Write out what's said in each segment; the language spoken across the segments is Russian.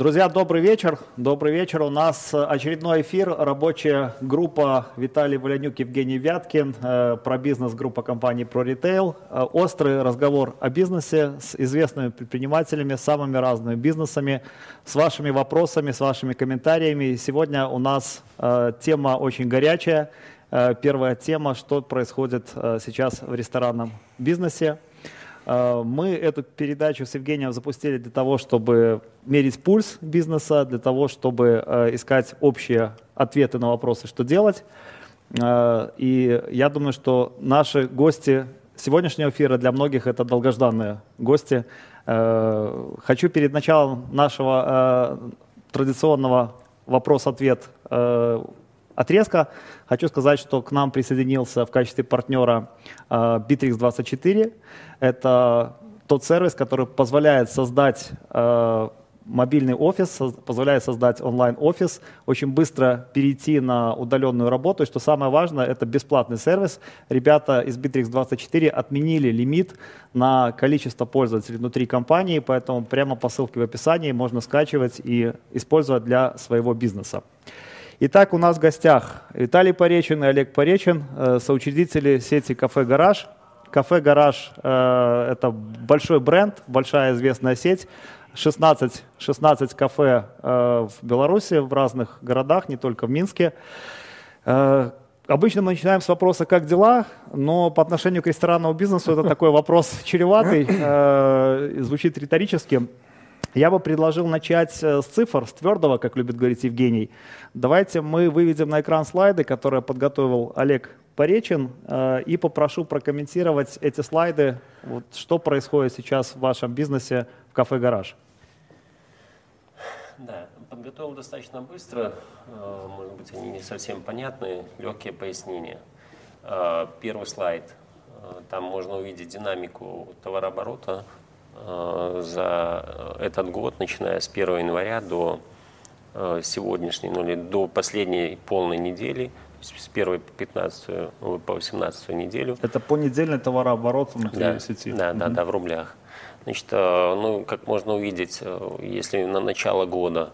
Друзья, добрый вечер. Добрый вечер. У нас очередной эфир. Рабочая группа Виталий Валянюк, Евгений Вяткин э, про бизнес группа компании ProRetail. Э, острый разговор о бизнесе с известными предпринимателями, самыми разными бизнесами, с вашими вопросами, с вашими комментариями. Сегодня у нас э, тема очень горячая. Первая тема, что происходит сейчас в ресторанном бизнесе. Э, мы эту передачу с Евгением запустили для того, чтобы мерить пульс бизнеса, для того, чтобы э, искать общие ответы на вопросы, что делать. Э, и я думаю, что наши гости сегодняшнего эфира для многих это долгожданные гости. Хочу перед началом нашего традиционного вопрос-ответ отрезка. Хочу сказать, что к нам присоединился в качестве партнера э, Bittrex24. Это тот сервис, который позволяет создать э, мобильный офис, позволяет создать онлайн-офис, очень быстро перейти на удаленную работу. И что самое важное, это бесплатный сервис. Ребята из Bittrex24 отменили лимит на количество пользователей внутри компании, поэтому прямо по ссылке в описании можно скачивать и использовать для своего бизнеса. Итак, у нас в гостях Виталий Поречин и Олег Поречин, э, соучредители сети «Кафе Гараж». «Кафе Гараж» э, — это большой бренд, большая известная сеть. 16, 16 кафе э, в Беларуси, в разных городах, не только в Минске. Обычно мы начинаем с вопроса «как дела?», но по отношению к ресторанному бизнесу это такой вопрос чреватый, звучит риторически. Я бы предложил начать э, с цифр, с твердого, как любит говорить Евгений. Давайте мы выведем на экран слайды, которые подготовил Олег Поречин, э, и попрошу прокомментировать эти слайды, вот, что происходит сейчас в вашем бизнесе в кафе «Гараж». Да, подготовил достаточно быстро, э, может быть, они не совсем понятные, легкие пояснения. Первый слайд, там можно увидеть динамику товарооборота за этот год, начиная с 1 января до э, сегодняшней, ну или до последней полной недели, с 1 по 15 по 18 неделю. Это понедельный товарооборот внутри да, сети? Да, да, да, в рублях. Значит, э, ну, как можно увидеть, если на начало года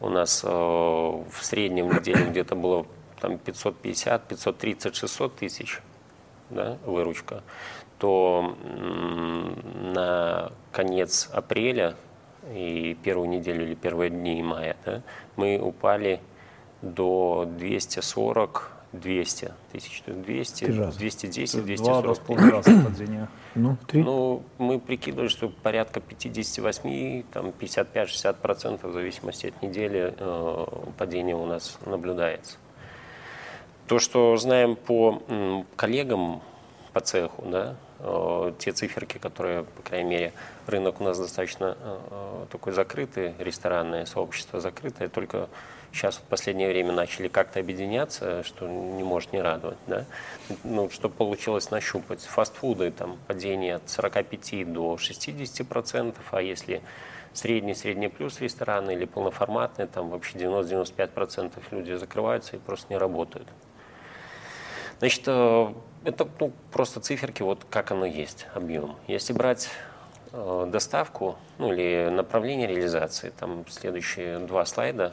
у нас в среднем в неделю где-то было там 550, 530, 600 тысяч да, выручка, то на конец апреля и первую неделю или первые дни мая да, мы упали до 240 200 тысяч, 200, 210, 240 тысяч. Ну, три. ну, мы прикидывали, что порядка 58, там 55-60% в зависимости от недели э, падение у нас наблюдается. То, что знаем по коллегам по цеху, да, те циферки, которые, по крайней мере, рынок у нас достаточно э, э, такой закрытый, ресторанное сообщество закрытое, только сейчас в последнее время начали как-то объединяться, что не может не радовать. Да? Ну, что получилось нащупать? Фастфуды, там, падение от 45 до 60 процентов, а если средний, средний плюс рестораны или полноформатные, там вообще 90-95 процентов люди закрываются и просто не работают. Значит, это ну, просто циферки, вот как оно есть, объем. Если брать э, доставку, ну или направление реализации, там следующие два слайда,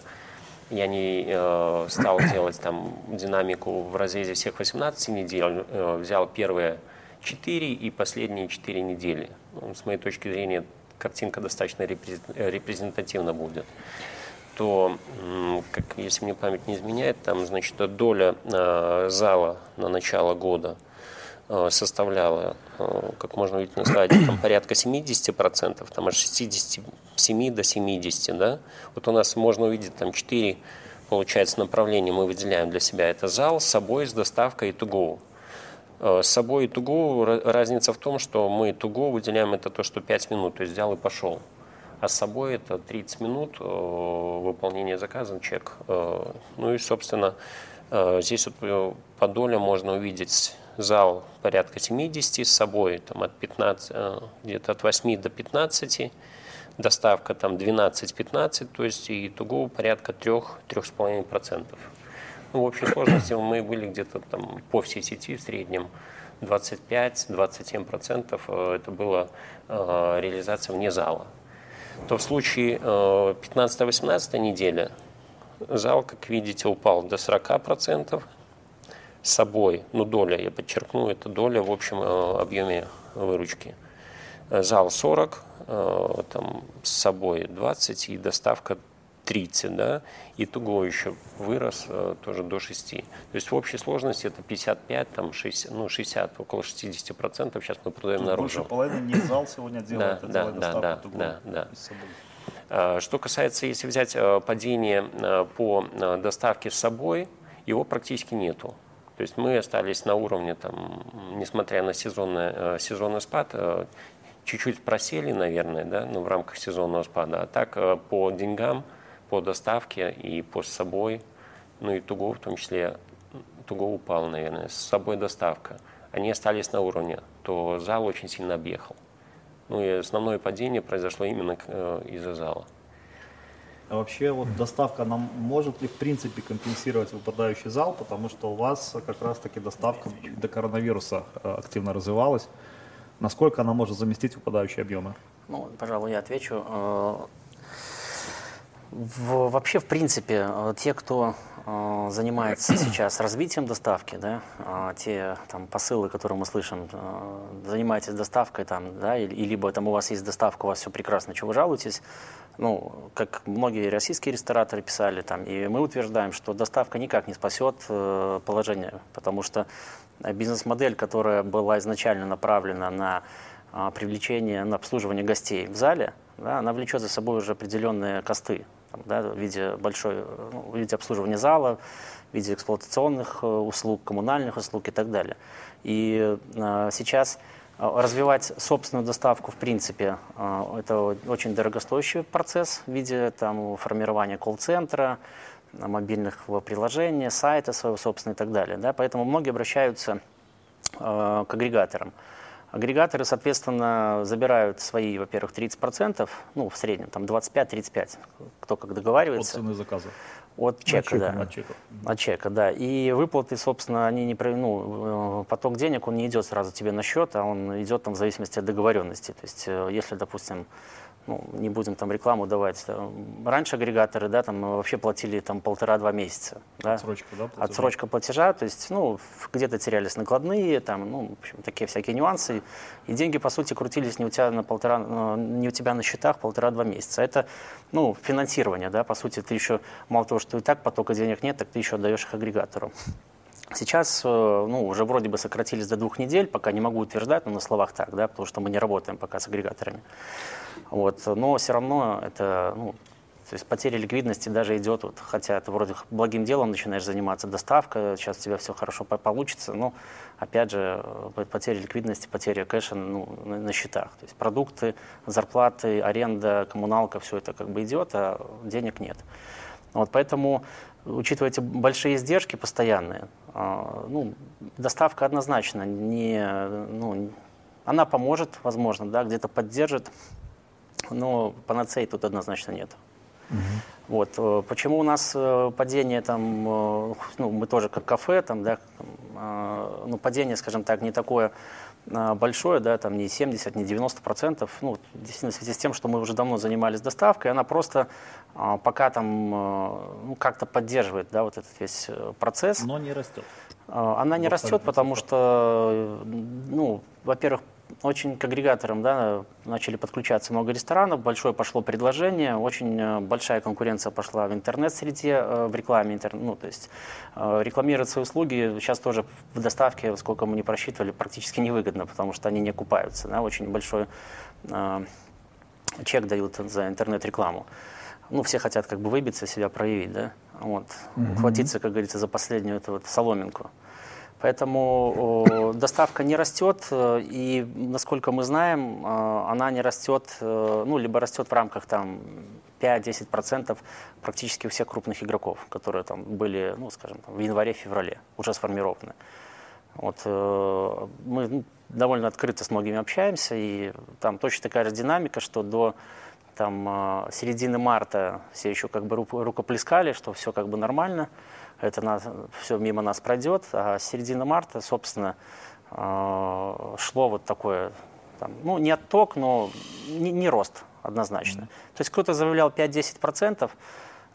я не э, стал делать там динамику в разрезе всех 18 недель, э, взял первые 4 и последние 4 недели. Ну, с моей точки зрения, картинка достаточно репрезентативна будет то, как, если мне память не изменяет, там, значит, доля э, зала на начало года э, составляла, э, как можно на слайде, там порядка 70%, там от 67 до 70, да. Вот у нас можно увидеть там 4, получается, направления мы выделяем для себя. Это зал, с собой, с доставкой и to. С собой и to разница в том, что мы to выделяем это то, что 5 минут, то есть взял и пошел а с собой это 30 минут э, выполнения заказа, чек. Э, ну и, собственно, э, здесь вот по долям можно увидеть зал порядка 70, с собой там от 15, где-то от 8 до 15, доставка там 12-15, то есть и итого порядка 3-3,5%. Ну, в общей сложности мы были где-то там по всей сети в среднем 25-27%. Это была реализация вне зала. То в случае 15-18 недели зал, как видите, упал до 40% с собой, ну доля, я подчеркну, это доля в общем объеме выручки. Зал 40, там с собой 20 и доставка 30, да, и туго еще вырос э, тоже до 6. То есть в общей сложности это 55, там 60, ну 60, около 60 процентов сейчас мы продаем Тут наружу. Больше половины не зал сегодня делает, да, а да, да, да, да, да. А, что касается, если взять э, падение э, по доставке с собой, его практически нету. То есть мы остались на уровне, там, несмотря на сезонный, сезонный спад, чуть-чуть просели, наверное, да, ну, в рамках сезонного спада. А так по деньгам по доставке и по с собой, ну и Туго в том числе, Туго упал, наверное, с собой доставка. Они остались на уровне, то зал очень сильно объехал. Ну и основное падение произошло именно э, из-за зала. А вообще вот доставка нам может ли в принципе компенсировать выпадающий зал, потому что у вас как раз таки доставка до коронавируса э, активно развивалась. Насколько она может заместить выпадающие объемы? Ну, пожалуй, я отвечу. В, вообще, в принципе, э, те, кто э, занимается сейчас развитием доставки, да, э, те там, посылы, которые мы слышим, э, занимаетесь доставкой, там, да, и, и либо там у вас есть доставка, у вас все прекрасно, чего вы жалуетесь, ну, как многие российские рестораторы писали, там, и мы утверждаем, что доставка никак не спасет э, положение, потому что бизнес-модель, которая была изначально направлена на э, привлечение, на обслуживание гостей в зале, да, она влечет за собой уже определенные косты там, да, в виде большой, ну, в виде обслуживания зала, в виде эксплуатационных э, услуг, коммунальных услуг и так далее. И э, сейчас э, развивать собственную доставку, в принципе, это очень дорогостоящий процесс в виде там, формирования колл-центра, мобильных приложений, сайта своего собственного и так далее. Да? Поэтому многие обращаются к агрегаторам. Агрегаторы, соответственно, забирают свои, во-первых, 30%, ну, в среднем, там 25-35, кто как договаривается. От цены заказа. От чека, да. От чека. От чека, да. И выплаты, собственно, они не ну, э, поток денег, он не идет сразу тебе на счет, а он идет там в зависимости от договоренности. То есть, э, если, допустим, ну, не будем там рекламу давать. Раньше агрегаторы, да, там вообще платили там полтора-два месяца. Да? Отсрочка, да? Платежа? Отсрочка платежа, то есть, ну, где-то терялись накладные, там, ну, в общем, такие всякие нюансы. И деньги, по сути, крутились не у тебя на полтора, э, не у тебя на счетах полтора-два месяца. Это, ну, финансирование, да, по сути, ты еще, мало того, что и так потока денег нет, так ты еще отдаешь их агрегатору. Сейчас, э, ну, уже вроде бы сократились до двух недель, пока не могу утверждать, но на словах так, да, потому что мы не работаем пока с агрегаторами. Вот, но все равно это, ну, то есть потеря ликвидности даже идет, вот, хотя ты вроде благим делом начинаешь заниматься, доставка, сейчас у тебя все хорошо получится, но опять же э, потеря ликвидности, потеря кэша ну, на счетах. То есть продукты, зарплаты, аренда, коммуналка, все это как бы идет, а денег нет. Вот поэтому, учитывая эти большие издержки постоянные, а, ну, доставка однозначно не, ну, она поможет, возможно, да, где-то поддержит, но панацеи тут однозначно нет. Угу. Вот. Э, почему у нас э, падение там, э, ну, мы тоже как кафе, там, да, ну, падение, скажем так, не такое большое, да, там не 70, не 90 процентов, ну, действительно в связи с тем, что мы уже давно занимались доставкой, она просто пока там, ну, как-то поддерживает, да, вот этот весь процесс. Но не растет. Она не растет, потому что, ну, во-первых, очень к агрегаторам да, начали подключаться много ресторанов, большое пошло предложение, очень э, большая конкуренция пошла в интернет-среде, э, в рекламе, ну, то есть э, рекламировать свои услуги сейчас тоже в доставке, сколько мы не просчитывали, практически невыгодно, потому что они не окупаются, да, очень большой чек дают за интернет-рекламу. Ну, все хотят как бы выбиться, себя проявить, да, вот, mm-hmm. ухватиться, как говорится, за последнюю эту вот соломинку. Поэтому доставка не растет, э, и, насколько мы знаем, э, она не растет, э, ну, либо растет в рамках там 5-10% практически у всех крупных игроков, которые там были, ну, скажем, в январе-феврале, уже сформированы. Вот, мы ну, довольно открыто с многими общаемся, и там точно такая же динамика, что до там, середины марта все еще как бы рукоплескали, что все как бы нормально это нас, все мимо нас пройдет. А с середины марта, собственно, э, шло вот такое, там, ну, не отток, но не, не рост однозначно. Mm-hmm. То есть кто-то заявлял 5-10%,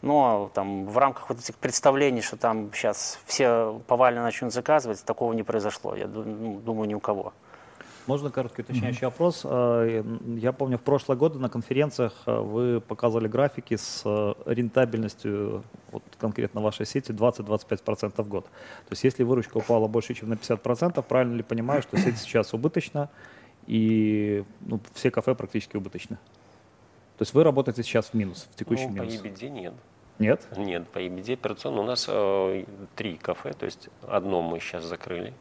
но там в рамках вот этих представлений, что там сейчас все повально начнут заказывать, такого не произошло. Я ну, думаю, ни у кого. Можно короткий уточняющий mm-hmm. вопрос? А, я помню, в прошлые годы на конференциях а, вы показывали графики с а, рентабельностью вот конкретно вашей сети 20-25% в год. То есть если выручка упала больше, чем на 50%, правильно ли понимаю, что сеть сейчас убыточна и ну, все кафе практически убыточны? То есть вы работаете сейчас в минус, в текущий ну, минус? По EBD нет. Нет? Нет, по EBD операционно у нас э, три кафе, то есть одно мы сейчас закрыли,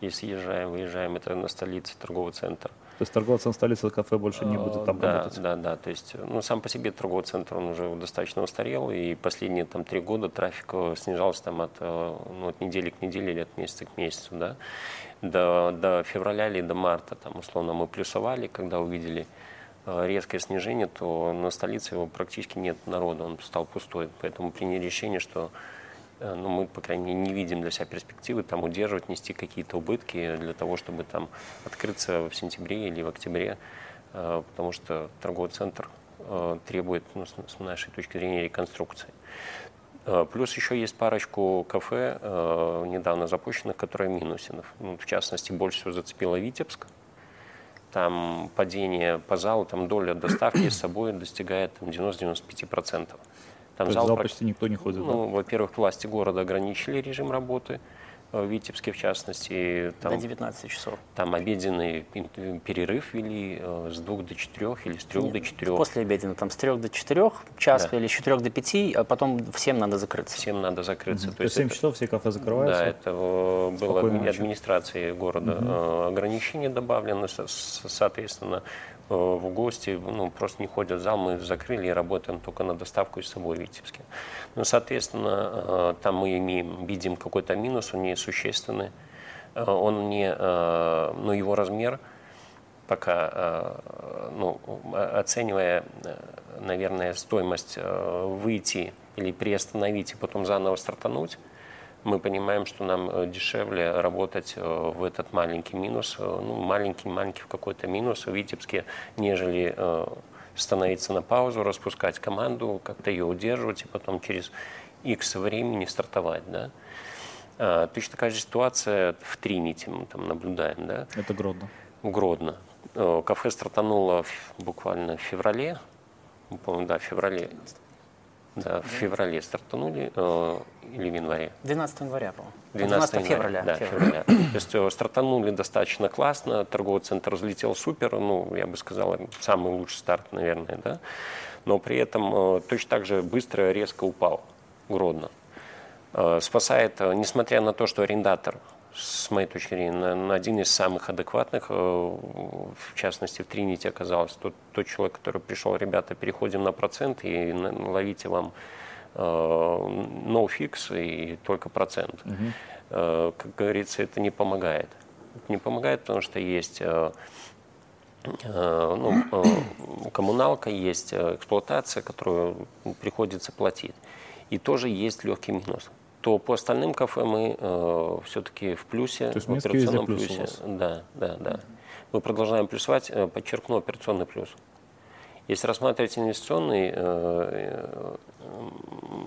и съезжаем, выезжаем, это на столице, торговый центр. То есть торговый центр столицы кафе больше не будет там да, работать? Да, да, то есть ну, сам по себе торговый центр, он уже достаточно устарел, и последние там три года трафик э, снижался там от, э, ну, от недели к неделе или от месяца к месяцу, да. До, до февраля или до марта там условно мы плюсовали, когда увидели э, резкое снижение, то на столице его практически нет народа, он стал пустой. Поэтому приняли решение, что ну, мы, по крайней мере, не видим для себя перспективы там удерживать, нести какие-то убытки для того, чтобы там открыться в сентябре или в октябре, э, потому что торговый центр э, требует, ну, с нашей точки зрения, реконструкции. Плюс еще есть парочку кафе, недавно запущенных, которые минусе. Ну, в частности, больше всего зацепило Витебск. Там падение по залу, там доля доставки с собой достигает 90-95%. Там То зал, зал почти никто не ходит. Ну, да? во-первых, власти города ограничили режим работы, в Витебске в частности. Там, до 19 часов. Там обеденный перерыв вели э, с 2 до 4 или с 3 Нет, до 4. После обеденного, там с 3 до 4, час да. или с 4 до 5, а потом всем надо закрыться. Всем надо закрыться. Угу. То, есть 7 это, часов все кафе закрываются? Да, это э, было администрацией города угу. ограничение добавлено, соответственно, Э, в гости, ну, просто не ходят в зал, мы закрыли и работаем только на доставку из собой в Витебске. Ну, соответственно, э, там мы имеем, видим какой-то минус, он не существенный, э, он не, ну, его размер пока, ну, оценивая, наверное, стоимость выйти или приостановить и потом заново стартануть, мы понимаем, что нам э, дешевле работать э, в этот маленький минус, э, ну, маленький-маленький в какой-то минус в Витебске, нежели становиться на паузу, распускать команду, как-то ее удерживать и потом через X времени стартовать. Да? А, точно такая же ситуация в Тринити мы там наблюдаем. Да? Это Гродно. Гродно. Кафе стартануло буквально в феврале, помню, да, в феврале да, в феврале стартанули э, или в январе? 12 января, по-моему. 12, 12 февраля. Да, февраля. То есть э, стартанули достаточно классно, торговый центр взлетел супер, ну, я бы сказал, самый лучший старт, наверное, да. Но при этом э, точно так же быстро, резко упал Гродно. Спасает, несмотря на то, что арендатор с моей точки зрения, один из самых адекватных, э, в частности, в Тринити оказался тот, тот человек, который пришел, ребята, переходим на процент и ловите вам э, no fix и только процент. Угу. Как говорится, это не помогает. не помогает, потому что есть ну, коммуналка, есть эксплуатация, которую приходится платить. И тоже есть легкий минус то по остальным кафе мы э, все-таки в плюсе, то есть в операционном плюсе. Да, да, да. Мы продолжаем плюсовать, э, подчеркну, операционный плюс. Если рассматривать инвестиционный э,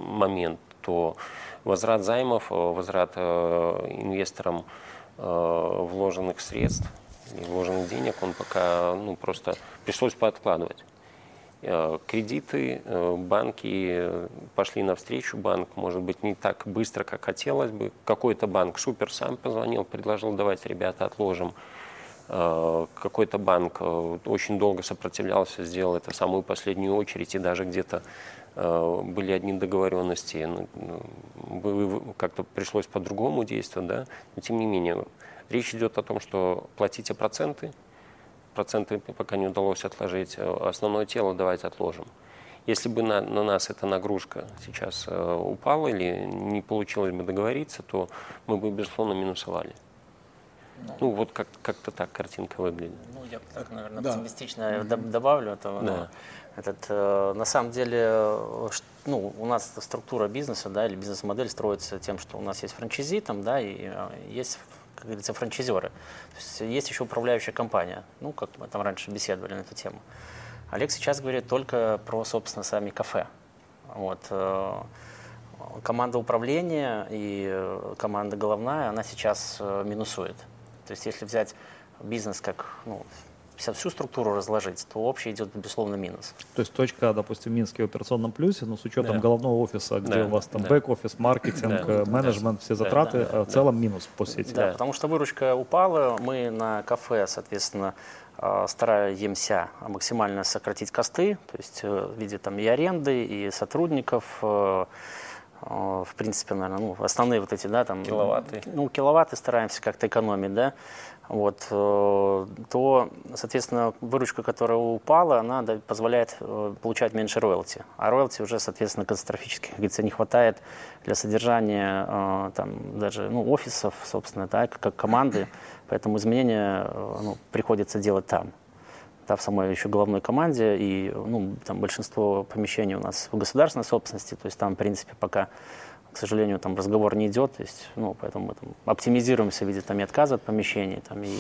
момент, то возврат займов, э, возврат э, инвесторам э, вложенных средств, вложенных денег, он пока ну, просто пришлось пооткладывать. Э, кредиты, э, банки пошли навстречу, банк, может быть, не так быстро, как хотелось бы. Какой-то банк супер сам позвонил, предложил, давайте, ребята, отложим. Э, какой-то банк очень долго сопротивлялся, сделал это в самую последнюю очередь, и даже где-то были одни договоренности, ну, ну, как-то пришлось по-другому действовать, да, но тем не менее, речь идет о том, что платите проценты, проценты пока не удалось отложить. Э, основное тело давайте отложим. Если бы на, на нас эта нагрузка сейчас э, упала или не получилось бы договориться, то мы бы, безусловно, минусовали. Ну, ну вот как, как-то так картинка выглядит. Ну, я так, наверное, да. оптимистично mm-hmm. добавлю этого. Да. Этот, э, на самом деле, э, ну, у нас структура бизнеса, да, или бизнес-модель строится тем, что у нас есть франчайзи, там, да, и э, есть как говорится, франчайзеры. есть, есть еще управляющая компания, ну, как мы там раньше беседовали на эту тему. Олег сейчас говорит только про, собственно, сами кафе. Вот. Э, команда управления и э, команда головная, она сейчас э, минусует. То есть если взять бизнес как ну, всю структуру разложить, то общий идет, безусловно, минус. То есть точка, допустим, в Минске в операционном плюсе, но с учетом да. головного офиса, где да. у вас там да. бэк-офис, маркетинг, да. менеджмент, все затраты, да. в целом минус по сети. Да, потому что выручка упала, мы на кафе, соответственно, а, стараемся максимально сократить косты, то есть э, в виде там и аренды, и сотрудников, э, э, в принципе, наверное, ну, основные вот эти, да, там... Киловатты. Ну, киловатты стараемся как-то экономить, да вот, э, то, соответственно, выручка, которая упала, она позволяет э, получать меньше роялти. А роялти уже, соответственно, катастрофически, как говорится, не хватает для содержания э, там, даже ну, офисов, собственно, да, как команды. Поэтому изменения ну, приходится делать там. Да, в самой еще головной команде, и ну, там большинство помещений у нас в государственной собственности, то есть там, в принципе, пока к сожалению, там разговор не идет, то есть, ну, поэтому мы там оптимизируемся в виде там, и отказа от помещений, там, и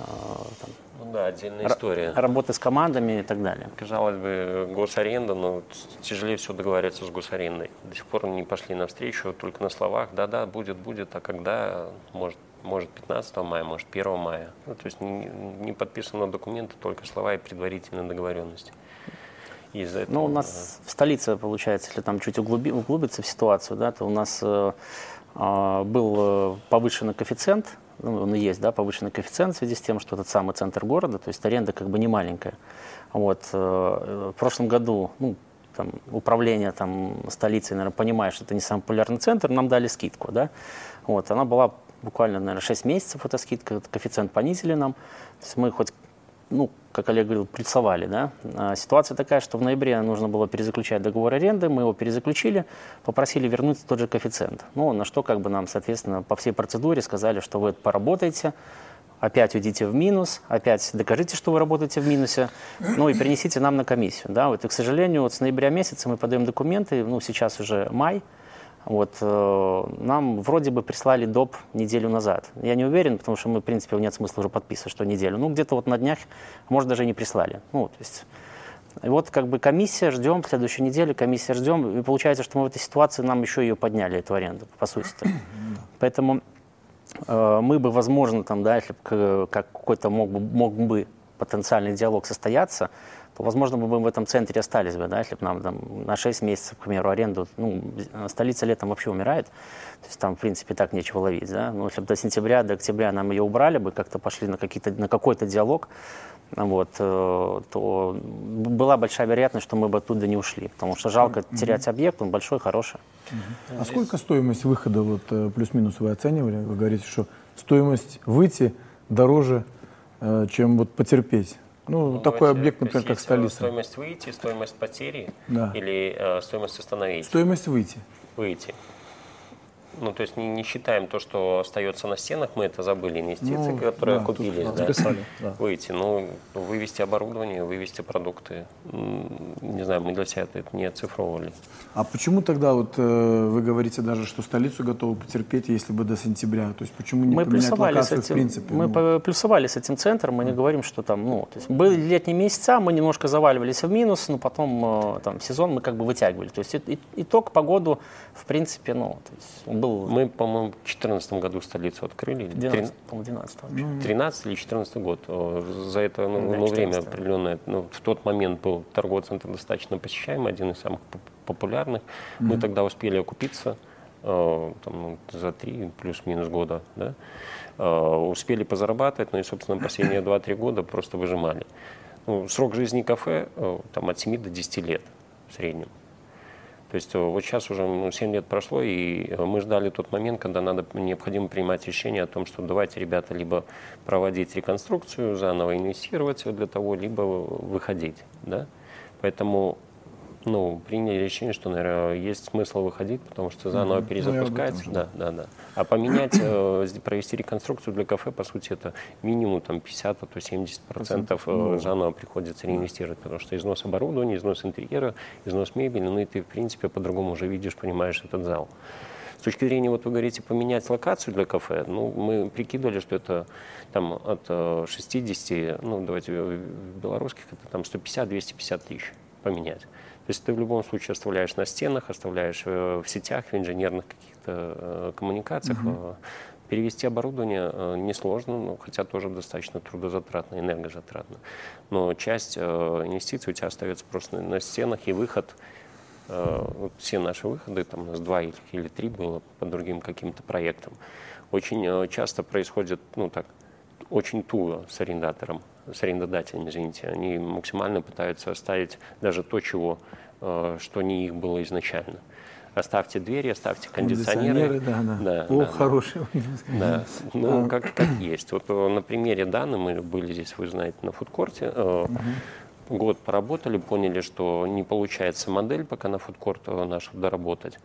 э, там, ну да, отдельная история. Работы с командами и так далее. Казалось бы, госаренда, но тяжелее всего договариваться с госарендой. До сих пор не пошли навстречу, только на словах, да-да, будет, будет, а когда, может, может 15 мая, может 1 мая. Ну, то есть не, не подписаны документы, только слова и предварительные договоренности из-за этого? Ну, у нас в столице, получается, если там чуть углуби, углубиться в ситуацию, да, то у нас э, э, был э, повышенный коэффициент, ну, он и есть, да, повышенный коэффициент в связи с тем, что этот самый центр города, то есть аренда как бы не маленькая. Вот, э, в прошлом году, ну, там, управление там, столицей, наверное, понимая, что это не самый популярный центр, нам дали скидку, да, вот, она была буквально, наверное, 6 месяцев, эта скидка, коэффициент понизили нам, то есть мы хоть ну, как Олег говорил, плюсовали. Да? А ситуация такая, что в ноябре нужно было перезаключать договор аренды, мы его перезаключили, попросили вернуть тот же коэффициент. Ну, на что как бы нам, соответственно, по всей процедуре сказали, что вы поработаете, опять уйдите в минус, опять докажите, что вы работаете в минусе, ну и принесите нам на комиссию. Да? Вот, и, к сожалению, вот с ноября месяца мы подаем документы, ну, сейчас уже май, вот, э, нам вроде бы прислали доп. неделю назад. Я не уверен, потому что мы, в принципе, нет смысла уже подписывать, что неделю. Ну, где-то вот на днях, может, даже и не прислали. Ну, то есть... И вот как бы комиссия, ждем, следующей неделе комиссия ждем, и получается, что мы в этой ситуации, нам еще ее подняли, эту аренду, по сути. -то. Поэтому э, мы бы, возможно, там, да, если бы как какой-то мог бы, мог бы потенциальный диалог состояться, то, возможно, мы бы в этом центре остались бы, да, если бы нам там, на 6 месяцев, к примеру, аренду, ну, столица летом вообще умирает, то есть там, в принципе, так нечего ловить, да, но если бы до сентября, до октября нам ее убрали бы, как-то пошли на, какие-то, на какой-то диалог, вот, э, то была большая вероятность, что мы бы оттуда не ушли, потому что жалко mm-hmm. терять объект, он большой, хороший. Mm-hmm. А сколько стоимость выхода, вот э, плюс-минус вы оценивали? Вы говорите, что стоимость выйти дороже, э, чем вот потерпеть. Ну, ну такой объект, например, как столица. Стоимость выйти, стоимость потери да. или э, стоимость остановить? Стоимость выйти. Выйти. Ну, то есть не, не считаем то, что остается на стенах, мы это забыли, инвестиции, ну, которые да, окупились, тут, да, Записали, да. выйти. Ну, вывести оборудование, вывести продукты. Не знаю, мы для себя это не оцифровывали. А почему тогда вот э, вы говорите даже, что столицу готовы потерпеть, если бы до сентября? То есть почему не мы поменять локацию этим, в принципе? Мы ну? плюсовали с этим центром, мы не говорим, что там, ну, то есть были летние месяца, мы немножко заваливались в минус, но потом э, там сезон мы как бы вытягивали. То есть итог по году, в принципе, ну, то есть был был... Мы, по-моему, в 2014 году столицу открыли. 12, по-моему, 12 вообще. 13 или 14 год. За это ну, да, ну, время определенное. Ну, в тот момент был торговый центр достаточно посещаемый, один из самых популярных. Mm-hmm. Мы тогда успели окупиться э, там, ну, за 3 плюс-минус года. Да? Э, успели позарабатывать, ну и, собственно, последние 2-3 года просто выжимали. Ну, срок жизни кафе э, там, от 7 до 10 лет в среднем. То есть э, вот сейчас уже ну, 7 лет прошло, и э, мы ждали тот момент, когда надо, необходимо принимать решение о том, что давайте, ребята, либо проводить реконструкцию, заново инвестировать для того, либо выходить. Да? Поэтому ну, приняли решение, что, наверное, есть смысл выходить, потому что заново mm-hmm. перезапускается. Ну, да, да, да. А поменять, э, провести реконструкцию для кафе, по сути, это минимум там, 50, а то 70 процентов mm-hmm. заново приходится реинвестировать, потому что износ оборудования, износ интерьера, износ мебели, ну и ты, в принципе, по-другому уже видишь, понимаешь этот зал. С точки зрения, вот вы говорите, поменять локацию для кафе, ну, мы прикидывали, что это там от 60, э, ну, давайте в белорусских, это там 150-250 тысяч поменять. То есть ты в любом случае оставляешь на стенах, оставляешь э, в сетях, в инженерных каких-то э, коммуникациях. Угу. Перевести оборудование несложно, ну, хотя тоже достаточно трудозатратно, энергозатратно. Но часть инвестиций у тебя остается просто на стенах, и выход вот все наши выходы, там у нас два или три было по другим каким-то проектам, очень часто происходит, ну так, очень туго с арендатором, с арендодателем, извините. Они максимально пытаются оставить даже то, чего, э, что не их было изначально. Оставьте двери, оставьте кондиционеры. кондиционеры да, да. Да, О, да, хороший. Да, ну а. как, как есть. Вот э, на примере Даны мы были здесь, вы знаете, на фудкорте. Угу. Год поработали, поняли, что не получается модель пока на фудкорт нашу доработать.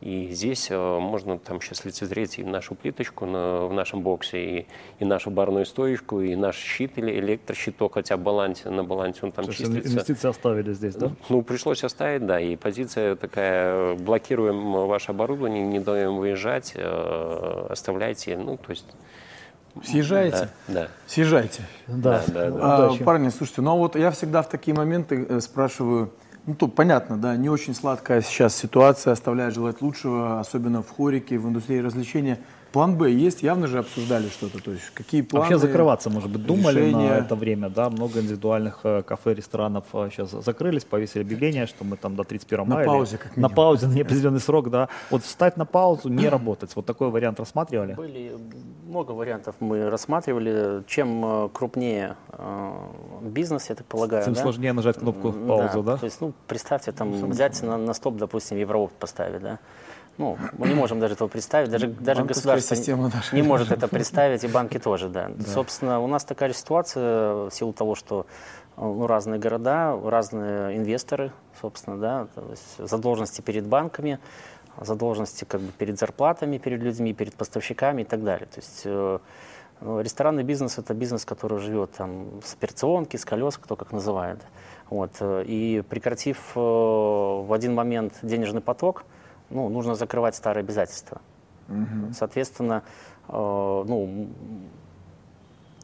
И здесь э, можно там сейчас лицезреть и нашу плиточку на, в нашем боксе, и, и нашу барную стоечку, и наш щит или электрощиток, хотя балансе, на балансе он там То числится. Инвестиции оставили здесь, да? Ну, пришлось оставить, да. И позиция такая, блокируем ваше оборудование, не даем выезжать, э, оставляйте, ну, то есть... Съезжаете? Да. да. Съезжайте. Да, да, да. А, парни, слушайте, ну а вот я всегда в такие моменты э, спрашиваю, ну, тут понятно, да, не очень сладкая сейчас ситуация, оставляет желать лучшего, особенно в хорике, в индустрии развлечения. План Б есть, явно же обсуждали что-то, то есть какие планы? Вообще закрываться, может быть, думали решения... на это время, да, много индивидуальных э, кафе, ресторанов э, сейчас закрылись, повесили объявление, что мы там до 31 мая. На паузе, как минимум. На паузе, на неопределенный срок, да. Вот встать на паузу, не работать, вот такой вариант рассматривали? Были много вариантов мы рассматривали. Чем э, крупнее э, бизнес, я так полагаю, Тем да? сложнее нажать кнопку паузу, да? да? То есть, ну, представьте, там ну, взять на, на стоп, допустим, Евроопт поставить, да? Ну, мы не можем даже этого представить, даже, даже государство система не может это представить, и банки тоже, да. да. Собственно, у нас такая ситуация в силу того, что ну, разные города, разные инвесторы, собственно, да, то есть задолженности перед банками, задолженности как бы перед зарплатами, перед людьми, перед поставщиками и так далее. То есть э, ну, ресторанный бизнес – это бизнес, который живет там, с операционки, с колес, кто как называет. Вот. Э, и прекратив э, в один момент денежный поток, ну, нужно закрывать старые обязательства. Угу. Соответственно, э, ну,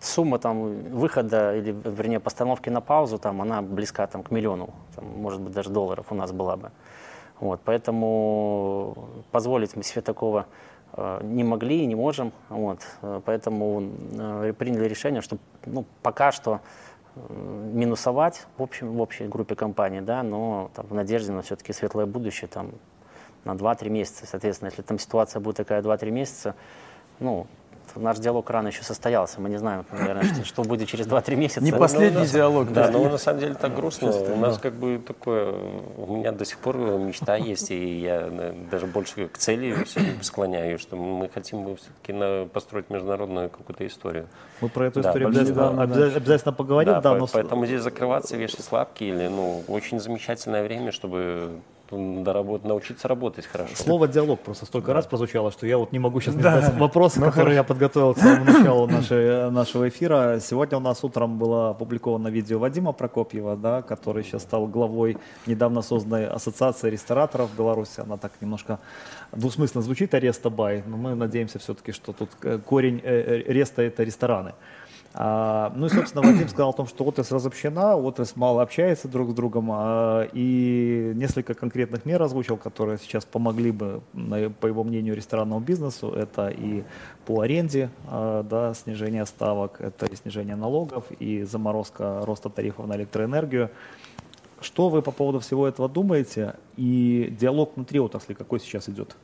сумма там, выхода или, вернее, постановки на паузу, там, она близка там, к миллиону, там, может быть, даже долларов у нас была бы. Вот, поэтому позволить мы себе такого э, не могли и не можем. Вот, э, поэтому э, приняли решение, что ну, пока что э, минусовать в, общем, в общей группе компаний, да, но там, в надежде на все-таки светлое будущее там, на 2-3 месяца. Соответственно, если там ситуация будет такая 2-3 месяца, ну, наш диалог рано еще состоялся. Мы не знаем, наверное, что, что будет через 2-3 месяца. Не последний ну, диалог. Да, но на самом деле так грустно. У нас как бы такое, у меня до сих пор мечта есть, и я даже больше к цели склоняю, что мы хотим все-таки построить международную какую-то историю. Мы про эту историю обязательно, обязательно поговорим. Да, но... Поэтому здесь закрываться, вешать слабки, или, ну, очень замечательное время, чтобы доработ, научиться работать хорошо. Слово «диалог» просто столько да. раз прозвучало, что я вот не могу сейчас не да. задать вопросы, ну, которые я подготовил к самому началу нашей, нашего эфира. Сегодня у нас утром было опубликовано видео Вадима Прокопьева, да, который сейчас стал главой недавно созданной ассоциации рестораторов в Беларуси. Она так немножко двусмысленно звучит, ареста бай, но мы надеемся все-таки, что тут э, корень э, э, реста – это рестораны. А, ну и, собственно, Вадим сказал о том, что отрасль разобщена, отрасль мало общается друг с другом, а, и несколько конкретных мер озвучил, которые сейчас помогли бы, по его мнению, ресторанному бизнесу. Это и по аренде, а, да, снижение ставок, это и снижение налогов, и заморозка роста тарифов на электроэнергию. Что вы по поводу всего этого думаете? И диалог внутри отрасли какой сейчас идет?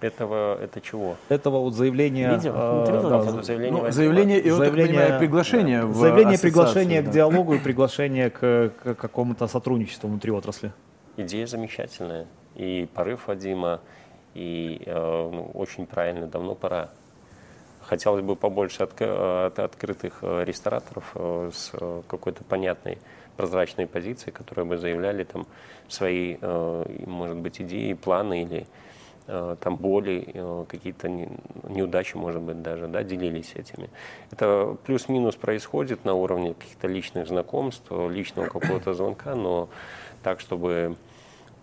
Этого, это чего? Этого вот заявления... Видео? Э, да, заявление, ну, заявление и, заявление, понимаю, приглашение да. в Заявление, приглашение да. к диалогу и приглашение к, к какому-то сотрудничеству внутри отрасли. Идея замечательная. И порыв Вадима, и э, ну, очень правильно, давно пора. Хотелось бы побольше от, от, открытых э, рестораторов э, с какой-то понятной прозрачной позицией, которые бы заявляли там свои, может быть, идеи, планы или Э, там боли, э, какие-то неудачи, может быть, даже, да, делились этими. Это плюс-минус происходит на уровне каких-то личных знакомств, личного какого-то звонка, но так, чтобы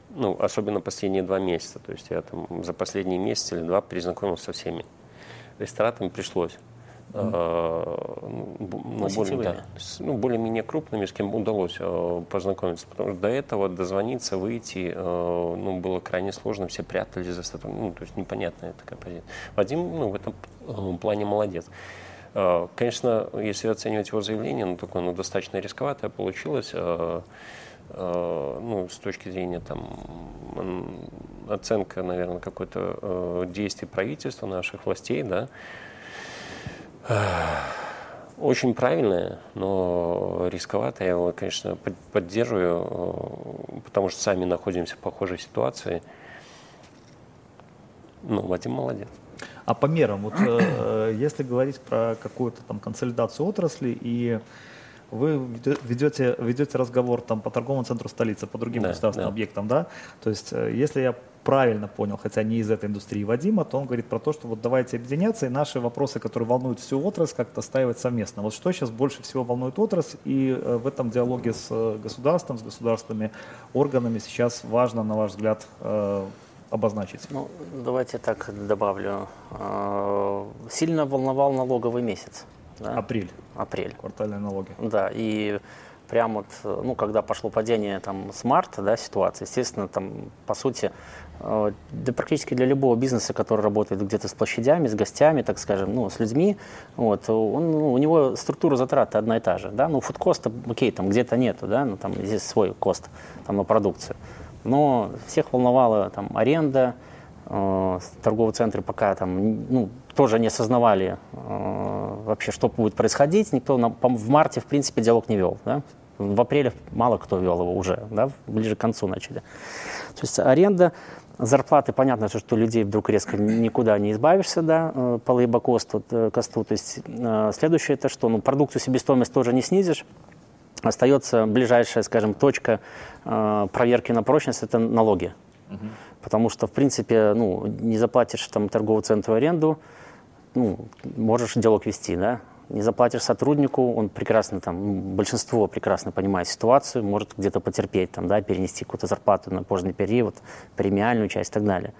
ну, особенно последние два месяца. То есть я там за последние месяц или два перезнакомился со всеми. Ресторатами пришлось. Mm. ну, более, да, с, ну, более-менее крупными, с кем удалось э, познакомиться. Потому что до этого дозвониться, выйти э, ну, было крайне сложно, все прятались за статус. Ну, то есть непонятная такая позиция. Вадим ну, в этом э, плане молодец. Э, конечно, если оценивать его заявление, ну, такое ну, достаточно рисковатое получилось. Э, Э, ну, с точки зрения там, оценка, наверное, какой-то э, действий правительства, наших властей, да, очень правильное, но рисковато. Я его, конечно, поддерживаю, э, потому что сами находимся в похожей ситуации. Ну, Вадим молодец. А по мерам, вот э, если говорить про какую-то там консолидацию отрасли и вы ведете, ведете разговор там по торговому центру столицы, по другим да, государственным да. объектам, да? То есть, э, если я правильно понял, хотя не из этой индустрии Вадима, то он говорит про то, что вот давайте объединяться и наши вопросы, которые волнуют всю отрасль, как-то ставить совместно. Вот что сейчас больше всего волнует отрасль, и э, в этом диалоге с э, государством, с государственными органами сейчас важно, на ваш взгляд, обозначить? Ну, давайте так добавлю. Сильно волновал налоговый месяц. Да? Апрель. Апрель. Квартальные налоги. Да, и прям вот, ну, когда пошло падение там с марта, да, ситуация, естественно, там, по сути, э, да практически для любого бизнеса, который работает где-то с площадями, с гостями, так скажем, ну, с людьми, вот, он, ну, у него структура затрат одна и та же, да, ну, фудкоста, окей, там где-то нету, да, ну, там здесь свой кост, там, на продукцию, но всех волновала там аренда, э, торговые центры пока там, ну, тоже не осознавали э, вообще, что будет происходить. Никто на, в марте, в принципе, диалог не вел. Да? В апреле мало кто вел его уже, да? ближе к концу начали. То есть аренда, зарплаты, понятно, что людей вдруг резко никуда не избавишься, да, э, по лейбокосту, э, косту. То есть э, следующее это что? Ну, продукцию себестоимость тоже не снизишь. Остается ближайшая, скажем, точка проверки на прочность – это налоги. Угу. Потому что, в принципе, ну, не заплатишь там торговому центру аренду, ну, можешь диалог вести, да, не заплатишь сотруднику, он прекрасно там, большинство прекрасно понимает ситуацию, может где-то потерпеть, там, да, перенести какую-то зарплату на поздний период, премиальную часть и так далее.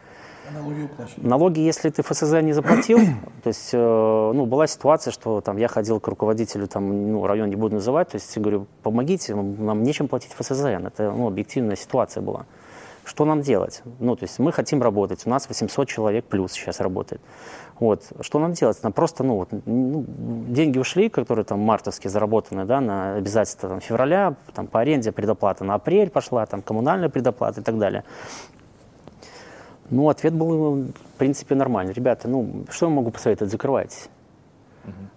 Налоги Налоги, если ты ФСЗ не заплатил, то есть, э, ну, была ситуация, что там я ходил к руководителю, там, ну, район не буду называть, то есть, говорю, помогите, нам нечем платить ФСЗ, это, ну, объективная ситуация была. Что нам делать? Ну, то есть мы хотим работать, у нас 800 человек плюс сейчас работает. Вот. Что нам делать? Нам просто, ну, вот, ну, деньги ушли, которые там мартовские заработаны, да, на обязательства там, февраля, там, по аренде предоплата на апрель пошла, там, коммунальная предоплата и так далее. Ну, ответ был, в принципе, нормальный. Ребята, ну, что я могу посоветовать? Закрывайтесь.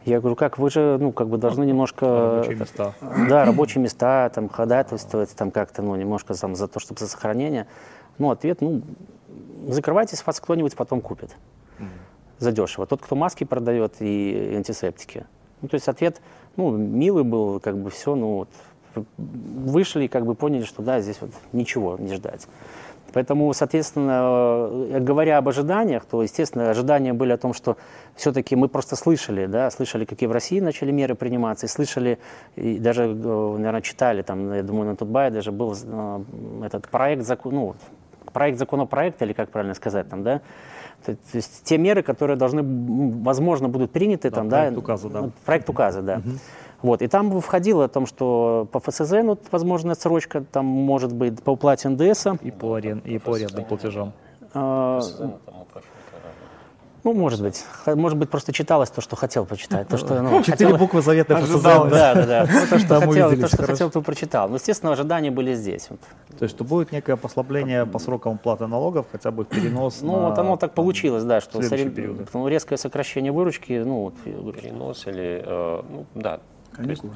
Я говорю, как вы же, ну, как бы должны немножко... Рабочие места. Да, рабочие места, там, ходатайствовать, там, как-то, ну, немножко там, за то, чтобы за сохранение. Ну, ответ, ну, закрывайтесь, вас кто-нибудь потом купит. Задешево. Тот, кто маски продает и антисептики. Ну, то есть ответ, ну, милый был, как бы все, ну, вот, вышли и как бы поняли, что да, здесь вот ничего не ждать. Поэтому, соответственно, э, говоря об ожиданиях, то, естественно, ожидания были о том, что все-таки мы просто слышали, да, слышали, какие в России начали меры приниматься, и слышали, и даже, э, наверное, читали, там, я думаю, на Тутбае даже был э, этот проект, закон, ну, проект законопроекта, или как правильно сказать, там, да, то, то есть те меры, которые должны, возможно, будут приняты, да, там, проект да, указа, да. Проект указа, да. Угу. Вот, и там входило о том, что по ФСЗ, ну, возможно, срочка там может быть по уплате НДС. И по, арен, и по арендным платежам. А, ну, может быть. Может быть, просто читалось то, что хотел почитать. То, что, ну, Четыре хотел... буквы заветной ФСЗ. Да, да, да. То, что, хотел, то, что хотел, то прочитал. Но, естественно, ожидания были здесь. Вот. То есть, что будет некое послабление по срокам уплаты налогов, хотя бы перенос Ну, вот оно так получилось, да, что ну, резкое сокращение выручки, ну, вот, перенос или, э, ну, да, Каникулы.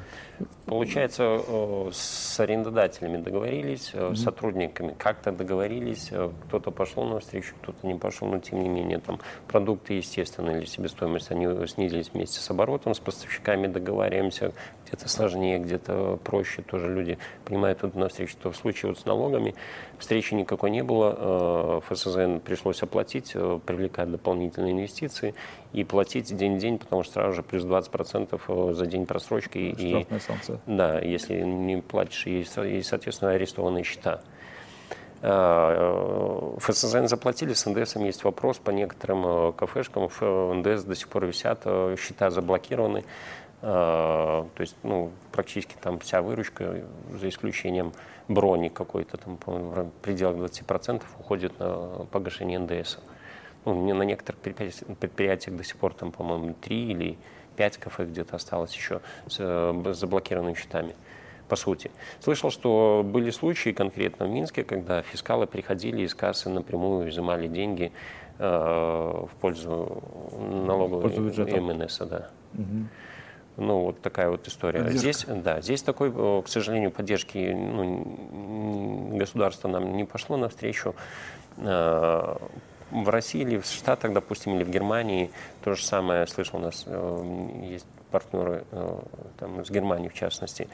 Получается, э, с арендодателями договорились, mm-hmm. с сотрудниками как-то договорились, э, кто-то пошел навстречу, кто-то не пошел, но тем не менее там продукты, естественно, или себестоимость, они снизились вместе с оборотом, с поставщиками договариваемся, где-то сложнее, где-то проще, тоже люди понимают тут навстречу, что в случае вот с налогами встречи никакой не было, ФСЗН пришлось оплатить, привлекать дополнительные инвестиции и платить день-день, потому что сразу же плюс 20% за день просрочки. Штрафная и, санкция. Да, если не платишь, есть соответственно, арестованные счета. ФСЗН заплатили, с НДСом есть вопрос. По некоторым кафешкам в НДС до сих пор висят, счета заблокированы. То есть, ну, практически там вся выручка, за исключением брони какой-то, там, в пределах 20% уходит на погашение НДС. Ну, на некоторых предприятиях до сих пор там, по-моему, 3 или 5 кафе где-то осталось еще с э, заблокированными счетами по сути. Слышал, что были случаи конкретно в Минске, когда фискалы приходили из кассы напрямую, изымали деньги э, в пользу налогового МНС. Да. Угу. Ну, вот такая вот история. Поддержка. Здесь, да, здесь такой, э, к сожалению, поддержки ну, государство нам не пошло навстречу. Э, в России или в Штатах, допустим, или в Германии то же самое, слышал, у нас э, есть партнеры там, из Германии, в частности,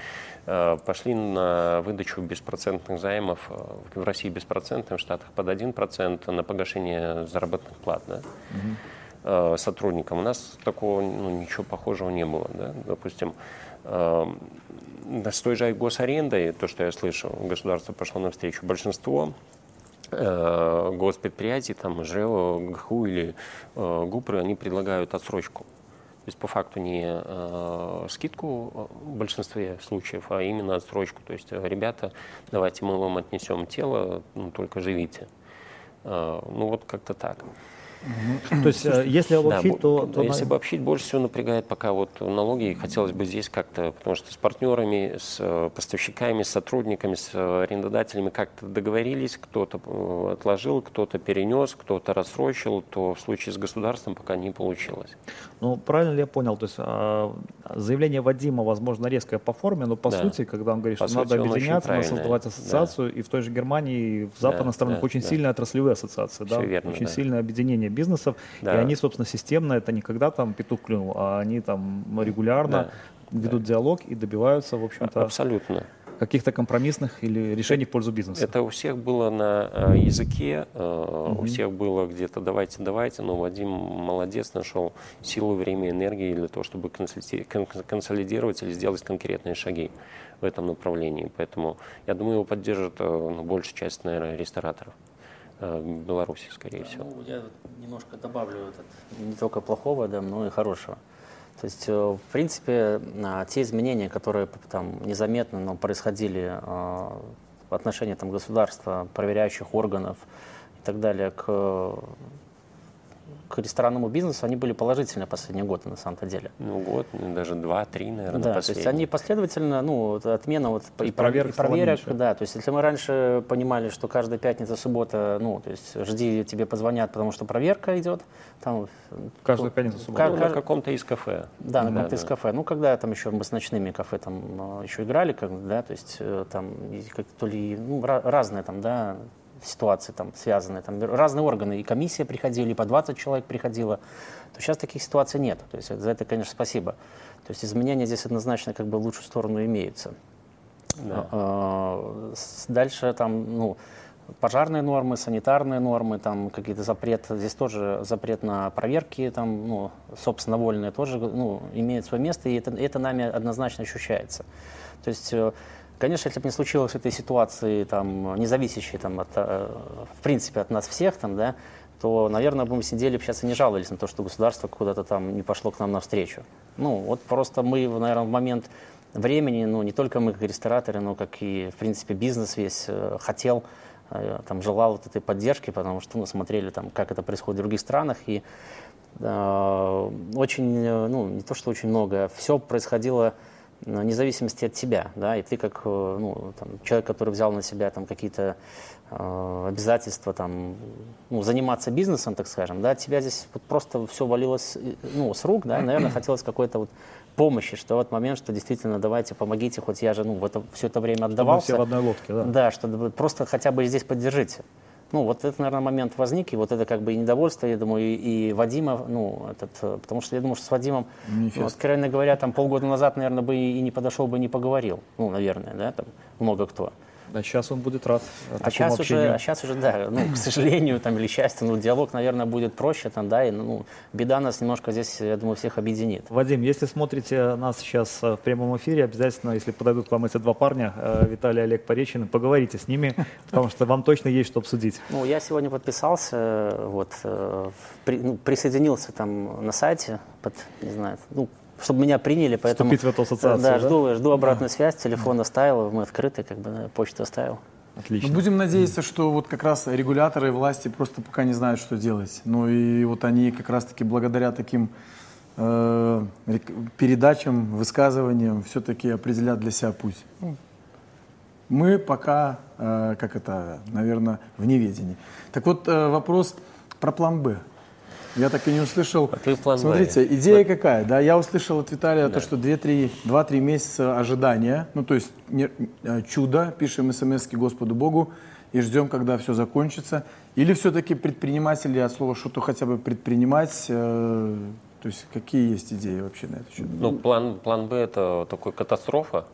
пошли на выдачу беспроцентных займов в России беспроцентных, в Штатах под 1% на погашение заработных плат. Да? Угу. Э, сотрудникам. У нас такого ну, ничего похожего не было. Да? Допустим, э, с той же госарендой, то, что я слышал, государство пошло навстречу. Большинство э, госпредприятий, там, ЖЭО, ГХУ или э, ГУПРы, они предлагают отсрочку. То есть по факту не э, скидку в большинстве случаев, а именно отсрочку. То есть, ребята, давайте мы вам отнесем тело, ну, только живите. Э, ну вот как-то так. То есть, э, если обобщить, да, то, то... Если обобщить, больше всего напрягает пока вот налоги. Хотелось бы здесь как-то, потому что с партнерами, с э, поставщиками, с сотрудниками, с арендодателями как-то договорились, кто-то э, отложил, кто-то перенес, кто-то рассрочил, то в случае с государством пока не получилось. Ну, правильно ли я понял? То есть а, заявление Вадима, возможно, резкое по форме, но по да. сути, когда он говорит, по что сути, надо объединяться, надо создавать ассоциацию, да. и в той же Германии, в западных да, странах да, очень да. сильные отраслевые ассоциации, Все да? верно, очень да. сильное объединение бизнесов, да. и они, собственно, системно, это не когда там петух клюнул, а они там регулярно да. ведут да. диалог и добиваются, в общем-то... Абсолютно каких-то компромиссных или решений в пользу бизнеса? Это у всех было на э, языке, угу. у всех было где-то давайте, давайте, но Вадим молодец, нашел силу, время, энергии для того, чтобы консолидировать или сделать конкретные шаги в этом направлении. Поэтому я думаю, его поддержит э, ну, большая часть, наверное, рестораторов в Беларуси, скорее всего. Ну, я немножко добавлю этот, не только плохого, да, но и хорошего. То есть, э, в принципе, а, те изменения, которые там незаметно, но происходили а, в отношении там, государства, проверяющих органов и так далее к к ресторанному бизнесу, они были положительные последние годы, на самом-то деле. Ну, год, ну, даже два-три, наверное, Да, то есть они последовательно, ну, отмена вот и, проверок, и проверок, да, то есть если мы раньше понимали, что каждая пятница, суббота, ну, то есть жди, тебе позвонят, потому что проверка идет, там... Каждую пятницу, субботу. Ну, на каком-то из кафе. Да, на каком-то да. из кафе. Ну, когда там еще мы с ночными кафе там а, еще играли, как, да, то есть э, там как то ли, ну, разные там, да, ситуации там связанные, там разные органы, и комиссия приходили, и по 20 человек приходило, то сейчас таких ситуаций нет. То есть за это, конечно, спасибо. То есть изменения здесь однозначно как бы в лучшую сторону имеются. Да. А, дальше там, ну, пожарные нормы, санитарные нормы, там какие-то запрет, здесь тоже запрет на проверки, там, ну, собственно, вольные тоже, ну, имеет свое место, и это, это нами однозначно ощущается. То есть э, Конечно, если бы не случилось этой ситуации, там, не зависящей там, от, э, в принципе от нас всех, там, да, то, наверное, бы мы сидели бы сейчас и не жаловались на то, что государство куда-то там не пошло к нам навстречу. Ну, вот просто мы, наверное, в момент времени, ну, не только мы как рестораторы, но как и, в принципе, бизнес весь э, хотел, э, там, желал вот этой поддержки, потому что, ну, смотрели там, как это происходит в других странах, и э, очень, ну, не то, что очень много, все происходило вне зависимости от тебя, да, и ты как э, ну, там, человек, который взял на себя там какие-то э, обязательства там, ну, заниматься бизнесом, так скажем, да, от тебя здесь вот просто все валилось э, ну, с рук, да, и, наверное, хотелось какой-то вот помощи, что вот момент, что действительно давайте помогите, хоть я же ну, в это, все это время отдавался. Что мы все в одной лодке, да. Да, что просто хотя бы здесь поддержите. Ну, вот это, наверное, момент возник, и вот это как бы и недовольство, я думаю, и, и Вадима, ну, этот, э, потому что я думаю, что с Вадимом, ну, откровенно говоря, там полгода назад, наверное, бы и, и не подошел бы, не поговорил, ну, наверное, да, там много кто. Да, сейчас он будет рад а сейчас общению. уже, а сейчас уже, да, ну, к сожалению, там, или счастью, ну, диалог, наверное, будет проще, там, да, и, ну, беда нас немножко здесь, я думаю, всех объединит. Вадим, если смотрите нас сейчас э, в прямом эфире, обязательно, если подойдут к вам эти два парня, э, Виталий и Олег Поречины, поговорите с ними, потому что вам точно есть что обсудить. Ну, я сегодня подписался, вот, э, при, ну, присоединился там на сайте, под, не знаю, ну, чтобы меня приняли, поэтому... Вступить в эту ассоциацию, да? жду, жду обратную связь, телефон оставил, мы открыты, как бы почту оставил. Отлично. Ну, будем надеяться, что вот как раз регуляторы и власти просто пока не знают, что делать. Ну и вот они как раз-таки благодаря таким э, передачам, высказываниям все-таки определят для себя путь. Ну, мы пока, э, как это, наверное, в неведении. Так вот, э, вопрос про план «Б». Я так и не услышал. А ты Смотрите, идея какая? Да, я услышал от Виталия да. то, что 2-3 месяца ожидания, ну то есть не, э, чудо, пишем смс Господу Богу и ждем, когда все закончится. Или все-таки предприниматели от слова что-то хотя бы предпринимать, э, то есть какие есть идеи вообще на это счет? Ну, план, план Б это такой катастрофа,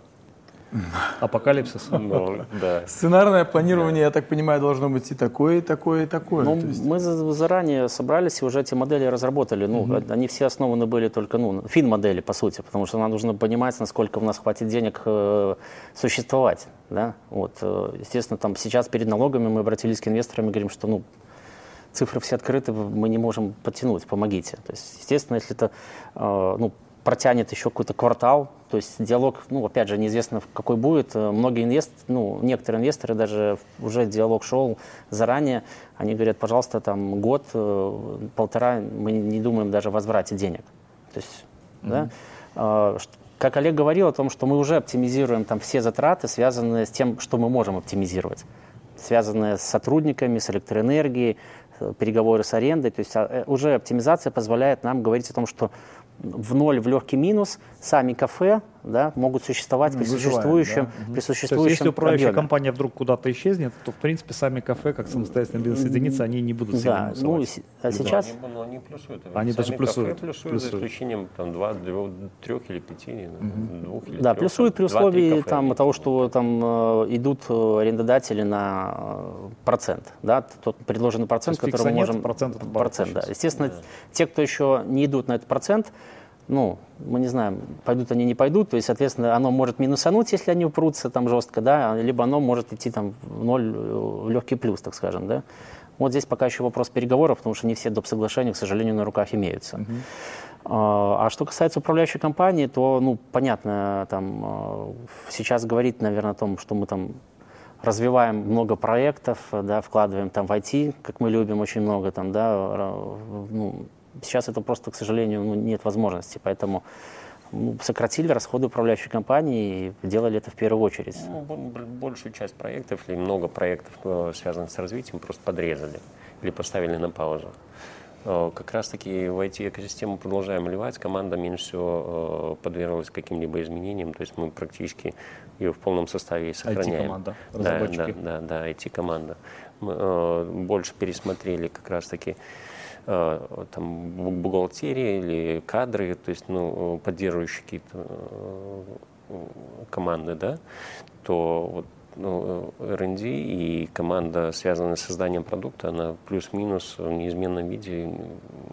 Апокалипсис. Ну, да. Сценарное планирование, я так понимаю, должно быть и такое, и такое, и такое. Ну, есть... Мы заранее собрались и уже эти модели разработали. Ну, угу. Они все основаны были только, ну, фин-модели, по сути, потому что нам нужно понимать, насколько у нас хватит денег э, существовать. Да? Вот, э, естественно, там сейчас перед налогами мы обратились к инвесторам и говорим, что ну, цифры все открыты, мы не можем подтянуть, помогите. То есть, естественно, если это э, ну, протянет еще какой-то квартал, то есть диалог, ну, опять же, неизвестно, какой будет. Многие инвесторы, ну, некоторые инвесторы даже уже диалог шел заранее, они говорят, пожалуйста, там год, э, полтора, мы не думаем даже о возврате денег. То есть, mm-hmm. да, а, как Олег говорил о том, что мы уже оптимизируем там все затраты, связанные с тем, что мы можем оптимизировать, связанные с сотрудниками, с электроэнергией, э, переговоры с арендой. То есть а, э, уже оптимизация позволяет нам говорить о том, что в ноль, в легкий минус, сами кафе да, могут существовать ну, при существующем, да? при существующем То есть, если управляющая объеме. компания вдруг куда-то исчезнет, то, в принципе, сами кафе, как самостоятельная бизнес-единица, они не будут да, ну, а сейчас... Они, ну, они плюсуют. Они сами даже плюсуют. Кафе плюсуют, плюсуют. за исключением там, два, трех или пяти, угу. двух или Да, трех, плюсуют при условии там, того, что там э, идут э, арендодатели на э, процент. Да, тот предложенный процент, который мы можем... процент, процент да. Естественно, да. те, кто еще не идут на этот процент, ну, мы не знаем, пойдут они, не пойдут, то есть, соответственно, оно может минусануть, если они упрутся там жестко, да, либо оно может идти там в ноль, в легкий плюс, так скажем, да. Вот здесь пока еще вопрос переговоров, потому что не все доп. соглашения, к сожалению, на руках имеются. Uh-huh. А, что касается управляющей компании, то, ну, понятно, там, а, сейчас говорить, наверное, о том, что мы там развиваем много проектов, да, вкладываем там в IT, как мы любим очень много там, да, ну, Сейчас это просто, к сожалению, ну, нет возможности, поэтому ну, сократили расходы управляющей компании и делали это в первую очередь. Ну, большую часть проектов или много проектов, э, связанных с развитием, просто подрезали или поставили на паузу. Э, как раз-таки в IT-экосистему продолжаем вливать. Команда меньше всего э, подверглась каким-либо изменениям. То есть мы практически ее в полном составе сохраняем. IT-команда, разработчики. Да, да, да, да IT-команда. Мы больше пересмотрели как раз-таки Э, там, бухгалтерия или кадры, то есть ну, поддерживающие какие-то э, команды, да, то вот ну, R&D и команда, связанная с созданием продукта, она плюс-минус в неизменном виде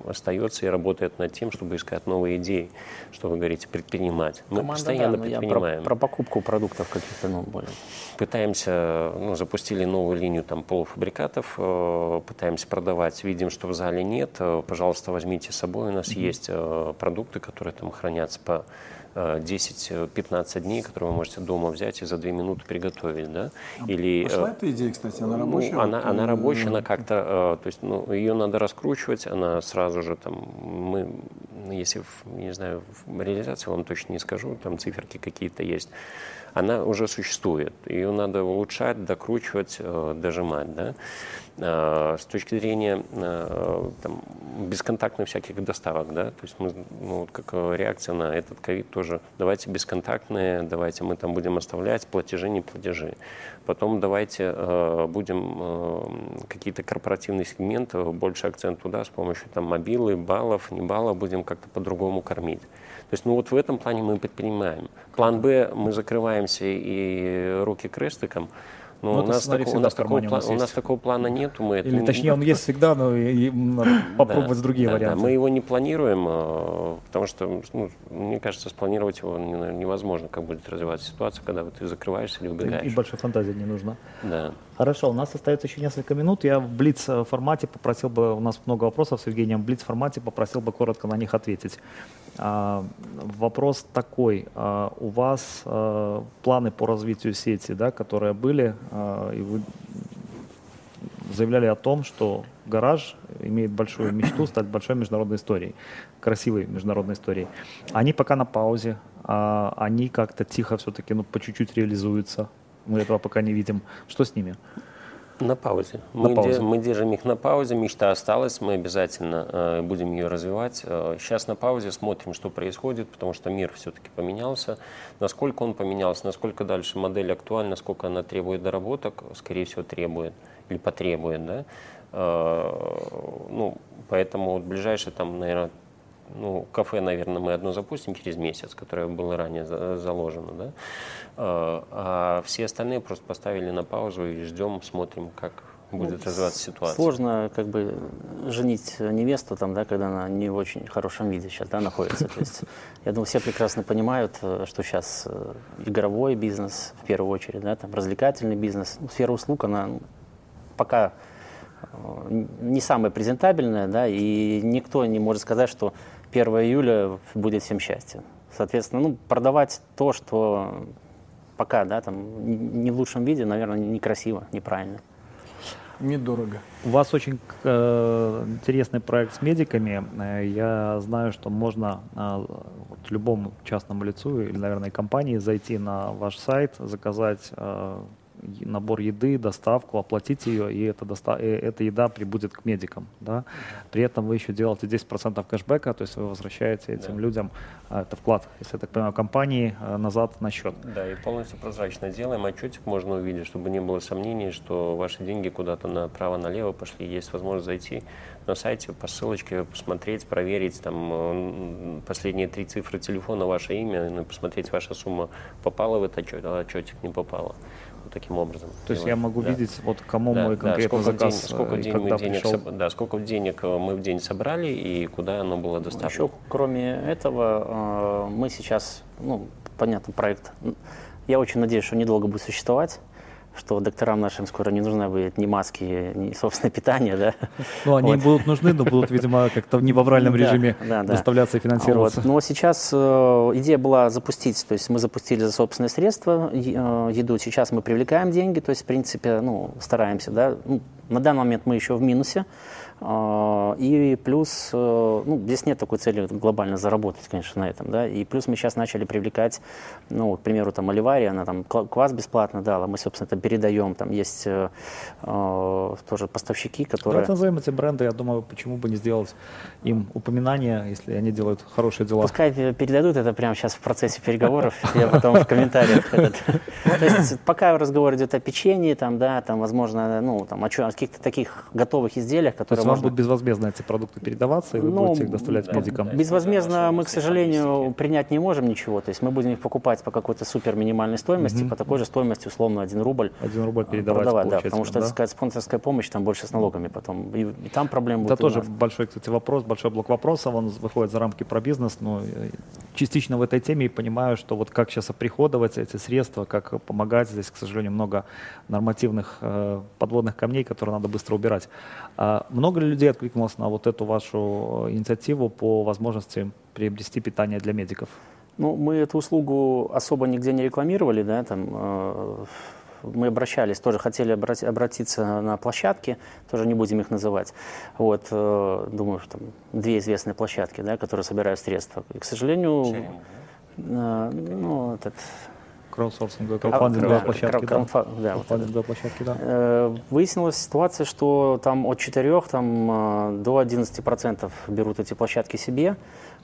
остается и работает над тем, чтобы искать новые идеи, что вы говорите, предпринимать. Мы команда, постоянно да, предпринимаем. Про, про покупку продуктов каких-то, ну, более. Пытаемся, ну, запустили новую линию там полуфабрикатов, э, пытаемся продавать, видим, что в зале нет, э, пожалуйста, возьмите с собой, у нас mm-hmm. есть э, продукты, которые там хранятся по 10-15 дней, которые вы можете дома взять и за 2 минуты приготовить. Да? Или, Пошла эта идея, кстати, она ну, рабочая? Ну, она, она рабочая, она как-то, то есть ну, ее надо раскручивать, она сразу же там, мы, если, не знаю, в реализации вам точно не скажу, там циферки какие-то есть, она уже существует. Ее надо улучшать, докручивать, дожимать. Да? Э, с точки зрения э, там, бесконтактных всяких доставок, да, то есть мы, ну, как реакция на этот ковид тоже, давайте бесконтактные, давайте мы там будем оставлять платежи, не платежи. Потом давайте э, будем какие-то корпоративные сегменты, больше акцент туда с помощью там мобилы, баллов, не баллов будем как-то по-другому кормить. То есть, ну вот в этом плане мы предпринимаем. План Б, мы закрываемся и руки крестиком, Ну, у, нас тако, у, нас такого, у, нас у нас такого плана нет. Мы Или это, точнее, он есть всегда, но и, и попробовать да, другие да, варианты. Да, мы его не планируем, а, потому что, ну, мне кажется, спланировать его невозможно, как будет развиваться ситуация, когда вот ты закрываешься или убегаешь. И большой фантазии не нужно. Да. Хорошо, у нас остается еще несколько минут. Я в Блиц формате попросил бы, у нас много вопросов с Евгением, в Блиц формате попросил бы коротко на них ответить. А, вопрос такой, а, у вас а, планы по развитию сети, да, которые были, и вы заявляли о том, что гараж имеет большую мечту стать большой международной историей, красивой международной историей. Они пока на паузе, а, они как-то тихо все-таки, ну, по чуть-чуть реализуются. Мы этого пока не видим. Что с ними? На паузе. На мы, паузе. Де, мы держим их на паузе, мечта осталась, мы обязательно э, будем ее развивать. Э, сейчас на паузе смотрим, что происходит, потому что мир все-таки поменялся. Насколько он поменялся, насколько дальше модель актуальна, насколько она требует доработок, скорее всего, требует или потребует. Да? Э, ну, поэтому вот ближайшие там, наверное, ну, кафе, наверное, мы одно запустим через месяц, которое было ранее заложено, да, а, а все остальные просто поставили на паузу и ждем, смотрим, как будет ну, развиваться ситуация. Сложно как бы женить невесту там, да, когда она не в очень хорошем виде сейчас да, находится. То есть, я думаю, все прекрасно понимают, э, что сейчас э, игровой бизнес в первую очередь, да, там развлекательный бизнес, ну, сфера услуг, она ну, пока э, не самая презентабельная, да, и никто не может сказать, что 1 июля будет всем счастье. Соответственно, ну, продавать то, что пока, да, там, не в лучшем виде, наверное, некрасиво, неправильно. Недорого. У вас очень э, интересный проект с медиками. Э, я знаю, что можно э, вот, любому частному лицу или, наверное, компании зайти на ваш сайт, заказать э, набор еды, доставку, оплатить ее, и эта, доста- и эта еда прибудет к медикам. Да? При этом вы еще делаете 10% кэшбэка, то есть вы возвращаете этим да. людям а, это вклад, если я так понимаю, компании а, назад на счет. Да, и полностью прозрачно делаем. Отчетик можно увидеть, чтобы не было сомнений, что ваши деньги куда-то направо-налево пошли. Есть возможность зайти на сайте по ссылочке, посмотреть, проверить там последние три цифры телефона, ваше имя, и посмотреть, ваша сумма попала в этот отчет, а отчетик не попала таким образом. То есть я могу да. видеть, вот кому да, мой конкретно да, сколько заказ день, сколько, день мы денег, соб... да, сколько денег э, мы в день собрали и куда оно было доставлено. Еще, кроме этого, э, мы сейчас, ну, понятно, проект, я очень надеюсь, что недолго будет существовать что докторам нашим скоро не нужны будет ни маски, ни собственное питание, да. Ну, они вот. будут нужны, но будут, видимо, как-то не в авральном режиме да, да, доставляться и финансироваться. Вот. Но сейчас э, идея была запустить, то есть мы запустили за собственные средства э, еду, сейчас мы привлекаем деньги, то есть, в принципе, ну, стараемся, да. Ну, на данный момент мы еще в минусе, и плюс, э, ну, здесь нет такой цели глобально заработать, конечно, на этом, да, и плюс мы сейчас начали привлекать, ну, к примеру, там, Оливария, она там квас бесплатно дала, мы, собственно, это передаем, там есть э, э, тоже поставщики, которые... Давайте назовем эти бренды, я думаю, почему бы не сделать им упоминание, если они делают хорошие дела. Пускай передадут это прямо сейчас в процессе переговоров, я потом в комментариях. То есть пока разговор идет о печенье, там, да, там, возможно, ну, там, о каких-то таких готовых изделиях, которые вам будут безвозмездно эти продукты передаваться, и вы ну, будете их доставлять да, медикам? Безвозмездно мы, к сожалению, принять не можем ничего. То есть мы будем их покупать по какой-то супер минимальной стоимости, угу. по такой же стоимости, условно, 1 рубль. 1 рубль передавать, продавать, да, потому что, да? сказать, спонсорская помощь там больше с налогами потом. И, и там проблем будет. Это тоже большой, кстати, вопрос, большой блок вопросов, он выходит за рамки про бизнес, но частично в этой теме и понимаю, что вот как сейчас оприходовать эти средства, как помогать. Здесь, к сожалению, много нормативных э, подводных камней, которые надо быстро убирать. А много ли людей откликнулось на вот эту вашу инициативу по возможности приобрести питание для медиков? Ну, мы эту услугу особо нигде не рекламировали, да, там, э, мы обращались, тоже хотели обрати, обратиться на площадки, тоже не будем их называть. Вот, э, думаю, что там две известные площадки, да, которые собирают средства. И, к сожалению, э, ну, этот, краудсорсинговые, краудфандинговые площадки, да? да, краудфандинговые площадки, да. Э, выяснилась ситуация, что там от 4 там, э, до 11% берут эти площадки себе,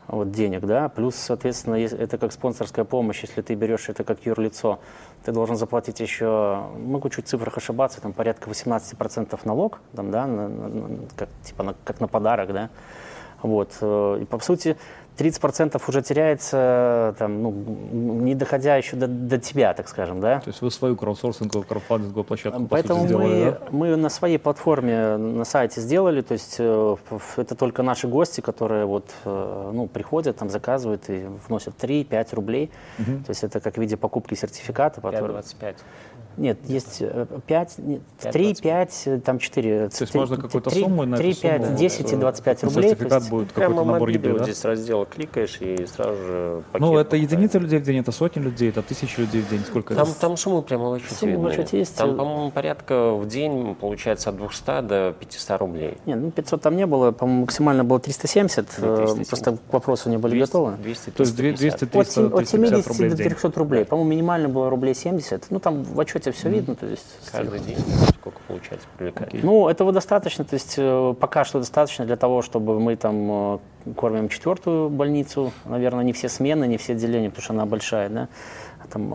вот, денег, да, плюс, соответственно, это как спонсорская помощь, если ты берешь это как юрлицо, ты должен заплатить еще, могу чуть в цифрах ошибаться, там порядка 18% налог, там, да, на, на, как, типа на, как на подарок, да, вот, э, и по сути 30% уже теряется, там, ну, не доходя еще до, до тебя, так скажем, да? То есть вы свою краудсорсинговую, краудфандинговую площадку, Поэтому по сути, сделали, мы, да? мы на своей платформе на сайте сделали, то есть э, это только наши гости, которые вот, э, ну, приходят, там, заказывают и вносят 3-5 рублей. То есть это как в виде покупки сертификата. который- 5,25. Нет, есть 5, 3, 5, там 4. То есть можно какую-то сумму на эту 3, 5, сумму, 10 и 25 э, рублей. Сертификат есть- будет Прямо какой-то набор еды, вот да? здесь раздел кликаешь и сразу же пакет Ну, это единицы людей в день, это сотни людей, это тысячи людей в день. Сколько Там, это? там суммы прямо в отчете Суммы в видны. есть. Там, по-моему, порядка в день получается от 200 до 500 рублей. Нет, ну 500 там не было, по-моему, максимально было 370, э, 370. просто к вопросу не были 200, готовы. 200, То есть 350. 200, От, 300, сем- от 350 70 рублей в до день. 300 рублей. По-моему, минимально было рублей 70. Ну, там в отчете все видно. То есть, Каждый день сколько получается привлекать. Ну, этого достаточно, то есть э, пока что достаточно для того, чтобы мы там э, кормим четвертую больницу, наверное, не все смены, не все отделения, потому что она большая, да. А Там,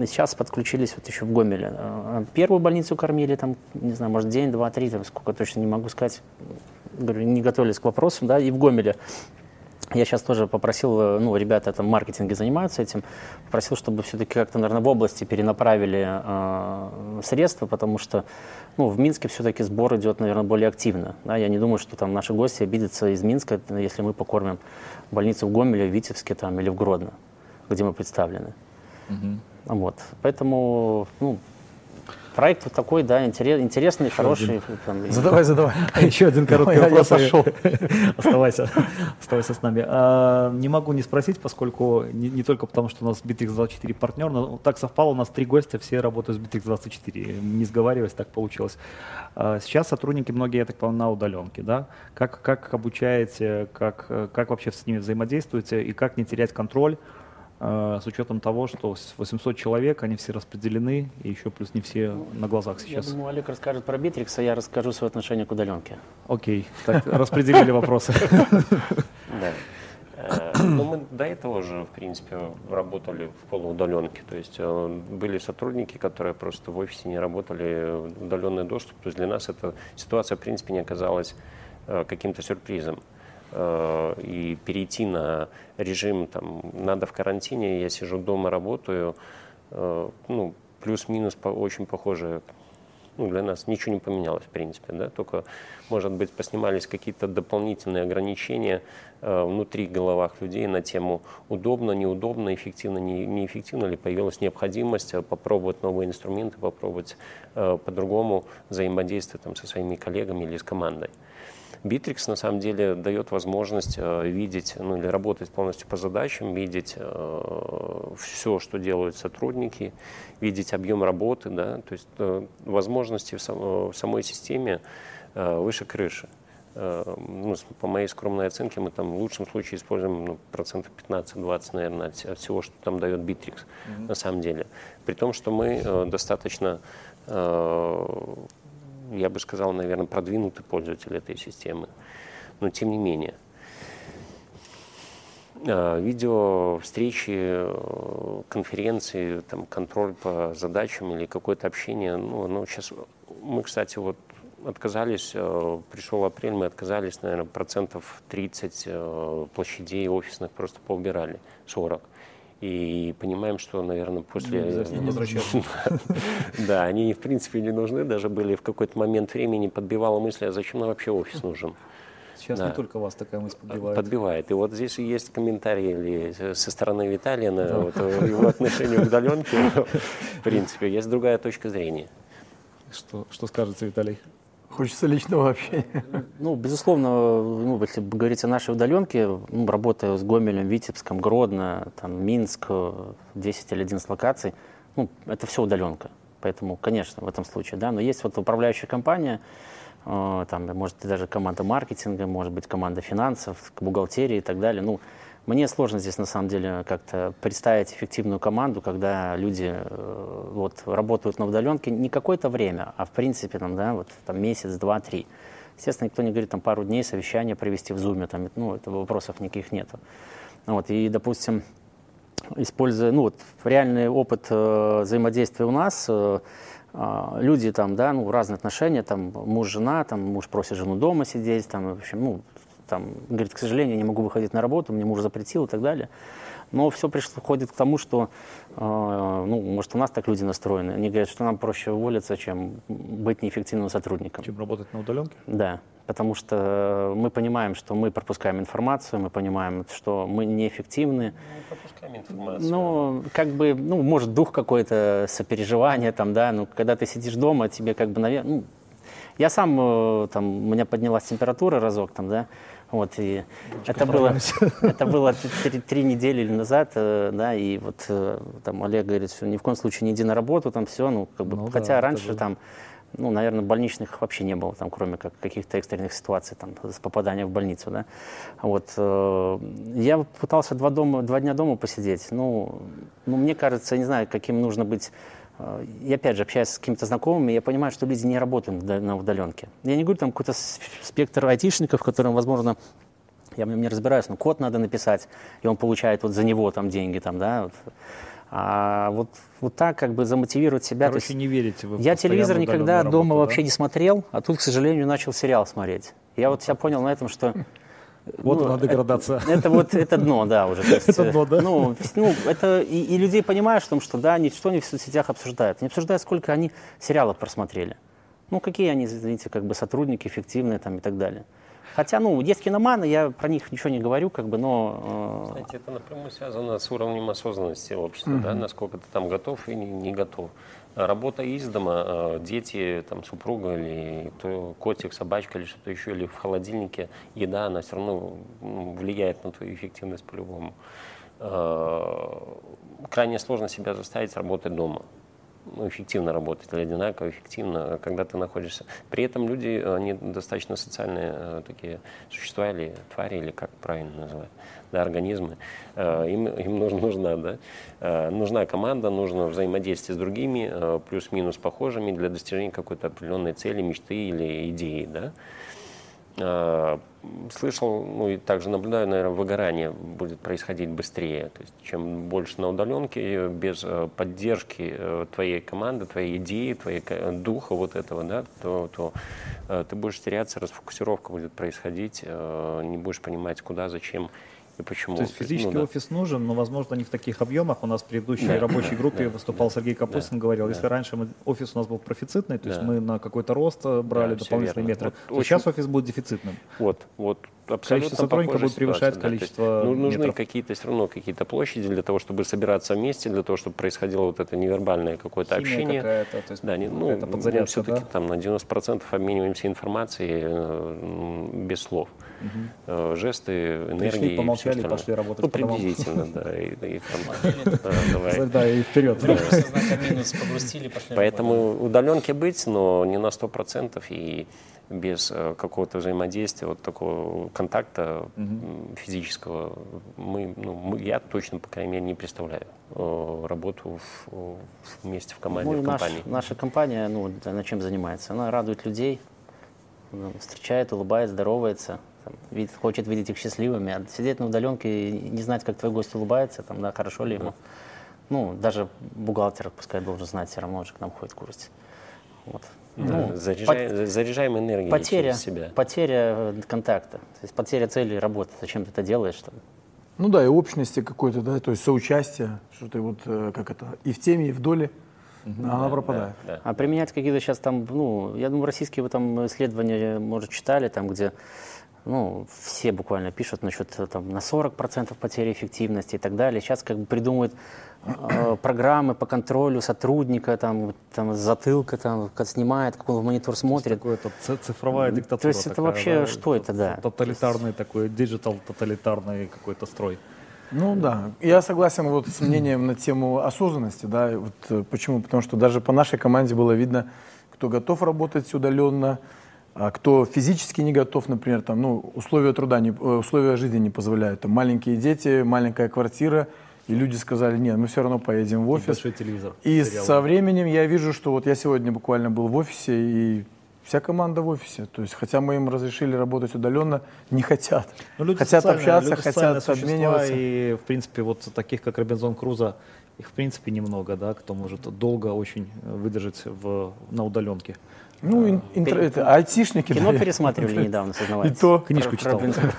э, сейчас подключились вот еще в Гомеле. Э, Первую больницу кормили, там, не знаю, может, день, два, три, там, сколько точно не могу сказать. Говорю, не готовились к вопросу, да, и в Гомеле. Я сейчас тоже попросил, э, ну, ребята там маркетинге занимаются этим, попросил, чтобы все-таки как-то, наверное, в области перенаправили э, средства, потому что, ну, в Минске все-таки сбор идет, наверное, более активно. Да? Я не думаю, что там наши гости обидятся из Минска, если мы покормим больницу в Гомеле, в Витебске там, или в Гродно, где мы представлены. Вот. Поэтому, ну, проект вот такой, да, интерес- интересный, хороший. там, Задавай, задавай. Еще один короткий Я- я вопрос. и- пошел. Оставайся, оставайся с нами. А, не могу не спросить, поскольку не, только потому, что у нас Bittrex24 партнер, но так совпало, у нас три гостя, все работают с Bittrex24. Не сговариваясь, так получилось. А, сейчас сотрудники многие, я так понимаю, на удаленке, да? Как, как обучаете, как, как вообще с ними взаимодействуете и как не терять контроль с учетом того, что с 800 человек, они все распределены, и еще плюс не все на глазах Я сейчас. думаю, Олег расскажет про Битрикс, а я расскажу свое отношение к удаленке. Окей, так, распределили вопросы. Да. Э, Ну, мы до этого же, в принципе, работали в полуудаленке. То есть э, были сотрудники, которые просто в офисе не работали, удаленный доступ. То есть для нас эта ситуация, в принципе, не оказалась э, каким-то сюрпризом. Э, И перейти на режим, там, надо в карантине, я сижу дома, работаю, э, ну, плюс-минус очень похоже ну, для нас ничего не поменялось, в принципе, да, только, может быть, поснимались какие-то дополнительные ограничения э, внутри головах людей на тему удобно, неудобно, эффективно, не, неэффективно ли появилась необходимость попробовать новые инструменты, попробовать по-другому взаимодействовать там, со своими коллегами или с командой. Битрикс на самом деле дает возможность э, видеть, ну или работать полностью по задачам, видеть все, что делают сотрудники, видеть объем работы, да, то есть э, возможности в, сам- э, в самой системе э, выше крыши. Э, ну, по моей скромной оценке, мы там в лучшем случае используем ну, процентов 15-20, наверное, от вс- от всего, что там дает Битрикс на самом деле. При том, что мы э, достаточно э, я бы сказал, наверное, продвинутый пользователь этой системы. Но тем не менее. Э, Видео, встречи, конференции, там, контроль по задачам или какое-то общение, ну, оно сейчас... Мы, кстати, вот отказались, э, пришел апрель, мы отказались, наверное, процентов 30 э, площадей офисных просто поубирали, 40. И понимаем, что, наверное, после... Возвращаться. Да, они, в принципе, не нужны. Даже были в какой-то момент времени, подбивала мысль, а зачем нам вообще офис нужен? Сейчас Да. не только вас такая мысль подбивает. Подбивает. И вот здесь есть комментарий или со стороны Виталия на вот его отношение к удаленке. В принципе, есть другая точка зрения. Что, что скажете, Виталий? Хочется личного общения. Ну, безусловно, ну, если говорить о нашей удаленке, ну, работая с Гомелем, Витебском, Гродно, там, Минск, э, 10 или 11 локаций, ну, это все удаленка. Поэтому, конечно, в этом случае, да. Но есть вот управляющая компания, э, там, может даже команда маркетинга, может быть, команда финансов, бухгалтерии и так далее. Ну, мне сложно здесь, на самом деле, как-то представить эффективную команду, когда люди э, вот, работают на удаленке не какое-то время, а в принципе, там, да, вот, там, месяц, два, три. Естественно, никто не говорит там пару дней совещания провести в Zoom, там, ну, это вопросов никаких нету. Вот, и, допустим, используя, ну, вот, реальный опыт э, взаимодействия у нас, э, а, люди там, да, ну, разные отношения, там, муж, жена, там, муж просит жену дома сидеть, там, в общем, ну, там, говорит, к сожалению, я не могу выходить на работу, мне муж запретил и так далее. Но все приходит к тому, что, э, ну, может, у нас так люди настроены. Они говорят, что нам проще уволиться, чем быть неэффективным сотрудником. Чем работать на удаленке? Да, потому что мы понимаем, что мы пропускаем информацию, мы понимаем, что мы неэффективны. Ну, пропускаем информацию. Ну, как бы, ну, может, дух какой-то, сопереживание там, да, ну, когда ты сидишь дома, тебе как бы, наверное, ну, я сам, э, там, у меня поднялась температура разок, там, да, вот, и это было, это было три, три недели назад, э, да, и вот э, там Олег говорит, что ни в коем случае не иди на работу, там все, ну, как бы, Ну хотя да, раньше там, ну, наверное, больничных вообще не было, там, кроме как каких-то экстренных ситуаций, там, с попаданием в больницу, да. Вот, э, я пытался два, дома, два дня дома посидеть, ну, ну, мне кажется, я не знаю, каким нужно быть я опять же общаюсь с какими-то знакомыми, я понимаю, что люди не работают на удаленке. Я не говорю там какой-то спектр айтишников, которым, возможно, я в нем не разбираюсь, но код надо написать, и он получает вот за него там деньги, там, да, вот. А вот, вот так как бы замотивировать себя. Короче, есть не верите вы я телевизор никогда удаленную дома работу, вообще да? не смотрел, а тут, к сожалению, начал сериал смотреть. Я вот себя понял на этом, что Вот ну, она деградация. это вот это дно, да, уже. есть, Это дно, да? Ну, ну, это и, и людей понимаешь в том, что да, они что они в соцсетях обсуждают. Они обсуждают, сколько они сериалов просмотрели. Ну, какие они, извините, как бы сотрудники эффективные там и так далее. Хотя, ну, есть киноманы, я про них ничего не говорю, как бы, но... э, Знаете, это напрямую связано с уровнем осознанности общества, да, насколько ты там готов и не, не готов. Работа из дома, э, дети, там, супруга или то, котик, собачка или что-то еще, или в холодильнике, еда, она все равно влияет на твою эффективность по-любому. Э, Крайне сложно себя заставить работать дома ну, эффективно работать или одинаково эффективно, когда ты находишься. При этом люди, они достаточно социальные э, такие существа или твари, или как правильно назвать, да, организмы. Э, Им, им нужна, нужна, да, э, нужна команда, нужно взаимодействие с другими, э, плюс-минус похожими для достижения какой-то определенной цели, мечты или идеи. Да. Слышал, ну и также наблюдаю, наверное, выгорание будет происходить быстрее. То есть, чем больше на удаленке, без поддержки твоей команды, твоей идеи, твоей духа вот этого, да, то, то ты будешь теряться, расфокусировка будет происходить, не будешь понимать, куда, зачем и почему. То есть физический Ну да. офис нужен, но, возможно, не в таких объемах. У нас в предыдущей Да. рабочей группе Да. выступал Сергей Капустин, говорил, Да. если раньше мы- офис у нас был профицитный, то есть мы на какой-то рост э, брали Да, дополнительные метры, Вот то очень- сейчас офис будет дефицитным. Вот, вот. Абсолютно Количество сотрудников будет превышать ситуация, да. Количество ну, нужны какие-то все равно какие-то площади для того, чтобы собираться вместе, для того, чтобы происходило вот это невербальное какое-то Химия общение. какая-то, то есть Да, не, ну, мы подзарядка, все-таки да? там на 90% обмениваемся информацией э, без слов. Э, Жесты, энергии. Пришли, помолчали и пошли работать Ну, приблизительно, да. И, и там, да, давай. Да, и вперед. знака минус погрустили, пошли Поэтому удаленке быть, но не на 100% и без э, какого-то взаимодействия, вот такого контакта м, физического, мы, ну, мы- я точно, по крайней мере, не представляю э, работу в, в- вместе в команде, Ну, в наш- компании. наша компания, ну, она чем занимается? Она радует людей, встречает, улыбается, здоровается, там, видит- хочет видеть их счастливыми. А сидеть на удаленке и не знать, как твой гость улыбается, там, да, хорошо ли ему. Ну, даже бухгалтер, пускай должен знать, все равно он же к нам ходит курить. Вот. Да, Ну, заряжаем, заряжаем энергией потеря, через себя. потеря э, контакта, то есть потеря цели работы. Зачем ты это делаешь? Там? Ну да, и общности какой-то, да, то есть соучастие, что ты вот, э, как это, и в теме, и в доле, она пропадает. Да. А применять какие-то сейчас там, ну, я думаю, российские вы там исследования, может, читали, там, где, ну, все буквально пишут насчет э, там на 40% потери эффективности и так далее. Сейчас как бы придумывают э, программы по контролю сотрудника, там, там затылка, там, как снимает, как он в монитор смотрит. Какая-то ц- цифровая диктатура. то есть это такая, вообще да, что это, да? Тоталитарный такой, digital тоталитарный какой-то строй. Ну да, я согласен вот с мнением на тему осознанности, да, вот э, почему, потому что даже по нашей команде было видно, кто готов работать удаленно, кто физически не готов, например, там, ну, условия труда, не, э, условия жизни не позволяют, там, маленькие дети, маленькая квартира, и люди сказали, нет, мы все равно поедем в И офис. большой телевизор. И сериалы. со временем я вижу, что вот я сегодня буквально был в офисе, и вся команда в офисе. То есть, хотя мы им разрешили работать удаленно, не хотят. Ну, люди хотят общаться, люди хотят обмениваться. И, в принципе, вот таких, как Робинзон Крузо, их, в принципе, немного, да, кто может долго очень выдержать в, на удаленке. Ну, ин- интро- это, айтишники. Кино да. пересматривали недавно, И сознавайтесь. то. Книжку читал. Айтишники,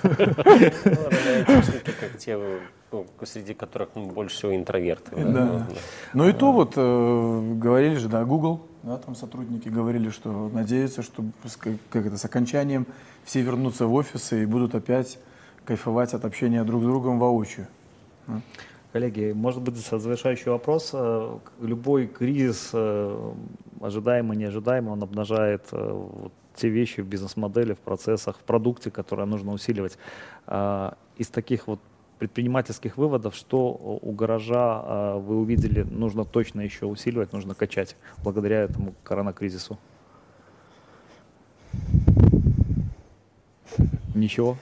как те, ну, среди которых ну, больше всего интроверты. ну. Ну и то вот э, говорили же, да, Google, да, там сотрудники говорили, что надеются, что с, как, это, с окончанием все вернутся в офисы и будут опять кайфовать от общения друг с другом воочию. Коллеги, может быть, завершающий вопрос. Э, Любой кризис, ожидаемый, неожидаемый, он обнажает э, вот те вещи в бизнес-модели, в процессах, в продукте, которые нужно усиливать. А, Из таких вот предпринимательских выводов, что у гаража э, вы увидели, нужно точно еще усиливать, нужно качать благодаря этому коронакризису? Ничего?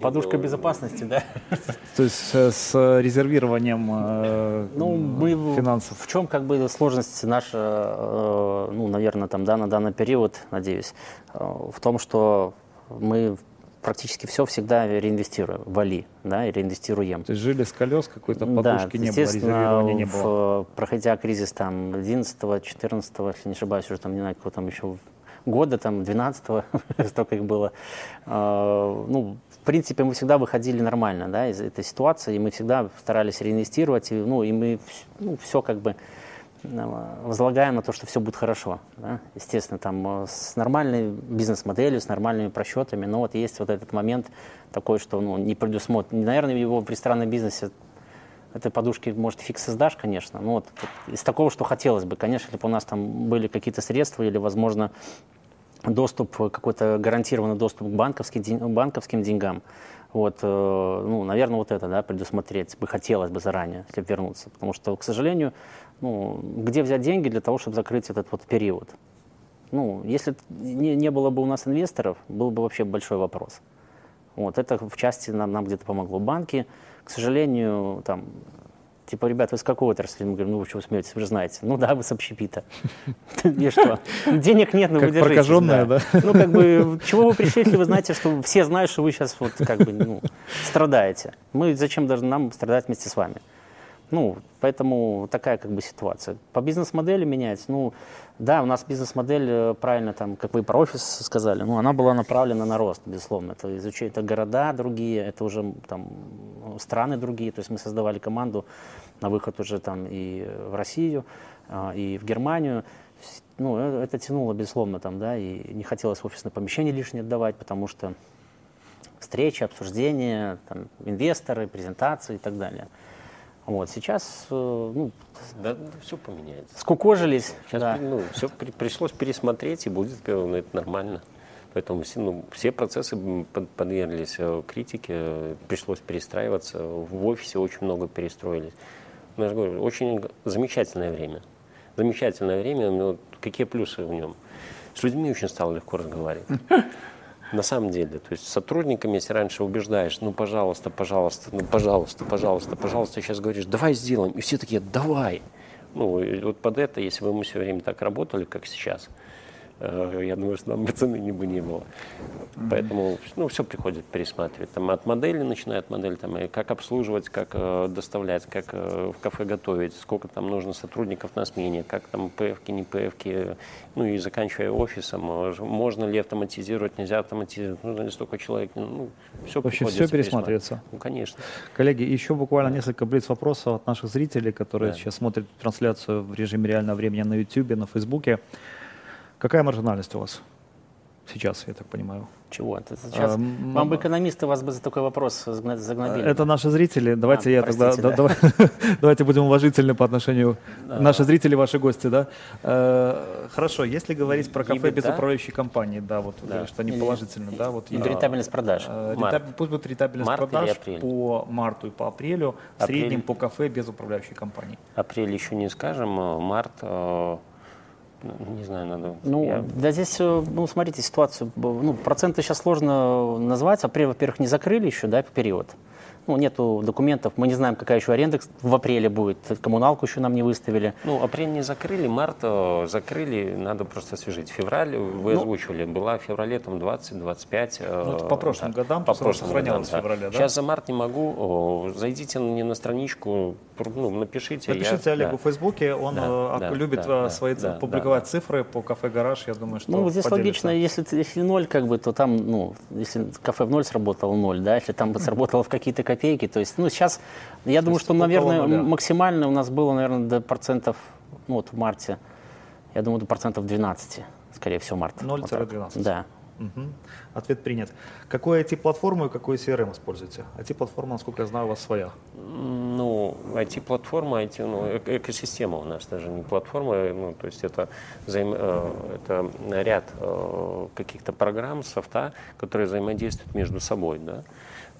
Подушка безопасности, да? То есть э, с резервированием э, Ну, мы финансов. В чем как бы сложность наша, э, ну, наверное, там, да, на данный период, надеюсь, э, в том, что мы практически все всегда реинвестируем в Али, да, и реинвестируем. То есть жили с колес, какой-то Да, подушки не было, естественно, резервирования не было. в- проходя кризис там 11 14 если не ошибаюсь, уже там, не знаю, какого там еще года, там 12 столько их было. А, Ну, принципе, мы всегда выходили нормально, да, из этой ситуации, и мы всегда старались реинвестировать, и, ну, и мы ну, все как бы э, возлагаем на то, что все будет хорошо. да. Естественно, там э, с нормальной бизнес-моделью, с нормальными просчетами, но вот есть вот этот момент такой, что ну, не предусмотрен. Наверное, его в ресторанном бизнесе этой подушки, может, фиг создашь, конечно. Но вот из такого, что хотелось бы, конечно, если бы у нас там были какие-то средства или, возможно, доступ, э, какой-то гарантированный доступ к банковским, банковским деньгам, вот, э, ну, наверное, вот это, да, предусмотреть бы хотелось бы заранее, если вернуться. Потому что, к сожалению, ну, где взять деньги для того, чтобы закрыть этот вот период? Ну, если не, не было бы у нас инвесторов, был бы вообще большой вопрос. Вот, это в части нам, нам где-то помогло. Банки, к сожалению, там, типа, ребят, вы с какой отрасли? Мы говорим, ну вы чего смеетесь, вы же знаете. Ну да, вы с общепита. И что? Денег нет, но вы держитесь. прокаженная, да? Ну, как бы, чего вы пришли, если вы знаете, что все знают, что вы сейчас вот как бы, ну, страдаете. Мы зачем должны нам страдать вместе с вами? Ну, поэтому такая как бы ситуация. По бизнес-модели менять, ну, да, у нас бизнес-модель, э, правильно, там, как вы про офис сказали, ну, она была направлена на рост, безусловно. Это изучение, это города другие, это уже там страны другие. То есть мы создавали команду на выход уже там и в Россию, а, и в Германию. Ну, э, это тянуло, безусловно, там, да, и не хотелось офисное помещение лишнее отдавать, потому что встречи, обсуждения, там, инвесторы, презентации и так далее. Вот, сейчас, э, ну, Да, все поменяется. скукожились, Сейчас да. ну, все пришлось пересмотреть, и будет ну, это нормально. Поэтому все, ну, все процессы подверглись э, критике, пришлось перестраиваться. В офисе очень много перестроились. Ну, я же говорю, очень замечательное время. Замечательное время, но какие плюсы в нем? С людьми очень стало легко разговаривать. На самом деле, то есть сотрудниками, если раньше убеждаешь, ну, пожалуйста, пожалуйста, ну, пожалуйста, пожалуйста, пожалуйста, сейчас говоришь, давай сделаем, и все такие, давай. Ну, вот под это, если бы мы все время так работали, как сейчас, я думаю, что нам бы цены не бы не было. Поэтому, ну, все приходит пересматривать. Там от модели, начиная от модели, там, и как обслуживать, как э, доставлять, как э, в кафе готовить, сколько там нужно сотрудников на смене, как там ПФки, не ПФки, ну, и заканчивая офисом, э, можно ли автоматизировать, нельзя автоматизировать, нужно ли столько человек, ну, все Вообще все пересматривается. Ну, конечно. Коллеги, еще буквально несколько блиц вопросов от наших зрителей, которые Да. сейчас смотрят трансляцию в режиме реального времени на YouTube, на Фейсбуке. Какая маржинальность у вас сейчас, я так понимаю? Чего? Это сейчас, А, вам бы экономисты вас бы за такой вопрос загнобили. Это наши зрители. Давайте А, я тогда простите, да- давай- давайте будем уважительны по отношению наши зрители, ваши гости, да. Э, Хорошо, если говорить про кафе Гибрид, без да? управляющей компании, да, вот Да. что они Или- положительны, да, вот. Или я- рентабельность продаж. Э, рентаб- Пусть будет рентабельность Март продаж по марту и по апрелю, в Апрель. среднем по кафе без управляющей компании. Апрель еще не скажем, э, март, э, не знаю, надо... Ну, я- да здесь, э, ну, смотрите, ситуацию, ну, проценты сейчас сложно назвать. Апрель, во-первых, не закрыли еще, да, период. Ну, нету документов, мы не знаем, какая еще аренда в апреле будет, коммуналку еще нам не выставили. Ну, апрель не закрыли, март э, закрыли, надо просто освежить. Февраль вы ну, озвучивали, была в феврале там 20-25. Э, ну, это по прошлым да, годам, по прошлым сохранялось годам, в феврале, да? Сейчас за март не могу, зайдите мне на страничку, ну, напишите. Напишите я, Олегу да. в Фейсбуке, он да, да, любит да, свои да, публиковать да, цифры по кафе «Гараж», я думаю, что Ну, здесь поделится. логично, если, если ноль, как бы, то там, ну, если кафе в ноль сработало, ноль, да, если там бы сработало в какие-то копейки, то есть, ну, сейчас, я думаю, что, наверное, нуля. максимально у нас было, наверное, до процентов, ну, вот в марте, я думаю, до процентов 12, скорее всего, март. 0-12? Вот да. Угу. Ответ принят. Какую IT-платформу и какой CRM используете? IT-платформа, насколько я знаю, у вас своя. Ну, IT-платформа, IT, ну, э экосистема у нас даже не платформа, ну, то есть это, взаим, э, это ряд э, каких-то программ, софта, которые взаимодействуют между собой, да.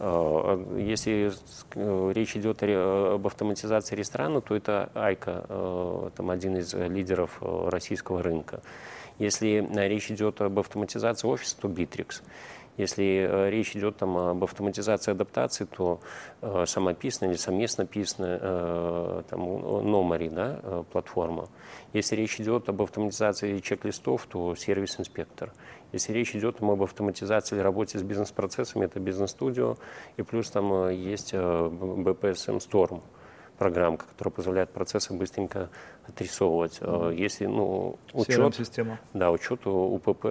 Э, если э, речь идет об автоматизации ресторана, то это Айка, э, там один из лидеров российского рынка. Если речь идет об автоматизации офиса, то Bittrex. Если речь идет там, об автоматизации адаптации, то э, самописная или совместно писная э, там, Номари, да, платформа. Если речь идет об автоматизации чек-листов, то сервис-инспектор. Если речь идет об автоматизации или работе с бизнес-процессами, это бизнес-студио, и плюс там э, есть BPSM Storm программка, которая позволяет процессы быстренько отрисовывать. Mm-hmm. Если ну, учет, система. Да, учет УПП,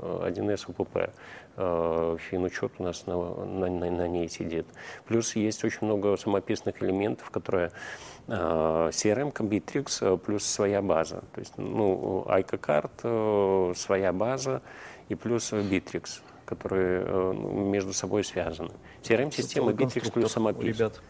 1С УПП, финучет у нас на, на, на, на ней сидит. Плюс есть очень много самописных элементов, которые CRM, Bittrex плюс своя база. То есть, ну, ICA-карт, э, своя база и плюс Bittrex, которые э, между собой связаны. CRM-система Bittrex плюс самопис. Ребят.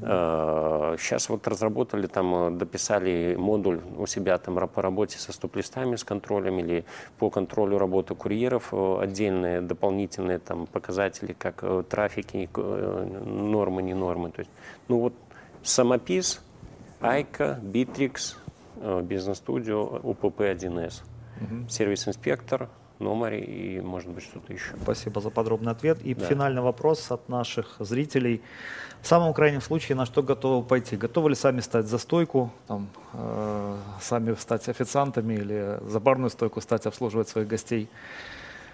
Сейчас вот разработали, там э, дописали модуль у себя там по работе со стоп-листами, с контролем или по контролю работы курьеров, отдельные дополнительные там показатели, как трафики, нормы, не нормы. То есть, ну вот самопис, iiko, Битрикс, э, бизнес-студио, УПП-1С, угу. сервис-инспектор, Номари и, может быть, что-то еще. Спасибо за подробный ответ. И да. финальный вопрос от наших зрителей. В самом крайнем случае, на что готовы пойти? Готовы ли сами стать за стойку, там, э, сами стать официантами или за барную стойку стать обслуживать своих гостей?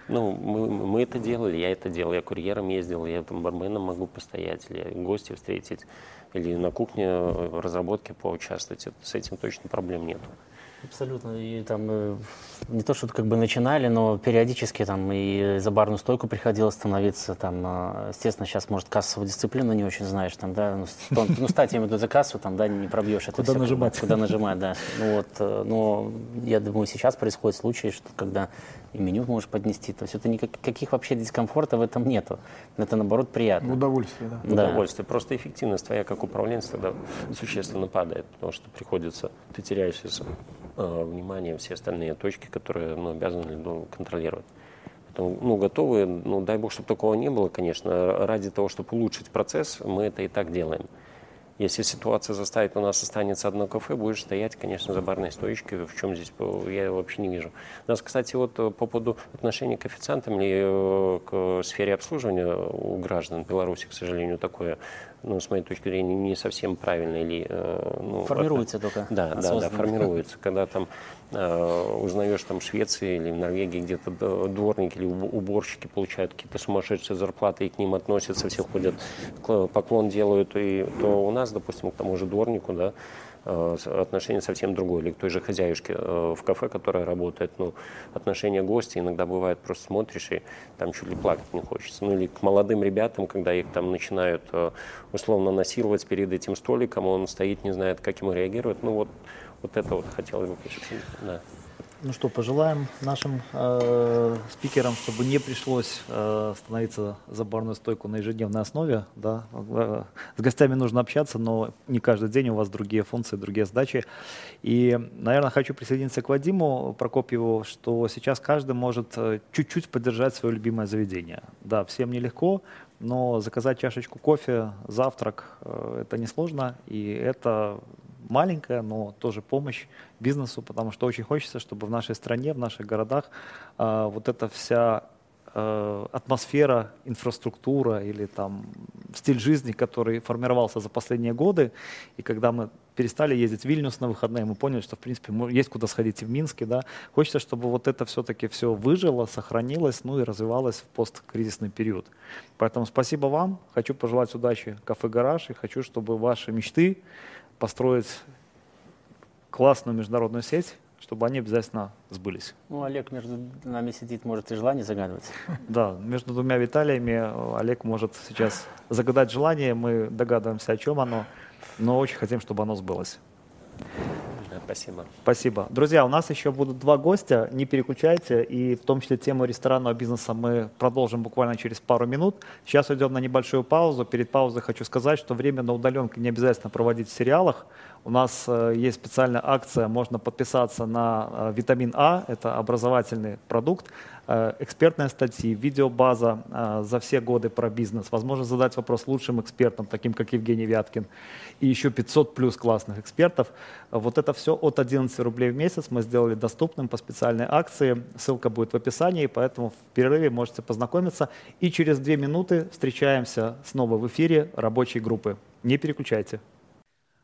Ну, мы, мы это делали, я это делал, я курьером ездил, я там барменом могу постоять, или гостей встретить или на кухне в разработке поучаствовать. С этим точно проблем нет. Абсолютно. И там э, не то, что как бы начинали, но периодически там и за барную стойку приходилось становиться. Там, э, естественно, сейчас, может, кассовую дисциплину не очень знаешь, там, да, ну, ну стать именно за кассу, там, да, не пробьешь это Куда все, нажимать. Куда нажимать, да. Ну вот, э, но я думаю, сейчас происходит случай, что когда и меню можешь поднести, то есть это никаких вообще дискомфорта в этом нету. Это, наоборот, приятно. Удовольствие, да. да. Удовольствие. Просто эффективность твоя как управленца тогда существенно падает, потому что приходится, ты теряешь э, внимание все остальные точки, которые ну, обязаны ну, контролировать. Поэтому, ну, готовы, ну, дай бог, чтобы такого не было, конечно. Ради того, чтобы улучшить процесс, мы это и так делаем. Если ситуация заставит, у нас останется одно кафе, будешь стоять, конечно, за барной стоечкой. В чем здесь я вообще не вижу. У нас, кстати, вот э, по поводу отношения к официантам или э, к сфере обслуживания у граждан Беларуси, к сожалению, такое ну, с моей точки зрения, не совсем правильно. Или, э, ну, формируется от... только. Да, да, да, формируется. Когда там э, узнаешь там в Швеции или в Норвегии где-то дворники или уборщики получают какие-то сумасшедшие зарплаты и к ним относятся, все ходят, поклон делают, и то у нас, допустим, к тому же дворнику, да, отношение совсем другое. Или к той же хозяюшке э, в кафе, которая работает, ну, отношение гостя иногда бывает, просто смотришь и там чуть ли плакать не хочется. Ну, или к молодым ребятам, когда их там начинают э, условно насиловать перед этим столиком, он стоит, не знает, как ему реагировать. Ну, вот, вот это вот хотелось бы, да. Ну что, пожелаем нашим э, спикерам, чтобы не пришлось э, становиться за барную стойку на ежедневной основе. Да? Э, с гостями нужно общаться, но не каждый день у вас другие функции, другие задачи. И, наверное, хочу присоединиться к Вадиму Прокопьеву, что сейчас каждый может э, чуть-чуть поддержать свое любимое заведение. Да, всем нелегко, но заказать чашечку кофе, завтрак э, это несложно, и это маленькая, но тоже помощь бизнесу, потому что очень хочется, чтобы в нашей стране, в наших городах э, вот эта вся э, атмосфера, инфраструктура или там стиль жизни, который формировался за последние годы. И когда мы перестали ездить в Вильнюс на выходные, мы поняли, что, в принципе, есть куда сходить и в Минске. Да? Хочется, чтобы вот это все-таки все выжило, сохранилось, ну и развивалось в посткризисный период. Поэтому спасибо вам. Хочу пожелать удачи кафе «Гараж» и хочу, чтобы ваши мечты построить классную международную сеть, чтобы они обязательно сбылись. Ну, Олег между нами сидит, может и желание загадывать. Да, между двумя Виталиями э, Олег может сейчас загадать желание, мы догадываемся, о чем оно, но очень хотим, чтобы оно сбылось. Спасибо. Спасибо. Друзья, у нас еще будут два гостя, не переключайте, и в том числе тему ресторанного бизнеса мы продолжим буквально через пару минут. Сейчас уйдем на небольшую паузу. Перед паузой хочу сказать, что время на удаленке не обязательно проводить в сериалах. У нас э, есть специальная акция, можно подписаться на э, витамин А, это образовательный продукт, э, экспертные статьи, видеобаза за все годы про бизнес, возможно задать вопрос лучшим экспертам, таким как Евгений Вяткин, и еще 500 плюс классных экспертов. Вот это все от 11 рублей в месяц мы сделали доступным по специальной акции, ссылка будет в описании, поэтому в перерыве можете познакомиться. И через две минуты встречаемся снова в эфире рабочей группы. Не переключайте.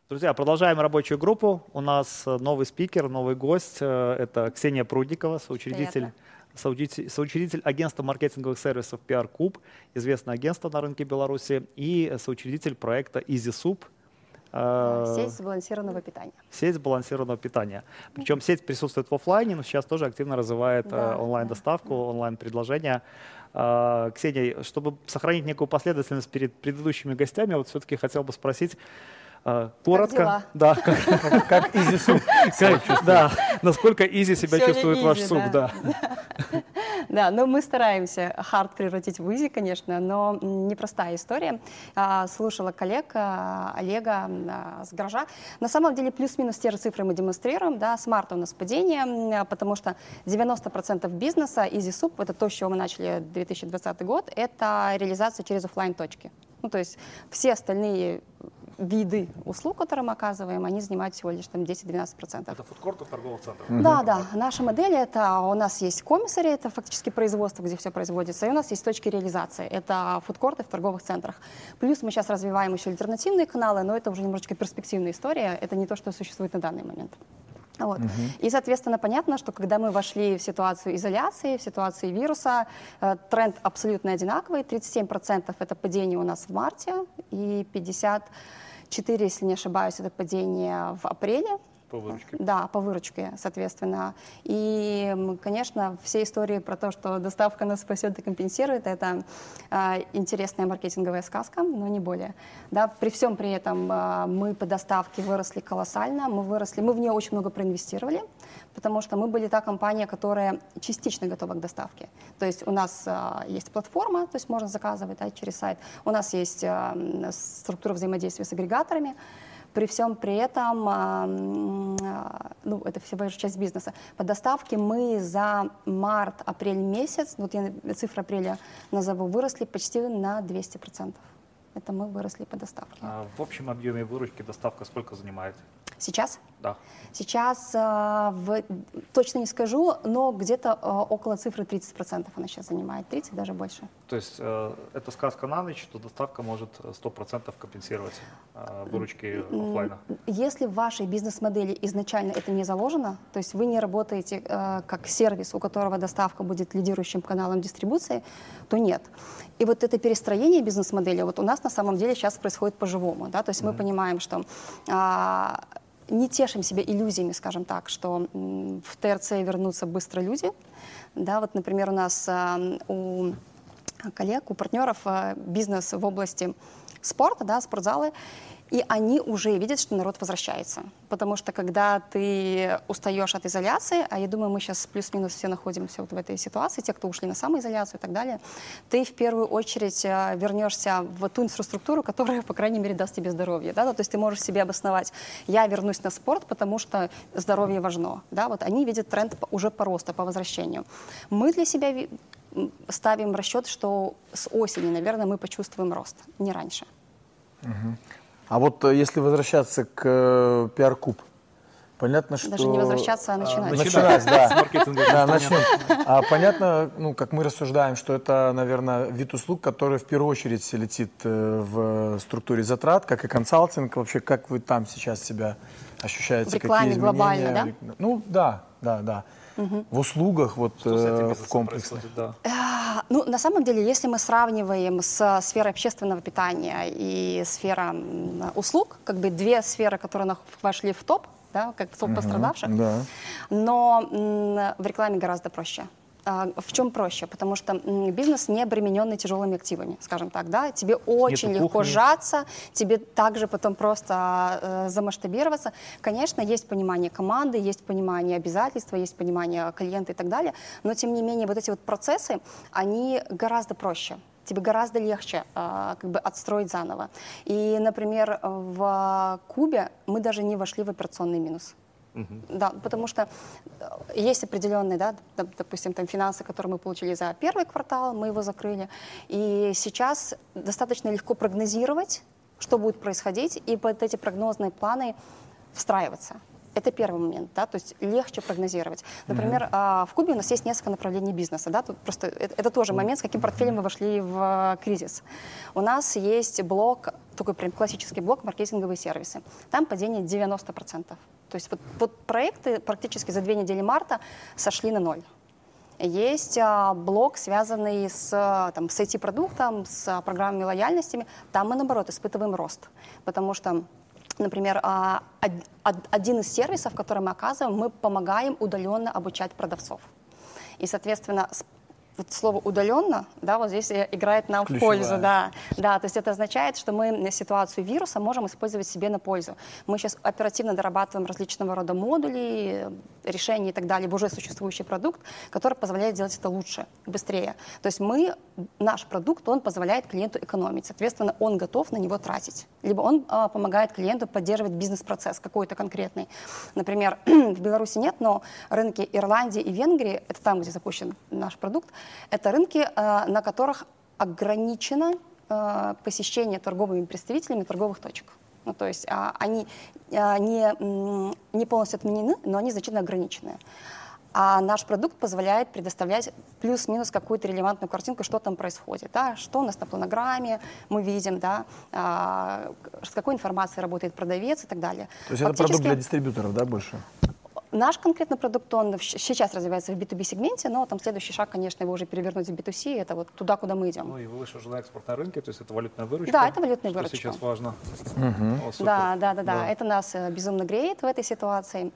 Друзья, продолжаем рабочую группу. У нас э, новый спикер, новый гость. Э, это Ксения Прудникова, соучредитель, соучредитель, соучредитель агентства маркетинговых сервисов PR Куб, известное агентство на рынке Беларуси, и соучредитель проекта Easy Soup. Э, сеть сбалансированного питания. Сеть сбалансированного питания. Причем сеть присутствует в офлайне, но сейчас тоже активно развивает да, онлайн-доставку, да. онлайн-предложения. Ксения, чтобы сохранить некую последовательность перед предыдущими гостями, вот все-таки хотел бы спросить, а, коротко, да, как, как изи суп, да, насколько easy себя чувствует ваш суп, да. Да, но мы стараемся hard превратить в easy, конечно, но непростая история. А, слушала коллег а, Олега с гаража. На самом деле плюс-минус те же цифры мы демонстрируем, да, с марта у нас падение, потому что 90% бизнеса Easy Soup, это то, с чего мы начали 2020 год, это реализация через офлайн точки. Ну, то есть все остальные виды услуг, которые мы оказываем, они занимают всего лишь там 10-12%. Это фудкорты в торговых центрах? Да, да. Наша модель это у нас есть комиссари, это фактически производство, где все производится, и у нас есть точки реализации, это фудкорты в торговых центрах. Плюс мы сейчас развиваем еще альтернативные каналы, но это уже немножечко перспективная история, это не то, что существует на данный момент. Вот. Угу. И, соответственно, понятно, что когда мы вошли в ситуацию изоляции, в ситуацию вируса, э, тренд абсолютно одинаковый. 37% это падение у нас в марте и 50 4, если не ошибаюсь, это падение в апреле. По выручке. Да, по выручке, соответственно. И, конечно, все истории про то, что доставка нас спасет и компенсирует, это э, интересная маркетинговая сказка, но не более. Да, при всем при этом э, мы по доставке выросли колоссально, мы выросли, мы в нее очень много проинвестировали, потому что мы были та компания, которая частично готова к доставке. То есть у нас э, есть платформа, то есть можно заказывать да, через сайт, у нас есть э, структура взаимодействия с агрегаторами, при всем при этом, а, ну, это всего лишь часть бизнеса. По доставке мы за март-апрель месяц, вот я цифры апреля назову, выросли почти на 200%. Это мы выросли по доставке. А в общем объеме выручки доставка сколько занимает? Сейчас? Да. Сейчас э, в, точно не скажу, но где-то э, около цифры 30% она сейчас занимает, 30 даже больше. То есть э, это сказка на ночь, что доставка может 100% компенсировать э, выручки офлайна? Если в вашей бизнес-модели изначально это не заложено, то есть вы не работаете э, как сервис, у которого доставка будет лидирующим каналом дистрибуции, то нет. И вот это перестроение бизнес-модели вот у нас на самом деле сейчас происходит по-живому. Да? То есть mm-hmm. мы понимаем, что а, не тешим себя иллюзиями, скажем так, что в ТРЦ вернутся быстро люди. Да, вот, например, у нас а, у коллег, у партнеров а, бизнес в области спорта, да, спортзалы, и они уже видят, что народ возвращается. Потому что когда ты устаешь от изоляции, а я думаю, мы сейчас плюс-минус все находимся вот в этой ситуации, те, кто ушли на самоизоляцию и так далее, ты в первую очередь э, вернешься в ту инфраструктуру, которая, по крайней мере, даст тебе здоровье. Да? То есть ты можешь себе обосновать, я вернусь на спорт, потому что здоровье важно. Да? Вот они видят тренд уже по росту, по возвращению. Мы для себя ставим расчет, что с осени, наверное, мы почувствуем рост, не раньше. Угу. А вот э, если возвращаться к э, пиар-куб, Понятно, что... Даже не возвращаться, а начинать. Начинать, да. Да, начнем. А понятно, ну, как мы рассуждаем, что это, наверное, вид услуг, который в первую очередь летит э, в структуре затрат, как и консалтинг. Вообще, как вы там сейчас себя ощущаете? В рекламе глобально, изменения? Ну, да, да, да. В услугах, вот э, в комплексе. да. А, Ну, на самом деле, если мы сравниваем с сферой общественного питания и сфера услуг, как бы две сферы, которые вошли в топ, да, как в топ пострадавших, Да. но в рекламе гораздо проще. А, В чем проще? Потому что бизнес не обремененный тяжелыми активами, скажем так, да. Тебе очень Нету легко кухни. сжаться, тебе также потом просто э, замасштабироваться. Конечно, есть понимание команды, есть понимание обязательства, есть понимание клиента и так далее, но тем не менее вот эти вот процессы, они гораздо проще. Тебе гораздо легче а, как бы отстроить заново. И, например, в Кубе мы даже не вошли в операционный минус. Да, потому что э, есть определенные, да, доп- допустим, там финансы, которые мы получили за первый квартал, мы его закрыли. И сейчас достаточно легко прогнозировать, что будет происходить, и под эти прогнозные планы встраиваться. Это первый момент, да, то есть легче прогнозировать. Например, а, в Кубе у нас есть несколько направлений бизнеса, да, тут просто это, это тоже момент, с каким портфелем мы вошли в а, кризис. У нас есть блок, такой прям классический блок маркетинговые сервисы. Там падение 90%. То есть вот, вот проекты практически за две недели марта сошли на ноль. Есть а, блок, связанный с, там, с IT-продуктом, с а, программами лояльностями. Там мы, наоборот, испытываем рост. Потому что, например, а, од- од- один из сервисов, который мы оказываем, мы помогаем удаленно обучать продавцов. И, соответственно, вот слово удаленно, да, вот здесь играет нам в Ключевая. пользу, да, да, то есть это означает, что мы ситуацию вируса можем использовать себе на пользу. Мы сейчас оперативно дорабатываем различного рода модули, решения и так далее в уже существующий продукт, который позволяет сделать это лучше, быстрее. То есть мы, наш продукт, он позволяет клиенту экономить, соответственно, он готов на него тратить. Либо он а, помогает клиенту поддерживать бизнес-процесс какой-то конкретный. Например, в Беларуси нет, но рынки Ирландии и Венгрии, это там, где запущен наш продукт, это рынки, а, на которых ограничено а, посещение торговыми представителями торговых точек. Ну, то есть а, они а, не, не полностью отменены, но они значительно ограничены. А наш продукт позволяет предоставлять плюс-минус какую-то релевантную картинку, что там происходит, да, что у нас на планограмме мы видим, да, а, с какой информацией работает продавец и так далее. То есть это продукт Фактически- для дистрибьюторов, да, больше? Наш конкретный продукт, он сейчас развивается в B2B сегменте, но там следующий шаг, конечно, его уже перевернуть в B2C, это вот туда, куда мы идем. Ну и вы вышли уже на экспортные рынки, то есть это валютная выручка. Да, это валютная что выручка. сейчас важно. О, супер. Да, да, да, да, Это нас э, безумно греет в этой ситуации.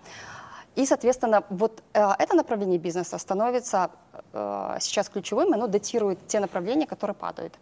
И, соответственно, вот э, это направление бизнеса становится э, сейчас ключевым, оно датирует те направления, которые падают.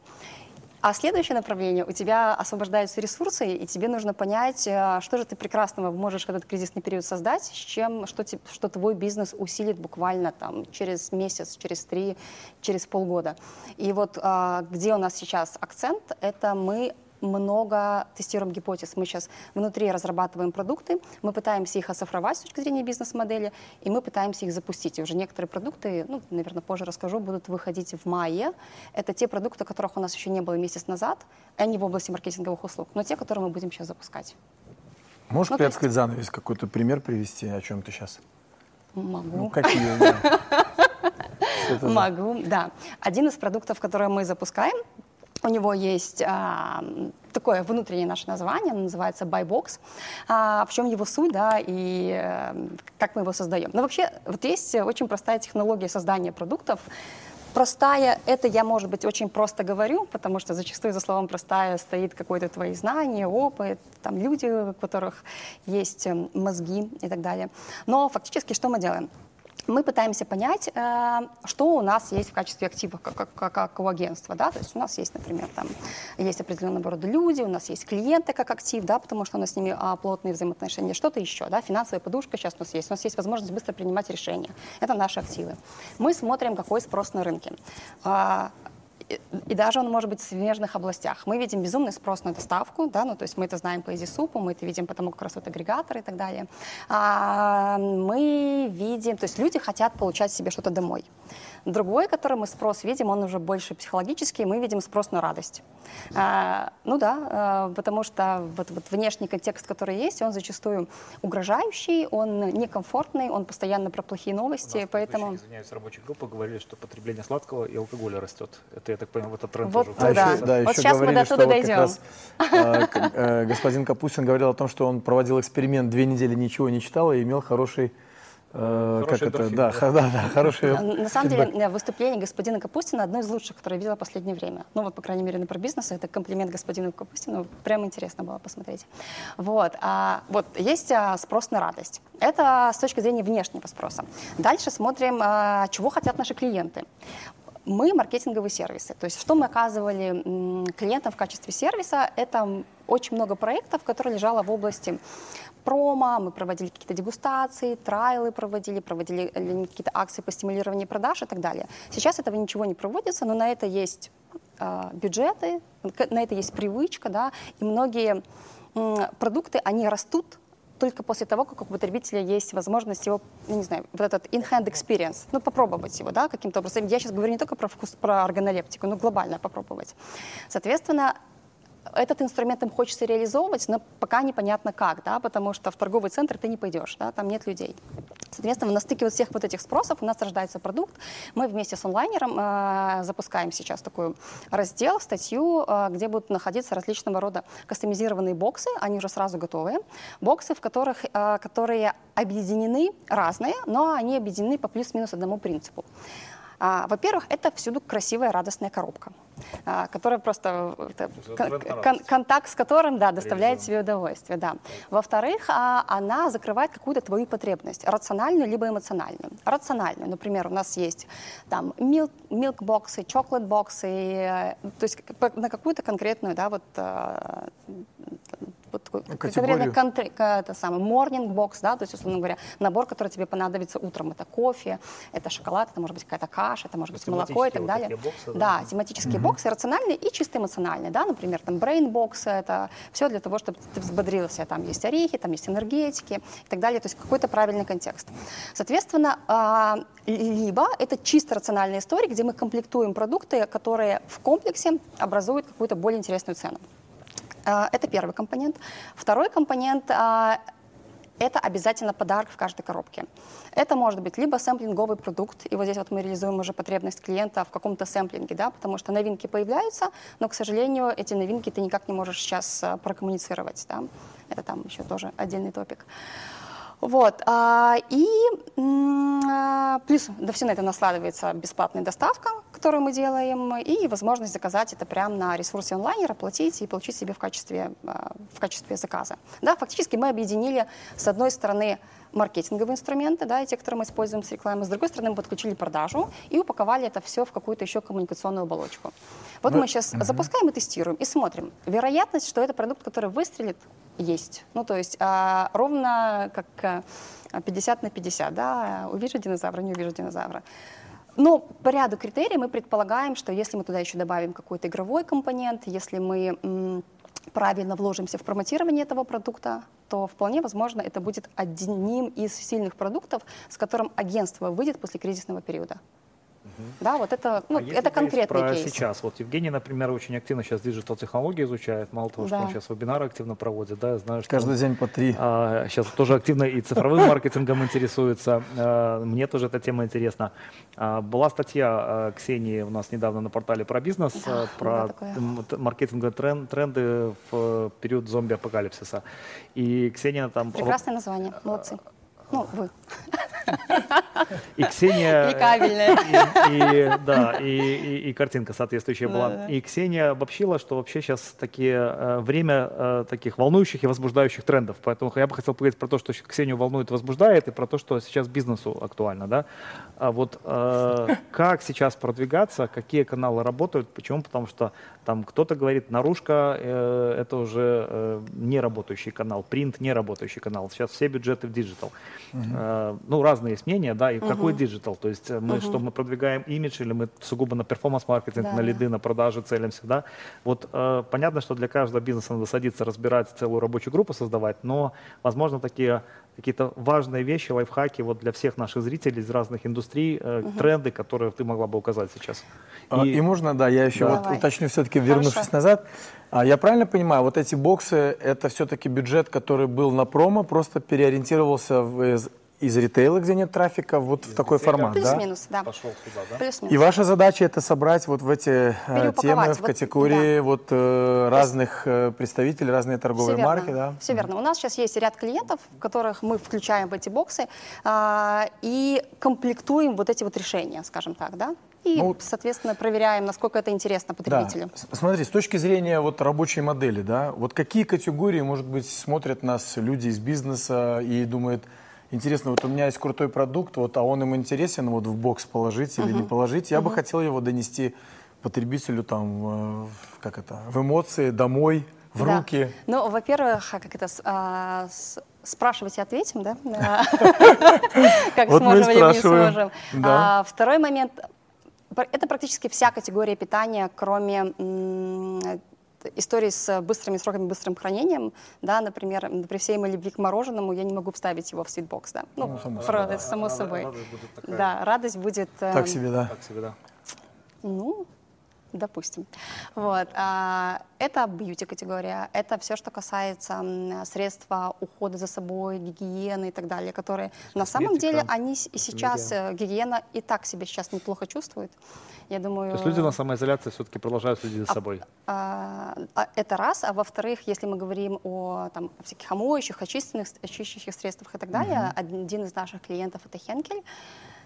А следующее направление, у тебя освобождаются ресурсы, и тебе нужно понять, э, что же ты прекрасного можешь в этот кризисный период создать, с чем, что, что твой бизнес усилит буквально там, через месяц, через три, через полгода. И вот а, где у нас сейчас акцент, это мы много тестируем гипотез. Мы сейчас внутри разрабатываем продукты, мы пытаемся их оцифровать с точки зрения бизнес-модели, и мы пытаемся их запустить. И уже некоторые продукты, ну, наверное, позже расскажу, будут выходить в мае. Это те продукты, которых у нас еще не было месяц назад, они в области маркетинговых услуг, но те, которые мы будем сейчас запускать. Можешь Ну, то есть- приоткрыть занавес, какой-то пример привести, о чем ты сейчас? Могу. Ну, какие, да. Могу, да. Один из продуктов, который мы запускаем, у него есть а, такое внутреннее наше название, оно называется Buybox. А, в чем его суть, да, и э, как мы его создаем. Но вообще, вот есть очень простая технология создания продуктов. Простая, это я, может быть, очень просто говорю, потому что зачастую за словом простая стоит какое-то твои знания, опыт, там люди, у которых есть э, мозги и так далее. Но фактически что мы делаем? Мы пытаемся понять, э, что у нас есть в качестве активов, как, как- как- у агентства. Да? То есть у нас есть, например, там, есть определенного рода люди, у нас есть клиенты как актив, да, потому что у нас с ними а, плотные взаимоотношения, что-то еще. Да? Финансовая подушка сейчас у нас есть. У нас есть возможность быстро принимать решения. Это наши активы. Мы смотрим, какой спрос на рынке. И, даже он может быть в смежных областях. Мы видим безумный спрос на доставку, да, ну, то есть мы это знаем по EasySoup, мы это видим потому, как растут агрегаторы и так далее. А, мы видим, то есть люди хотят получать себе что-то домой. Другой, который мы спрос видим, он уже больше психологический, мы видим спрос на радость. А, ну да, а, потому что вот, вот внешний контекст, который есть, он зачастую угрожающий, он некомфортный, он постоянно про плохие новости, поэтому... Извиняюсь, рабочая группа говорили, что потребление сладкого и алкоголя растет. Это, я так понимаю, этот тренд вот, тоже. А да. еще, да, Вот еще сейчас мы говорили, до что туда вот дойдем. раз, э, э, господин Капустин говорил о том, что он проводил эксперимент, две недели ничего не читал и имел хороший, э, как это, да, да. да, да, хороший На самом деле, фидбэк. выступление господина Капустина одно из лучших, которое я видела в последнее время. Ну вот, по крайней мере, на про бизнес. Это комплимент господину Капустину. Прям интересно было посмотреть. Вот. А, вот есть а, спрос на радость. Это с точки зрения внешнего спроса. Дальше смотрим, а, чего хотят наши клиенты. Мы маркетинговые сервисы. То есть что мы оказывали клиентам в качестве сервиса? Это очень много проектов, которые лежало в области промо, мы проводили какие-то дегустации, трайлы проводили, проводили э, какие-то акции по стимулированию продаж и так далее. Сейчас этого ничего не проводится, но на это есть э, бюджеты, на это есть привычка, да, и многие продукты, они растут только после того, как у потребителя есть возможность его, ну, не знаю, вот этот in-hand experience, ну, попробовать его, да, каким-то образом. Я сейчас говорю не только про вкус, про органолептику, но глобально попробовать. Соответственно, этот инструмент им хочется реализовывать, но пока непонятно как, да, потому что в торговый центр ты не пойдешь, да, там нет людей. Соответственно, на стыке вот всех вот этих спросов у нас рождается продукт. Мы вместе с онлайнером э, запускаем сейчас такой раздел, статью, э, где будут находиться различного рода кастомизированные боксы, они уже сразу готовые. Боксы, в которых, э, которые объединены, разные, но они объединены по плюс-минус одному принципу. А, Во-первых, это всюду красивая, радостная коробка, а, которая просто э, кон- контакт с которым, да, доставляет себе удовольствие, да. Во-вторых, а, она закрывает какую-то твою потребность, рациональную либо эмоциональную. Рациональную, например, у нас есть там милк, милк-боксы, чоколад-боксы, э, то есть по- на какую-то конкретную, да, вот э, вот Ну, конкретно категорию. контр- это самый morning box, да, то есть, условно говоря, набор, который тебе понадобится утром. Это кофе, это шоколад, это может быть какая-то каша, это может быть молоко и так вот далее. боксы, да? да, тематические боксы, рациональные и чисто эмоциональные, да, например, там brain box, это все для того, чтобы ты взбодрился, там есть орехи, там есть энергетики и так далее, то есть какой-то правильный контекст. Соответственно, а, либо это чисто рациональная история, где мы комплектуем продукты, которые в комплексе образуют какую-то более интересную цену. А, Это первый компонент. Второй компонент а, это обязательно подарок в каждой коробке. Это может быть либо сэмплинговый продукт, и вот здесь вот мы реализуем уже потребность клиента в каком-то сэмплинге, да, потому что новинки появляются, но, к сожалению, эти новинки ты никак не можешь сейчас а, прокоммуницировать, да. Это там еще тоже отдельный топик. Вот. а, И а, плюс до всего на это наслаивается бесплатная доставка, которую мы делаем, и возможность заказать это прямо на ресурсе онлайнера, платить и получить себе в качестве, а, в качестве заказа. Да, фактически мы объединили, с одной стороны, маркетинговые инструменты, да, и те, которые мы используем с рекламой, с другой стороны, мы подключили продажу и упаковали это все в какую-то еще коммуникационную оболочку. Вот мы сейчас запускаем и тестируем, и смотрим. Вероятность, что это продукт, который выстрелит, есть. Ну, то есть а, ровно как а, 50 на 50, да, увижу динозавра, не увижу динозавра. Но по ряду критерий мы предполагаем, что если мы туда еще добавим какой-то игровой компонент, если мы правильно вложимся в промотирование этого продукта, то вполне возможно это будет одним из сильных продуктов, с которым агентство выйдет после кризисного периода. Да, вот это, ну, А это конкретный про кейс. сейчас. Вот Евгений, например, очень активно сейчас диджитал-технологии изучает. Мало того, что Да. он сейчас вебинары активно проводит, да, я знаю, что Каждый он, день по три. а, сейчас тоже активно и цифровым маркетингом интересуется. А, Мне тоже эта тема интересна. А, Была статья а, Ксении у нас недавно на портале про бизнес, Да, а, про маркетинговые трен- тренды в период зомби-апокалипсиса. И Ксения там... Прекрасное название, молодцы. Ну, вы. И Ксения... И кабельное. И, и- да, и, и- и картинка соответствующая была. Да-да-да. И Ксения обобщила, что вообще сейчас такие э, время э, таких волнующих и возбуждающих трендов. Поэтому я бы хотел поговорить про то, что Ксению волнует и возбуждает, и про то, что сейчас бизнесу актуально. Да? А вот э, как сейчас продвигаться, какие каналы работают, почему? Потому что там кто-то говорит, наружка э, это уже э, не работающий канал, принт не работающий канал. Сейчас все бюджеты в digital. Э, ну, разные есть мнения, да, и угу. какой digital, то есть мы угу. что, мы продвигаем имидж или мы сугубо на performance-маркетинг, да, на лиды, на продажи целимся, да. Вот э, понятно, что для каждого бизнеса надо садиться, разбирать целую рабочую группу создавать, но, возможно, такие какие-то важные вещи, лайфхаки вот для всех наших зрителей из разных индустрий, э, угу. тренды, которые ты могла бы указать сейчас. А, и, и можно, да, я еще да. вот уточню все-таки, вернувшись Хорошо. назад, а я правильно понимаю, вот эти боксы, это все-таки бюджет, который был на промо, просто переориентировался в, из, из ритейла, где нет трафика, вот из в такой ритейля. формат, Плюс-минус, да? Пошел сюда, да? Плюс-минус. И ваша задача это собрать вот в эти э, темы, в категории да. вот э, разных э, представителей, разные торговые Все марки, верно. да? Все верно. У нас сейчас есть ряд клиентов, которых мы включаем в эти боксы э, и комплектуем вот эти вот решения, скажем так, да? И, ну, соответственно, проверяем, насколько это интересно потребителю. Да. Смотри, с точки зрения вот рабочей модели, да, вот какие категории, может быть, смотрят нас люди из бизнеса и думают, интересно, вот у меня есть крутой продукт, вот, а он им интересен, вот в бокс положить или uh-huh. не положить, я uh-huh. бы хотел его донести потребителю там, как это, в эмоции, домой, в да. руки. Ну, во-первых, а как это, а, спрашивать и ответим, да? Как сможем или не сможем. А, второй момент, это практически вся категория питания, кроме истории с быстрыми сроками, быстрым хранением, да, например, при всей моей любви к мороженому я не могу вставить его в свитбокс, да. Ну, ну само, про, само да, собой. Радость будет такая... Да, радость будет... Так эм, себе, да. Так себе, да. Ну, допустим. Вот. А, это бьюти-категория, это все, что касается средства ухода за собой, гигиены и так далее, которые Косметика, на самом деле они и сейчас, медиа. Э, гигиена и так себя сейчас неплохо чувствует. Я думаю... То есть люди на самоизоляции все-таки продолжают следить за собой? А, а, это раз. А во-вторых, если мы говорим о там, всяких омоющих, очистительных, очищающих средствах и так далее, угу. один из наших клиентов это Хенкель,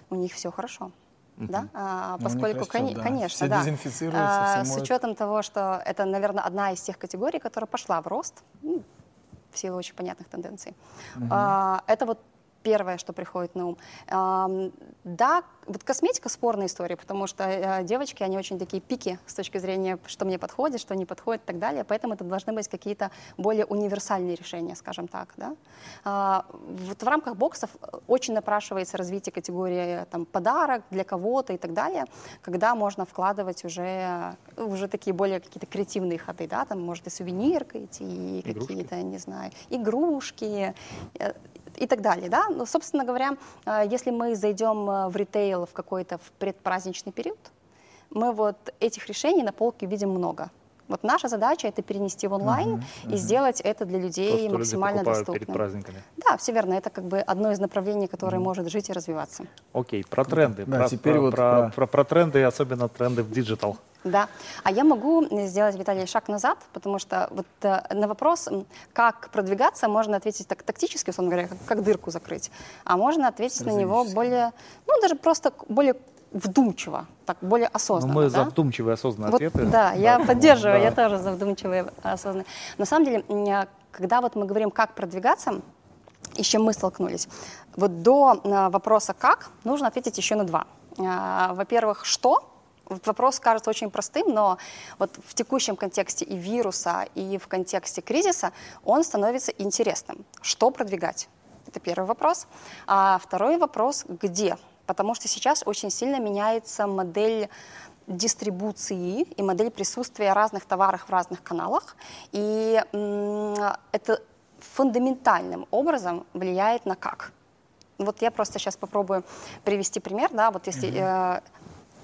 у них все хорошо. Да? А, ну, поскольку, растет, кон- да. конечно, все да. дезинфицируются, а, все С учетом того, что это, наверное, одна из тех категорий, которая пошла в рост, ну, в силу очень понятных тенденций. Uh-huh. А, это вот первое, что приходит на ум. Да, вот косметика спорная история, потому что э, девочки, они очень такие пики с точки зрения, что мне подходит, что не подходит и так далее, поэтому это должны быть какие-то более универсальные решения, скажем так. Да? А, вот в рамках боксов очень напрашивается развитие категории там, подарок для кого-то и так далее, когда можно вкладывать уже, уже такие более какие-то креативные ходы, да, там может и сувенирка идти, и какие-то, не знаю, игрушки, э, и так далее. Да? Но, собственно говоря, э, если мы зайдем э, в ритейл в какой-то предпраздничный период, мы вот этих решений на полке видим много. Вот наша задача это перенести в онлайн uh-huh. и сделать это для людей То, максимально люди доступно. Перед праздниками. Да, все верно. Это как бы одно из направлений, которое uh-huh. может жить и развиваться. Окей, про тренды. Да, про, теперь про, вот про, про, про, про тренды, особенно тренды в digital. Да. А я могу сделать, Виталий, шаг назад, потому что вот э, на вопрос, как продвигаться, можно ответить так тактически, условно говоря, как, как дырку закрыть, а можно ответить на него более, ну, даже просто более вдумчиво, так более осознанно. Но ну, мы да? за вдумчивые осознанные вот, ответы. Да, я поддерживаю, да. я тоже за вдумчивые осознанные. На самом деле, а, когда вот мы говорим, как продвигаться, и с чем мы столкнулись, вот до а, вопроса «как» нужно ответить еще на два. А, во-первых, что? Вопрос кажется очень простым, но вот в текущем контексте и вируса, и в контексте кризиса он становится интересным. Что продвигать? Это первый вопрос. А второй вопрос – где? Потому что сейчас очень сильно меняется модель дистрибуции и модель присутствия разных товаров в разных каналах. И это фундаментальным образом влияет на как. Вот я просто сейчас попробую привести пример, да, вот если mm-hmm.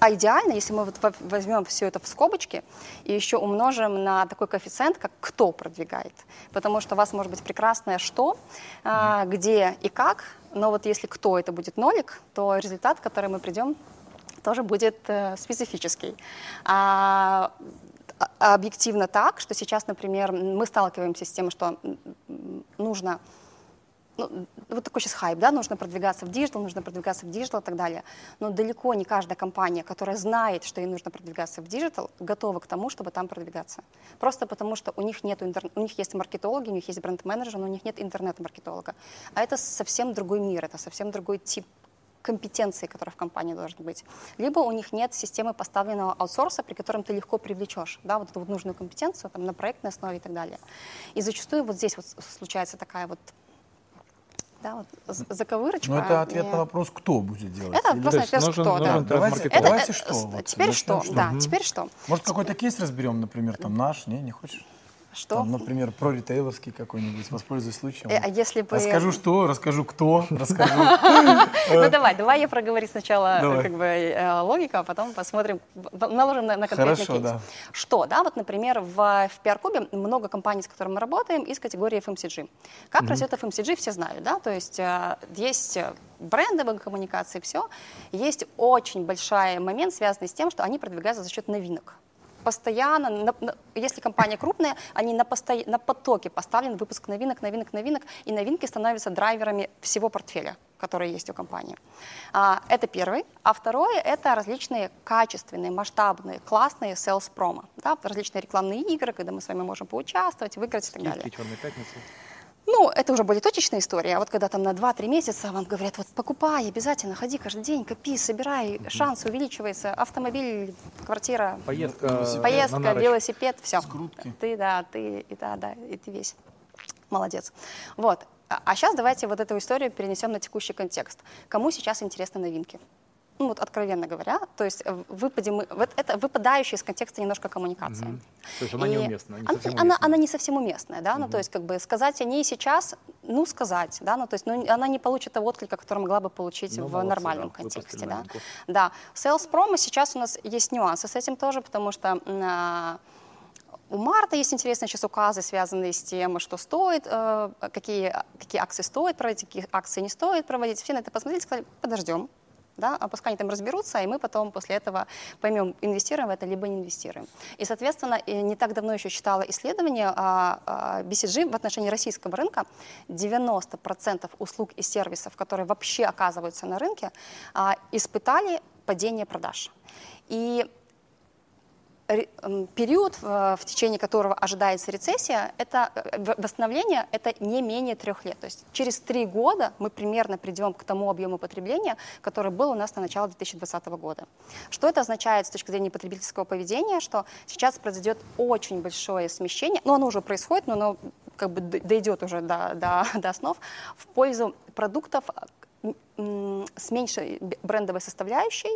А идеально, если мы вот возьмем все это в скобочки и еще умножим на такой коэффициент, как кто продвигает. Потому что у вас может быть прекрасное что, а, где и как, но вот если кто это будет нолик, то результат, к которому мы придем, тоже будет э, специфический. А, а объективно так, что сейчас, например, мы сталкиваемся с тем, что нужно ну, вот такой сейчас хайп, да, нужно продвигаться в digital, нужно продвигаться в digital и так далее. Но далеко не каждая компания, которая знает, что ей нужно продвигаться в digital, готова к тому, чтобы там продвигаться. Просто потому, что у них, нет интер... у них есть маркетологи, у них есть бренд-менеджер, но у них нет интернет-маркетолога. А это совсем другой мир, это совсем другой тип компетенции, которые в компании должны быть. Либо у них нет системы поставленного аутсорса, при котором ты легко привлечешь да, вот эту вот нужную компетенцию там, на проектной основе и так далее. И зачастую вот здесь вот случается такая вот Да, вот заковырочка. Но Ну, это ответ не- на вопрос, кто будет делать. Это Или- просто есть ответ, нужен- что, да. нужен Давайте, тренд-маркетолог. давайте э, что? с- вот, теперь начнем что? Да, теперь что? Может, какой-то кейс разберем, например, там наш, не, не хочешь? Что? Там, например, про ритейловский какой-нибудь, воспользуюсь случаем. Э, а если бы... Расскажу что, расскажу кто, расскажу. Ну давай, давай я проговорю сначала э, как бы э, логику, а потом посмотрим, наложим на, конкретный Хорошо, кейс. да. Что, да, вот, например, в, PR-кубе много компаний, с которыми мы работаем, из категории FMCG. Как растет FMCG, все знают, да, то есть есть брендовые коммуникации, все. Есть очень большой момент, связанный с тем, что они продвигаются за счет новинок постоянно, на- на- если компания крупная, они на, посто- на потоке поставлен выпуск новинок, новинок, новинок, и новинки становятся драйверами всего портфеля, который есть у компании. А, это первый. А второе – это различные качественные, масштабные, классные sales промо. Да, различные рекламные игры, когда мы с вами можем поучаствовать, выиграть и так далее. Скидки, черные пятницы. Ну, это уже более точечная история. А вот когда там на 2-3 месяца вам говорят, вот покупай обязательно, ходи каждый день, копи, собирай, шанс увеличивается, автомобиль, квартира, Поездка, на поездка, велосипед, все. Скрутки. Ты, да, ты, и да, да, и ты весь. Молодец. Вот. А сейчас давайте вот эту историю перенесем на текущий контекст. Кому сейчас интересны новинки? Ну, вот откровенно говоря, то есть э, выпадем, вот это выпадающая из контекста немножко коммуникация. То есть она И неуместна, не она, совсем она, она не совсем уместная, да, ну то есть как бы сказать о ней сейчас, ну сказать, да, ну то есть ну, она не получит того отклика, который могла бы получить Ну, в молодцы, нормальном да, контексте, да. Да, sales промо сейчас у нас есть нюансы с этим тоже, потому что а, у Марта есть интересные сейчас указы, связанные с тем, что стоит, э, какие, какие акции стоит проводить, какие акции не стоит проводить. Все на это посмотрели, сказали, подождем, да, а пускай они там разберутся, и мы потом после этого поймем, инвестируем в это, либо не инвестируем. И, соответственно, не так давно еще читала исследование а, а, BCG в отношении российского рынка. 90% услуг и сервисов, которые вообще оказываются на рынке, а, испытали падение продаж. И период, в течение которого ожидается рецессия, это э, восстановление, это не менее трех лет. То есть через три года мы примерно придем к тому объему потребления, который был у нас на начало 2020 года. Что это означает с точки зрения потребительского поведения? Что сейчас произойдет очень большое смещение, ну оно уже происходит, но оно как бы дойдет уже до, до, до основ, в пользу продуктов с меньшей брендовой составляющей,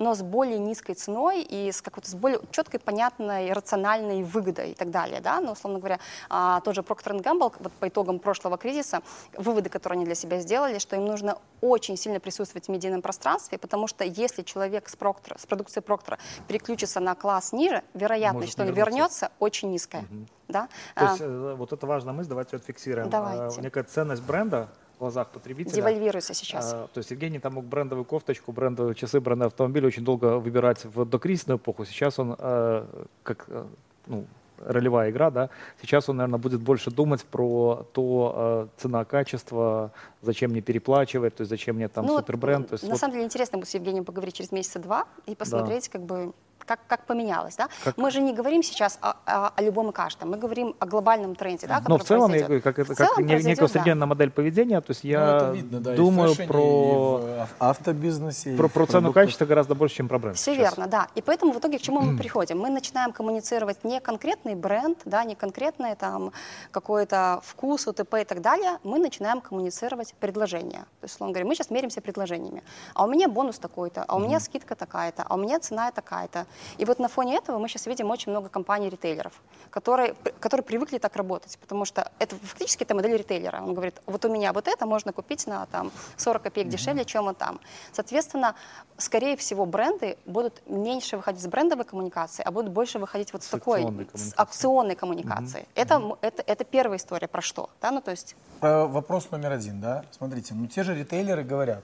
но с более низкой ценой и с какой-то с более четкой, понятной, рациональной выгодой и так далее. Да? Ну, условно говоря, а, тот же Procter Gamble вот по итогам прошлого кризиса, выводы, которые они для себя сделали, что им нужно очень сильно присутствовать в медийном пространстве, потому что если человек с, Procter, с продукции Проктора переключится на класс ниже, вероятность, Может что он вернется, очень низкая. Да? То А, есть э, вот это важная мысль, давайте отфиксируем. Давайте. Э, Некая ценность бренда глазах потребителя. девальвируется сейчас. А, то есть Евгений там мог брендовую кофточку, брендовые часы, брендовый автомобиль очень долго выбирать в докризисную эпоху. Сейчас он, э, как э, ну, ролевая игра, да, сейчас он, наверное, будет больше думать про то э, цена, качество, зачем мне переплачивать, то есть зачем мне там Ну, вот, супербренд. То есть на вот самом деле интересно будет с Евгением поговорить через месяца два и посмотреть, как бы как, как поменялось, да? Как- Мы же не говорим сейчас о, о- о любом и каждом, мы говорим о глобальном тренде, да, Но который в целом, я произойдет. говорю, как, это, В как целом не- некая произойдет, да. усредненная модель поведения, то есть Ну, я это видно, да, думаю фэшне, про, и в ав- автобизнесе. и про, про цену качества гораздо больше, чем про бренд. Все сейчас. верно, да. И поэтому в итоге к чему мы приходим? Мы начинаем коммуницировать не конкретный бренд, да, не конкретный там какой-то вкус, УТП и так далее. Мы начинаем коммуницировать предложения. То есть, условно говоря, мы сейчас меряемся предложениями. А у меня бонус такой-то, а у меня скидка такая-то, а у меня цена такая-то. И вот на фоне этого мы сейчас видим очень много компаний-ритейлеров, которые, которые привыкли так работать, потому что это фактически это модель ритейлера. Он говорит, вот у меня вот это можно купить на там, 40 копеек дешевле, чем вот там. Соответственно, скорее всего, бренды будут меньше выходить с брендовой коммуникации, а будут больше выходить вот с, С такой с акционной коммуникацией. Это, м- это, это первая история про что? Да? Ну, то есть Про вопрос номер один, да. Смотрите, ну те же ритейлеры говорят,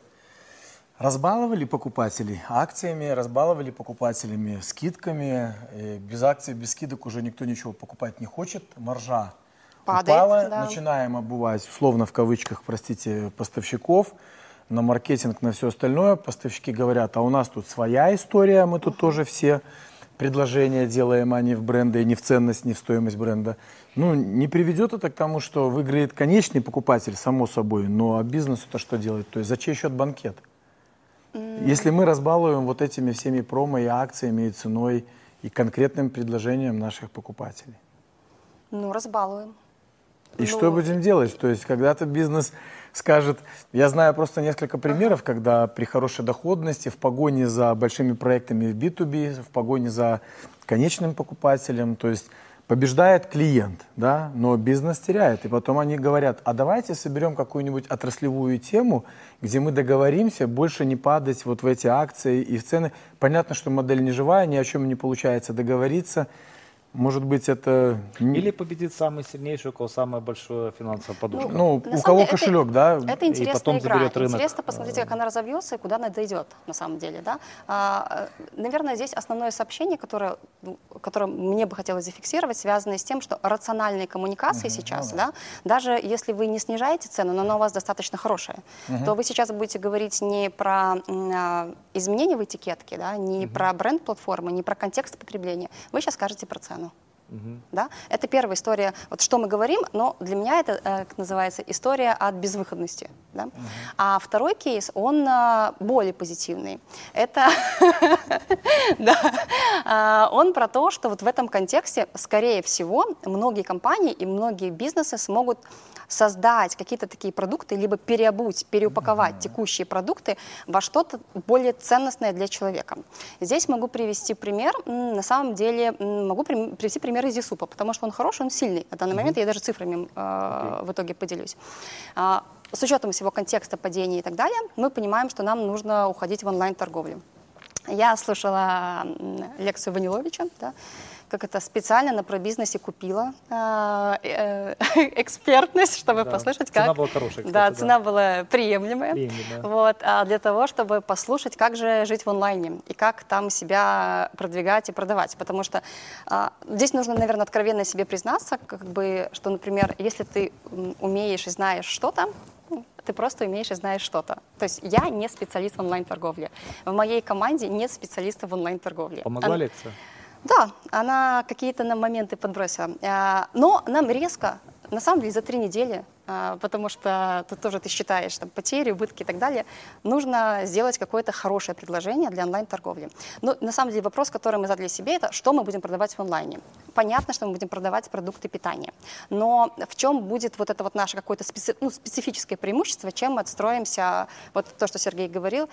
разбаловали покупателей акциями, разбаловали покупателями скидками. э, без акций, без скидок уже никто ничего покупать не хочет. Маржа Падает, упала, да. начинаем обувать, условно в кавычках, простите, поставщиков на маркетинг, на все остальное. Поставщики говорят, а у нас тут своя история, мы тут тоже все предложения делаем, а не в бренды, не в ценность, не в стоимость бренда. Ну, не приведет это к тому, что выиграет конечный покупатель, само собой, но а бизнес-то что делать? То есть за чей счет банкет? Если мы разбалуем вот этими всеми промо и акциями, и ценой, и конкретным предложением наших покупателей. Ну, разбалуем. И Ну, что будем делать? То есть когда-то бизнес скажет, я знаю просто несколько примеров, когда при хорошей доходности, в погоне за большими проектами в B2B, в погоне за конечным покупателем, то есть побеждает клиент, да, но бизнес теряет. И потом они говорят, а давайте соберем какую-нибудь отраслевую тему, где мы договоримся больше не падать вот в эти акции и в цены. Понятно, что модель не живая, ни о чем не получается договориться. Может быть, это... Или победит самый сильнейший, у кого самая большая финансовая подушка. Ну, На у кого деле, это- кошелек, да? Это интересная потом игра. заберет рынок. Интересно посмотреть, как она разовьется и куда она дойдет на самом деле. Да? А, э, наверное, здесь основное сообщение, которое, ну, которое мне бы хотелось зафиксировать, связано с тем, что рациональные коммуникации сейчас, да, даже если вы не снижаете цену, но она у вас достаточно хорошая, то вы сейчас будете говорить не про а, изменения в этикетке, да, не про бренд платформы, не про контекст потребления. Вы сейчас скажете про цену. Да? Это первая история, вот что мы говорим, но для меня это, э, как называется, история от безвыходности. Да? А второй кейс, он э, более позитивный. Это да, А, он про то, что вот в этом контексте, скорее всего, многие компании и многие бизнесы смогут создать какие-то такие продукты, либо переобуть, переупаковать текущие продукты во что-то более ценностное для человека. Здесь могу привести пример. На самом деле могу привести пример из Исупа, потому что он хороший, он сильный. На данный момент я даже цифрами э, в итоге поделюсь. А, С учетом всего контекста падения и так далее, мы понимаем, что нам нужно уходить в онлайн-торговлю. Я слушала лекцию Ваниловича, да, как это специально на пробизнесе купила а, э, экспертность, чтобы Да, послушать, цена как... была хорошая, кстати, да, да. цена была приемлемая. Приемлемая. Вот, а для того, чтобы послушать, как же жить в онлайне и как там себя продвигать и продавать. Потому что а, здесь нужно, наверное, откровенно себе признаться, как бы, что, например, если ты умеешь и знаешь что-то, ты просто умеешь и знаешь что-то. То есть я не специалист в онлайн-торговле. В моей команде нет специалиста в онлайн-торговле. Помогла лекция? Да, она какие-то нам моменты подбросила. А, Но нам резко, на самом деле, за три недели, а, потому что тут тоже ты считаешь там, потери, убытки и так далее, нужно сделать какое-то хорошее предложение для онлайн-торговли. Но на самом деле вопрос, который мы задали себе, это что мы будем продавать в онлайне. Понятно, что мы будем продавать продукты питания, но в чем будет вот это вот наше какое-то специ- ну, специфическое преимущество, чем мы отстроимся, вот то, что Сергей говорил,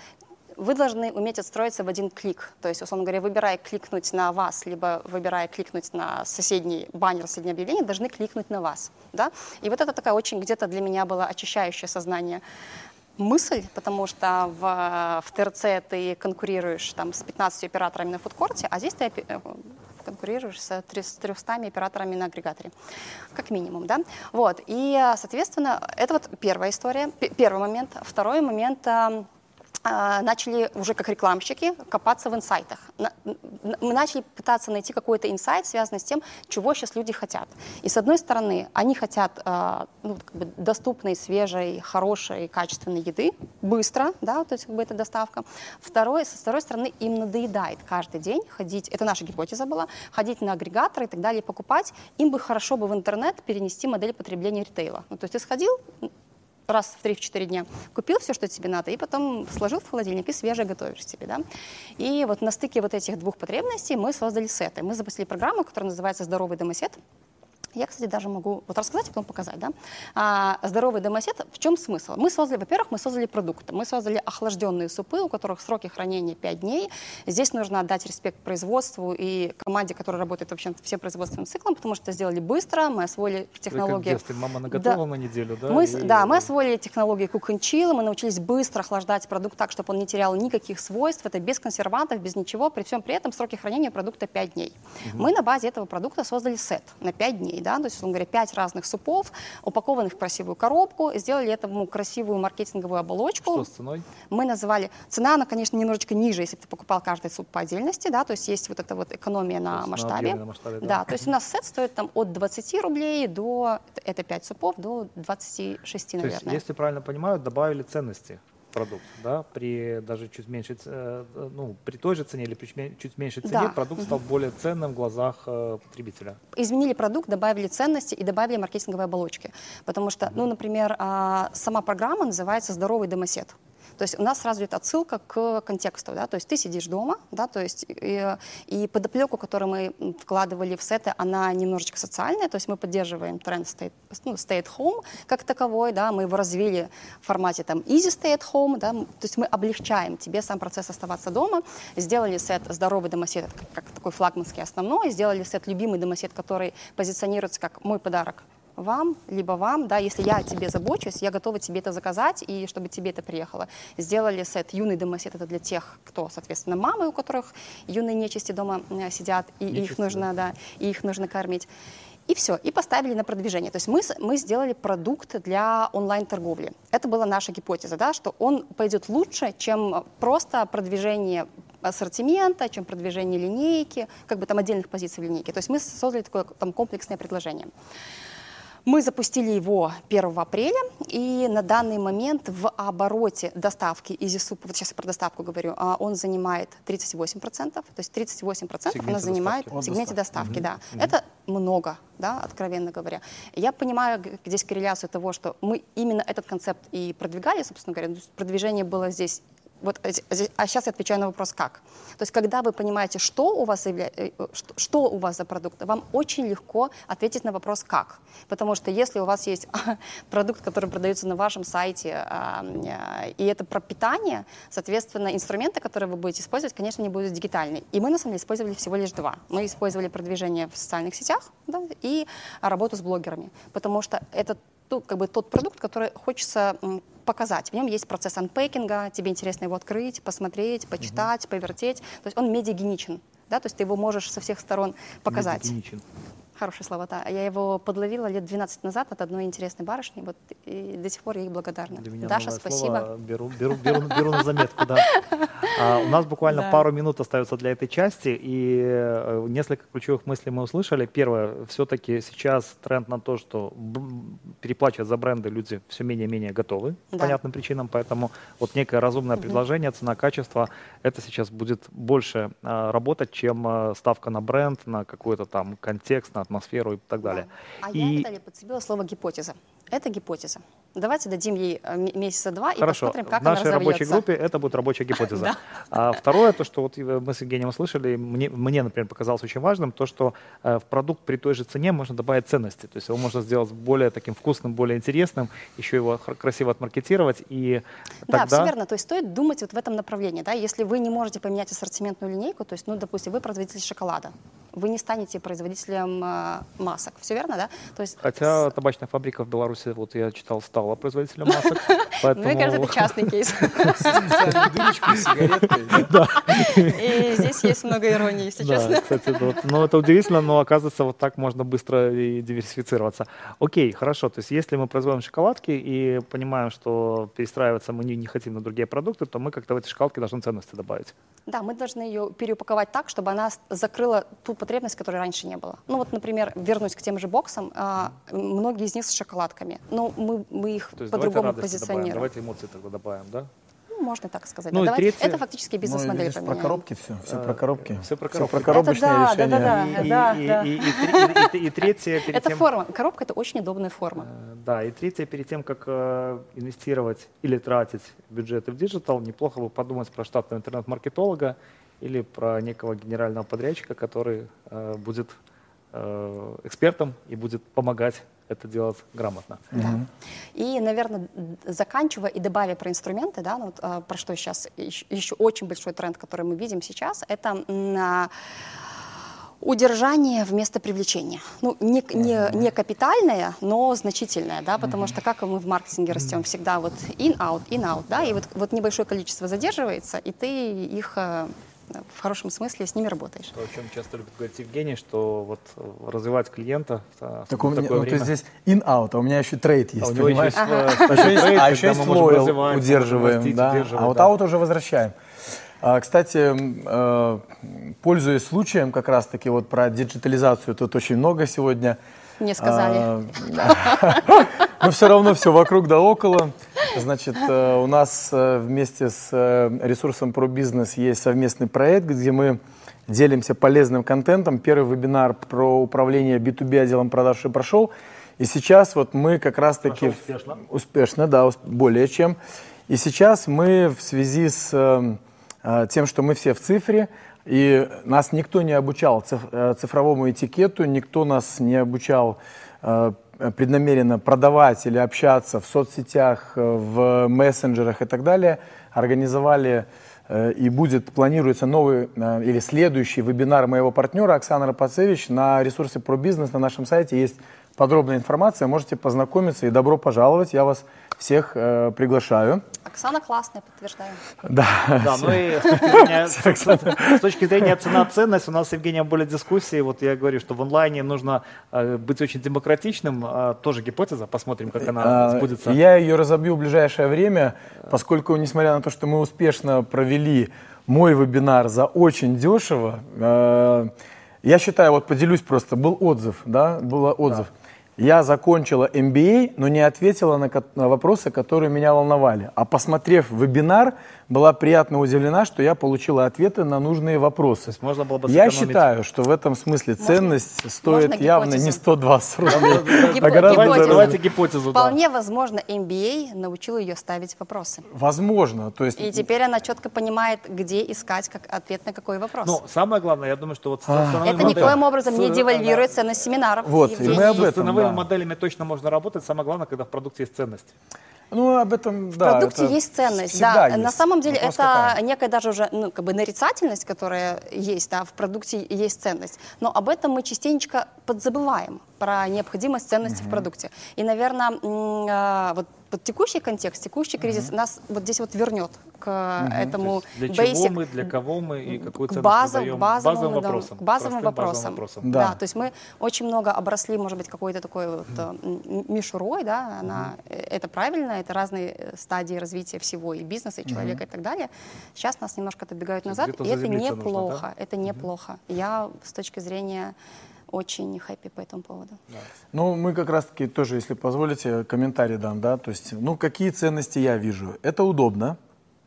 вы должны уметь отстроиться в один клик. То есть, условно говоря, выбирая кликнуть на вас, либо выбирая кликнуть на соседний баннер, соседнее объявление, должны кликнуть на вас. Да? И вот это такая очень где-то для меня была очищающее сознание мысль, потому что в, в ТРЦ ты конкурируешь там, с 15 операторами на фудкорте, а здесь ты э, конкурируешь с три- с 300 операторами на агрегаторе, как минимум, да, вот, и, соответственно, это вот первая история, первый момент, второй момент, э, а, начали уже как рекламщики копаться в инсайтах. Мы начали пытаться найти какой-то инсайт, связанный с тем, чего сейчас люди хотят. И с одной стороны, они хотят а, ну, как бы доступной, свежей, хорошей, качественной еды, быстро, да, то есть как бы это доставка. Второй, со второй стороны, им надоедает каждый день ходить, это наша гипотеза была, ходить на агрегаторы и так далее, покупать. Им бы хорошо бы в интернет перенести модель потребления ритейла. Ну, то есть ты сходил, раз в 3-4 дня купил все, что тебе надо, и потом сложил в холодильник и свежее готовишь себе, да. И вот на стыке вот этих двух потребностей мы создали сеты. Мы запустили программу, которая называется «Здоровый домосед». Я, кстати, даже могу вот рассказать, а потом показать, да. А, здоровый домосед, в чем смысл? Мы создали, во-первых, мы создали продукты. Мы создали охлажденные супы, у которых сроки хранения 5 дней. Здесь нужно отдать респект производству и команде, которая работает вообще над всем производственным циклом, потому что это сделали быстро, мы освоили как технологии. детстве, мама наготовила Да. на неделю, да? Мы, и- да, мы освоили технологии cook and chill, мы научились быстро охлаждать продукт так, чтобы он не терял никаких свойств, это без консервантов, без ничего, при всем при этом сроки хранения продукта 5 дней. Мы на базе этого продукта создали сет на 5 дней, да, то есть, условно говоря, 5 разных супов, упакованных в красивую коробку, сделали этому красивую маркетинговую оболочку. Что с ценой? Мы называли, цена, она, конечно, немножечко ниже, если ты покупал каждый суп по отдельности, да, то есть есть вот эта вот экономия То на есть на масштабе. на масштабе, да. да, то есть у нас сет стоит там от 20 рублей до, это 5 супов, до 26, То есть, наверное. если правильно понимаю, добавили ценности продукт, да, при даже чуть меньшей, ц- э, ну, при той же цене или при чуть ме- чуть меньшей цене Да. продукт стал более ценным в глазах э, потребителя. изменили продукт, добавили ценности и добавили маркетинговые оболочки. Потому что, ну, например, а, сама программа называется «Здоровый домосед». То есть у нас сразу идет отсылка к контексту, да, то есть ты сидишь дома, да, то есть и, и подоплеку, которую мы вкладывали в сеты, она немножечко социальная, то есть мы поддерживаем тренд stay, ну, stay at home как таковой, да, мы его развили в формате там easy stay at home, да, то есть мы облегчаем тебе сам процесс оставаться дома, сделали сет здоровый домосед, как, как такой флагманский основной, сделали сет любимый домосед, который позиционируется как мой подарок вам, либо вам, да, если я о тебе забочусь, я готова тебе это заказать, и чтобы тебе это приехало. Сделали сет «Юный домосед» — это для тех, кто, соответственно, мамы, у которых юные нечисти дома э, сидят, и Нечисти, их нужно, да. да, и их нужно кормить. И все, и поставили на продвижение. То есть мы, мы сделали продукт для онлайн-торговли. Это была наша гипотеза, да, что он пойдет лучше, чем просто продвижение ассортимента, чем продвижение линейки, как бы там отдельных позиций в линейке. То есть мы создали такое там комплексное предложение. Мы запустили его 1 апреля, и на данный момент в обороте доставки EasySoup, вот сейчас я про доставку говорю, а, он занимает 38%, то есть 38% он занимает в сегменте доставки, да. Угу. Это много, да, откровенно говоря. Я понимаю здесь корреляцию того, что мы именно этот концепт и продвигали, собственно говоря, продвижение было здесь вот, э, а сейчас я отвечаю на вопрос «как?». То есть, когда вы понимаете, что у вас, явля... Э, что, что у вас за продукт, вам очень легко ответить на вопрос «как?». Потому что если у вас есть продукт, который продается на вашем сайте, э, и это про питание, соответственно, инструменты, которые вы будете использовать, конечно, не будут дигитальные. И мы, на самом деле, использовали всего лишь два. Мы использовали продвижение в социальных сетях да, и работу с блогерами. Потому что это ну, как бы тот продукт, который хочется показать. В нем есть процесс анпейкинга, тебе интересно его открыть, посмотреть, почитать, угу. повертеть. То есть он медиагеничен, да, то есть ты его можешь со всех сторон показать. Медиагеничен хорошее слово, да. Я его подловила лет 12 назад от одной интересной барышни, вот, и до сих пор я ей благодарна. Для меня Даша, спасибо. Беру, беру, беру, беру на заметку, да. А, у нас буквально да. пару минут остается для этой части, и э, несколько ключевых мыслей мы услышали. Первое, все-таки сейчас тренд на то, что переплачивать за бренды люди все менее-менее готовы да. по понятным причинам, поэтому вот некое разумное угу. предложение, цена-качество, это сейчас будет больше а, работать, чем а, ставка на бренд, на какой-то там контекст, на атмосферу и так далее. Да. А и... я далее подцепила слово гипотеза. Это гипотеза. Давайте дадим ей э, месяца два Хорошо. и посмотрим, как в нашей она рабочей группе это будет рабочая гипотеза. А второе, то, что вот мы с Евгением услышали, мне, мне, например, показалось очень важным, то, что э, в продукт при той же цене можно добавить ценности. То есть его можно сделать более таким вкусным, более интересным, еще его красиво отмаркетировать. И да, тогда... все верно. То есть стоит думать вот в этом направлении. Да? Если вы не можете поменять ассортиментную линейку, то есть, ну, допустим, вы производитель шоколада, вы не станете производителем э, масок. Все верно, да? То есть Хотя с... табачная фабрика в Беларуси, вот я читал, стала производителем масок. Поэтому... Мне кажется, это частный кейс. И здесь есть много иронии, если честно. кстати, ну это удивительно, но оказывается, вот так можно быстро и диверсифицироваться. Окей, хорошо, то есть если мы производим шоколадки и понимаем, что перестраиваться мы не хотим на другие продукты, то мы как-то в эти шоколадки должны ценности добавить. Да, мы должны ее переупаковать так, чтобы она закрыла ту потребность, которой раньше не было. Ну вот, например, вернусь к тем же боксам, а, многие из них с шоколадками, но мы, мы их по-другому позиционируем. Давайте эмоции тогда добавим, да? Ну, можно так сказать. Ну, да, третье... Это фактически бизнес-модель ну, Про коробки все, все про коробки. Все про коробки. Все про коробочные это да, решения. Да, да, и, да, и, и, и, и, и третье... Перед это тем... форма. Коробка — это очень удобная форма. Э, да, и третье, перед тем, как э, инвестировать или тратить бюджеты в digital, неплохо бы подумать про штатного интернет-маркетолога или про некого генерального подрядчика, который э, будет э, экспертом и будет помогать это делать грамотно. Да. И, наверное, заканчивая и добавя про инструменты, да, ну, вот, э, про что сейчас еще, еще очень большой тренд, который мы видим сейчас, это э, удержание вместо привлечения. Ну, не, не, не капитальное, но значительное, да, потому что как мы в маркетинге растем, всегда вот in-out, in-out, да, и вот, вот небольшое количество задерживается, и ты их э, в хорошем смысле с ними работаешь. То, о чем часто любит говорить Евгений, что вот развивать клиента в так у меня, такое ну, время... То есть здесь in-out, а у меня еще трейд есть, а понимаешь? А еще есть loyal удерживаем, да, а вот аут уже возвращаем. А, кстати, э, пользуясь случаем, как раз-таки вот про диджитализацию тут очень много сегодня. Не сказали. А, но все равно все вокруг да около. Значит, э, у нас э, вместе с э, ресурсом про бизнес есть совместный проект, где мы делимся полезным контентом. Первый вебинар про управление B2B отделом продаж уже прошел. И сейчас вот мы как раз-таки... Успешно. Успешно, да, более чем. И сейчас мы в связи с тем, что мы все в цифре, и нас никто не обучал э, цифровому этикету, никто нас не обучал э, преднамеренно продавать или общаться в соцсетях, э, в мессенджерах и так далее, организовали и будет, планируется новый или следующий вебинар моего партнера Оксана Рапацевич на ресурсе про бизнес на нашем сайте. Есть подробная информация, можете познакомиться и добро пожаловать, я вас всех э, приглашаю. Оксана классная, подтверждаю. Да, Да, ну и с точки зрения, с- с точки зрения цена-ценность, у нас с Евгением были дискуссии. Вот я говорю, что в онлайне нужно э, быть очень демократичным. А, Тоже гипотеза, посмотрим, как она А, сбудется. Я ее разобью в ближайшее время, поскольку, несмотря на то, что мы успешно провели мой вебинар за очень дешево, э, я считаю, вот поделюсь просто, был отзыв, да, был отзыв. Я закончила MBA, но не ответила на, на вопросы, которые меня волновали. А посмотрев вебинар, была приятно удивлена, что я получила ответы на нужные вопросы. То есть можно было бы Я сэкономить. считаю, что в этом смысле ценность стоит можно явно не гипотезу? 120 рублей, а гораздо Давайте, гипотезу. Вполне возможно, MBA научил ее ставить вопросы. Возможно, то есть И теперь она четко понимает, где искать как ответ на какой вопрос. Ну, самое главное, я думаю, что вот с А. ценовыми это никоим образом не с- девальвирует ценность семинаров. Вот, и мы об С этом, ценовыми да. моделями точно можно работать. Самое главное, когда в продукте есть ценность. Ну, об этом, В да. продукте это есть ценность, да. есть. На самом деле Вопрос это какая. некая даже уже ну, как бы нарицательность, которая есть, да, в продукте есть ценность. Но об этом мы частенько подзабываем про необходимость ценности в продукте. И, наверное, а, вот, вот текущий контекст, текущий кризис нас вот здесь вот вернет к этому Для чего basic мы, для кого мы и какую ценность базам, мы даем базовым, базовым да, вопросам. к базовым вопросам. вопросам. Да. Да. то есть мы очень много обросли, может быть, какой-то такой вот м- мишурой, да, она, э, это правильно, это разные стадии развития всего, и бизнеса, и человека, и так далее. Сейчас нас немножко есть назад, и это заземлиться нужно, неплохо, это неплохо. Я с точки зрения очень хэппи по этому поводу. Ну, мы как раз-таки тоже, если позволите, комментарий дам, да, то есть, ну, какие ценности я вижу? Это удобно.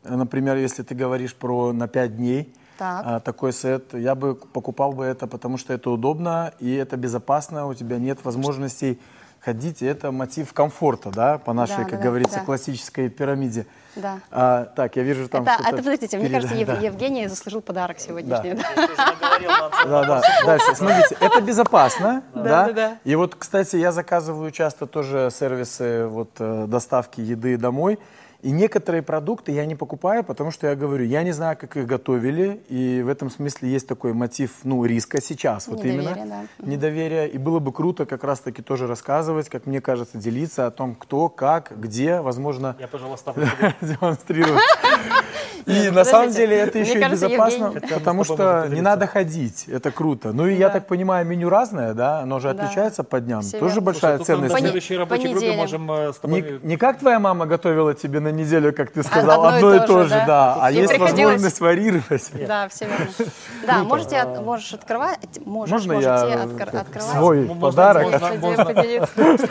Например, если ты говоришь про на 5 дней, Так. а, такой сет, я бы покупал бы это, потому что это удобно и это безопасно, у тебя нет возможностей ходить, это мотив комфорта, да, по нашей, Да, как да, говорится, да. классической пирамиде. Да. А, так, я вижу там это, что-то это, подождите, мне впереди, кажется, Ев- да. Евгений заслужил подарок сегодняшний. да. Да, да. Дальше, смотрите, это безопасно, да. И вот, кстати, я заказываю часто тоже сервисы вот э, доставки еды домой. И некоторые продукты я не покупаю, потому что я говорю, я не знаю, как их готовили, и в этом смысле есть такой мотив, ну, риска сейчас, вот Недоверие, именно. да. Недоверие. И было бы круто как раз-таки тоже рассказывать, как мне кажется, делиться о том, кто, как, где, возможно, Я, пожалуй, ставлю себе. демонстрировать. И Нет, на самом деле это еще и безопасно, потому что не надо ходить, это круто. Ну и я так понимаю, меню разное, да, оно же отличается по дням. Тоже большая ценность. Пони- следующей рабочей группе можем э, с тобой... Не, не как твоя мама готовила тебе на неделю, как ты сказал, одно одно, и и то же, же, да. да. А есть возможность варьировать. Да, все верно. Да, можете, от- можешь открывать, можешь, Можно можете я откр- открывать. свой Можно- подарок? можно- можно. поделиться.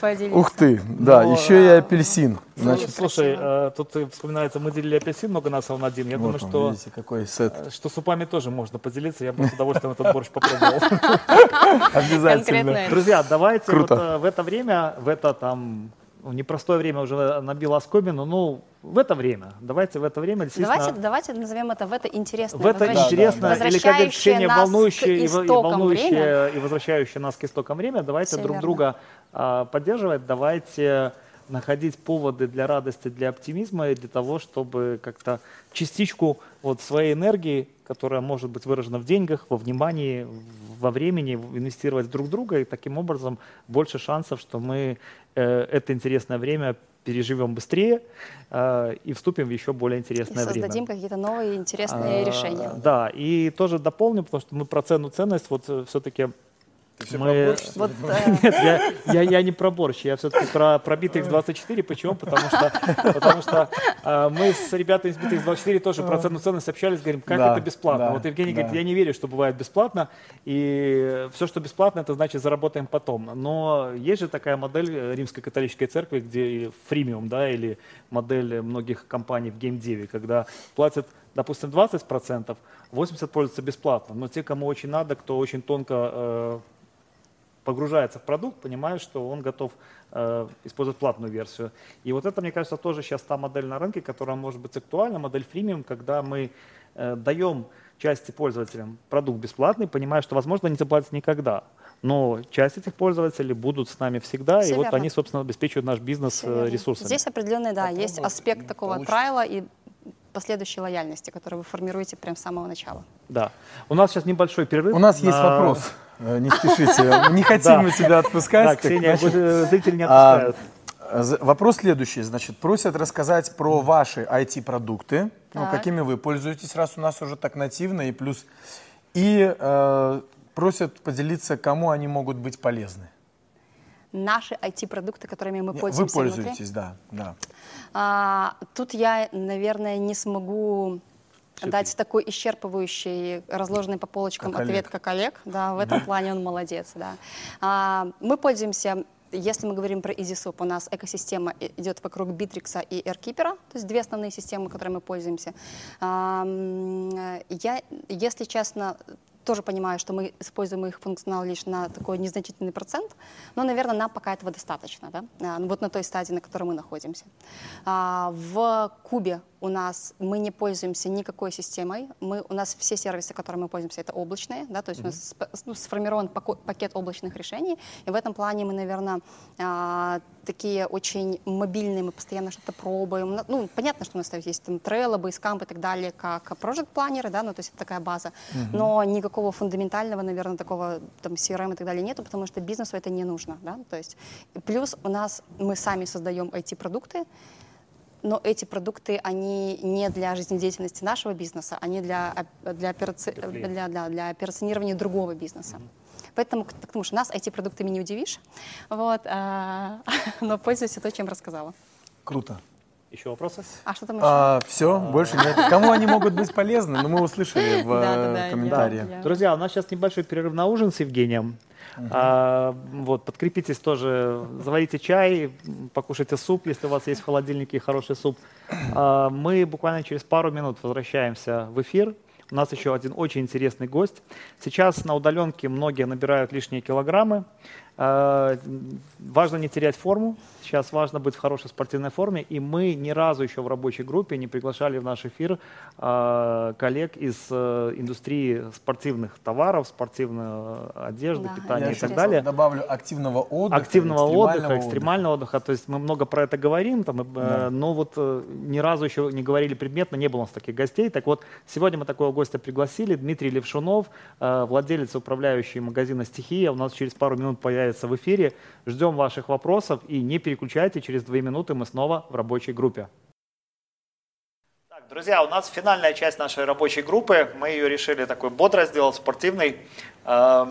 Поделиться. Ух ты, да, Ну, еще и апельсин. Значит, Значит, слушай, э, тут э, вспоминается, мы делили апельсин много нас, а он один. Я думаю, вот он, что, видите, какой сет. э, что супами тоже можно поделиться. Я бы с удовольствием этот борщ попробовал. Обязательно. Друзья, давайте вот э, в это время, в это там ну, непростое время уже набило оскомину, ну, в это время, давайте в это время действительно... Давайте, давайте назовем это в это интересное, В это возвращ- интересное, или как говорит возвращающее Ксения, нас волнующее, и, и волнующее время. и возвращающее нас к истокам время, давайте Всё друг верно. друга а, поддерживать, давайте находить поводы для радости, для оптимизма и для того, чтобы как-то частичку вот своей энергии, которая может быть выражена в деньгах, во внимании, во времени, в- инвестировать в друг друга, и таким образом больше шансов, что мы это интересное время переживем быстрее э, и вступим в еще более И интересное время. создадим какие-то новые интересные А, решения. Да, и тоже дополню, потому что мы про цену ценность, вот все-таки мы... Вот, э, Нет, я, я, я не про борщ, я все-таки про, про Bittrex 24. Почему? Потому что, потому что э, мы с ребятами из Bittrex 24 тоже про цену ценность общались, говорим, как Да, это бесплатно. да, вот Евгений да. говорит, я не верю, что бывает бесплатно, и все, что бесплатно, это значит заработаем потом. Но есть же такая модель э, Римской католической церкви, где фримиум, да, или модель многих компаний в геймдеве, когда платят допустим, 20%, 80% пользуются бесплатно. Но те, кому очень надо, кто очень тонко э, погружается в продукт, понимает, что он готов э, использовать платную версию. И вот это, мне кажется, тоже сейчас та модель на рынке, которая может быть актуальна, модель фримиум, когда мы э, даем части пользователям продукт бесплатный, понимая, что, возможно, не заплатят никогда. Но часть этих пользователей будут с нами всегда, Все и вот верно. они, собственно, обеспечивают наш бизнес э, ресурсами. Здесь определенный, да, есть Попробуй, аспект и такого получится. трайла и последующей лояльности, который вы формируете прямо с самого начала. Да. У нас сейчас небольшой перерыв. У нас есть на- вопрос. Э, Не спешите. Не хотим мы тебя отпускать. Так, Ксения, э, зрители не а, отпускают. э, Вопрос следующий. Значит, просят рассказать про ваши IT-продукты, ну, какими вы пользуетесь, раз у нас уже так нативно, и плюс. И э, просят поделиться, кому они могут быть полезны. Наши IT-продукты, которыми мы Вы пользуемся внутри, пользуетесь, да, да. А, тут я, наверное, не смогу дать такой исчерпывающий, разложенный по полочкам Как ответ, Олег. как Олег. Да, в этом плане он молодец, да. А, мы пользуемся, если мы говорим про EasySoup, у нас экосистема идет вокруг Bittrex и AirKeeper, то есть две основные системы, которыми мы пользуемся. Я, если честно, тоже понимаю, что мы используем их функционал лишь на такой незначительный процент, но, наверное, нам пока этого достаточно, да? А, вот на той стадии, на которой мы находимся. А, в Кубе у нас мы не пользуемся никакой системой, мы, у нас все сервисы, которыми мы пользуемся, это облачные, да, то есть у нас ну, сформирован пакет облачных решений, и в этом плане мы, наверное, а, такие очень мобильные, мы постоянно что-то пробуем. Ну, понятно, что у нас есть там Trello, Basecamp и так далее, как project планеры, да, ну, то есть это такая база, но никакого фундаментального, наверное, такого там CRM и так далее нету, потому что бизнесу это не нужно, да, то есть плюс у нас мы сами создаем IT-продукты, но эти продукты, они не для жизнедеятельности нашего бизнеса, они для, для, операци- для, для, для операционирования другого бизнеса. Поэтому, потому что нас IT-продуктами не удивишь, вот, а, но пользуюсь то, чем рассказала. Круто. Еще вопросы? А что там еще? все, больше нет. Кому они могут быть полезны? Ну, мы услышали в э, я- Друзья, у нас сейчас небольшой перерыв на ужин с Евгением. А, вот, подкрепитесь тоже, заварите чай, покушайте суп, если у вас есть в холодильнике хороший суп. А, мы буквально через пару минут возвращаемся в эфир. У нас еще один очень интересный гость. Сейчас на удаленке многие набирают лишние килограммы. А, важно не терять форму. Сейчас важно быть в хорошей спортивной форме. И мы ни разу еще в рабочей группе не приглашали в наш эфир а, коллег из э, индустрии спортивных товаров, спортивной э, одежды, Да, питания и так интересно. далее. добавлю активного отдыха. Активного отдыха, экстремального экстремального отдыха. То есть мы много про это говорим, там, э, Да. но вот ни разу еще не говорили предметно, не было у нас таких гостей. Так вот, сегодня мы такого гостя пригласили. Дмитрий Левшунов, владелец управляющий магазина «Стихия». У нас через пару минут появится в эфире. Ждем ваших вопросов и не переключайте, через две минуты мы снова в рабочей группе. Так, друзья, у нас финальная часть нашей рабочей группы. Мы ее решили такой бодро сделать, спортивной. Э,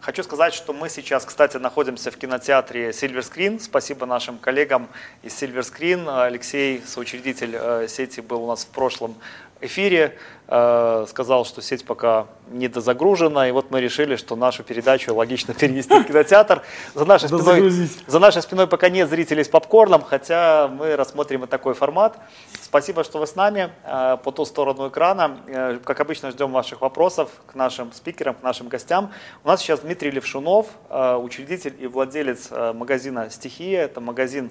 Хочу сказать, что мы сейчас, кстати, находимся в кинотеатре Silver Screen. Спасибо нашим коллегам из Silver Screen. Алексей, соучредитель э, сети, был у нас в прошлом эфире. э, Сказал, что сеть пока недозагружена. И вот мы решили, что нашу передачу логично перенести в кинотеатр. За нашей, спиной, за нашей спиной пока нет зрителей с попкорном, хотя мы рассмотрим и такой формат. Спасибо, что вы с нами э, по ту сторону экрана. Э, Как обычно, ждем ваших вопросов к нашим спикерам, к нашим гостям. У нас сейчас Дмитрий Левшунов, учредитель и владелец магазина «Стихия». Это магазин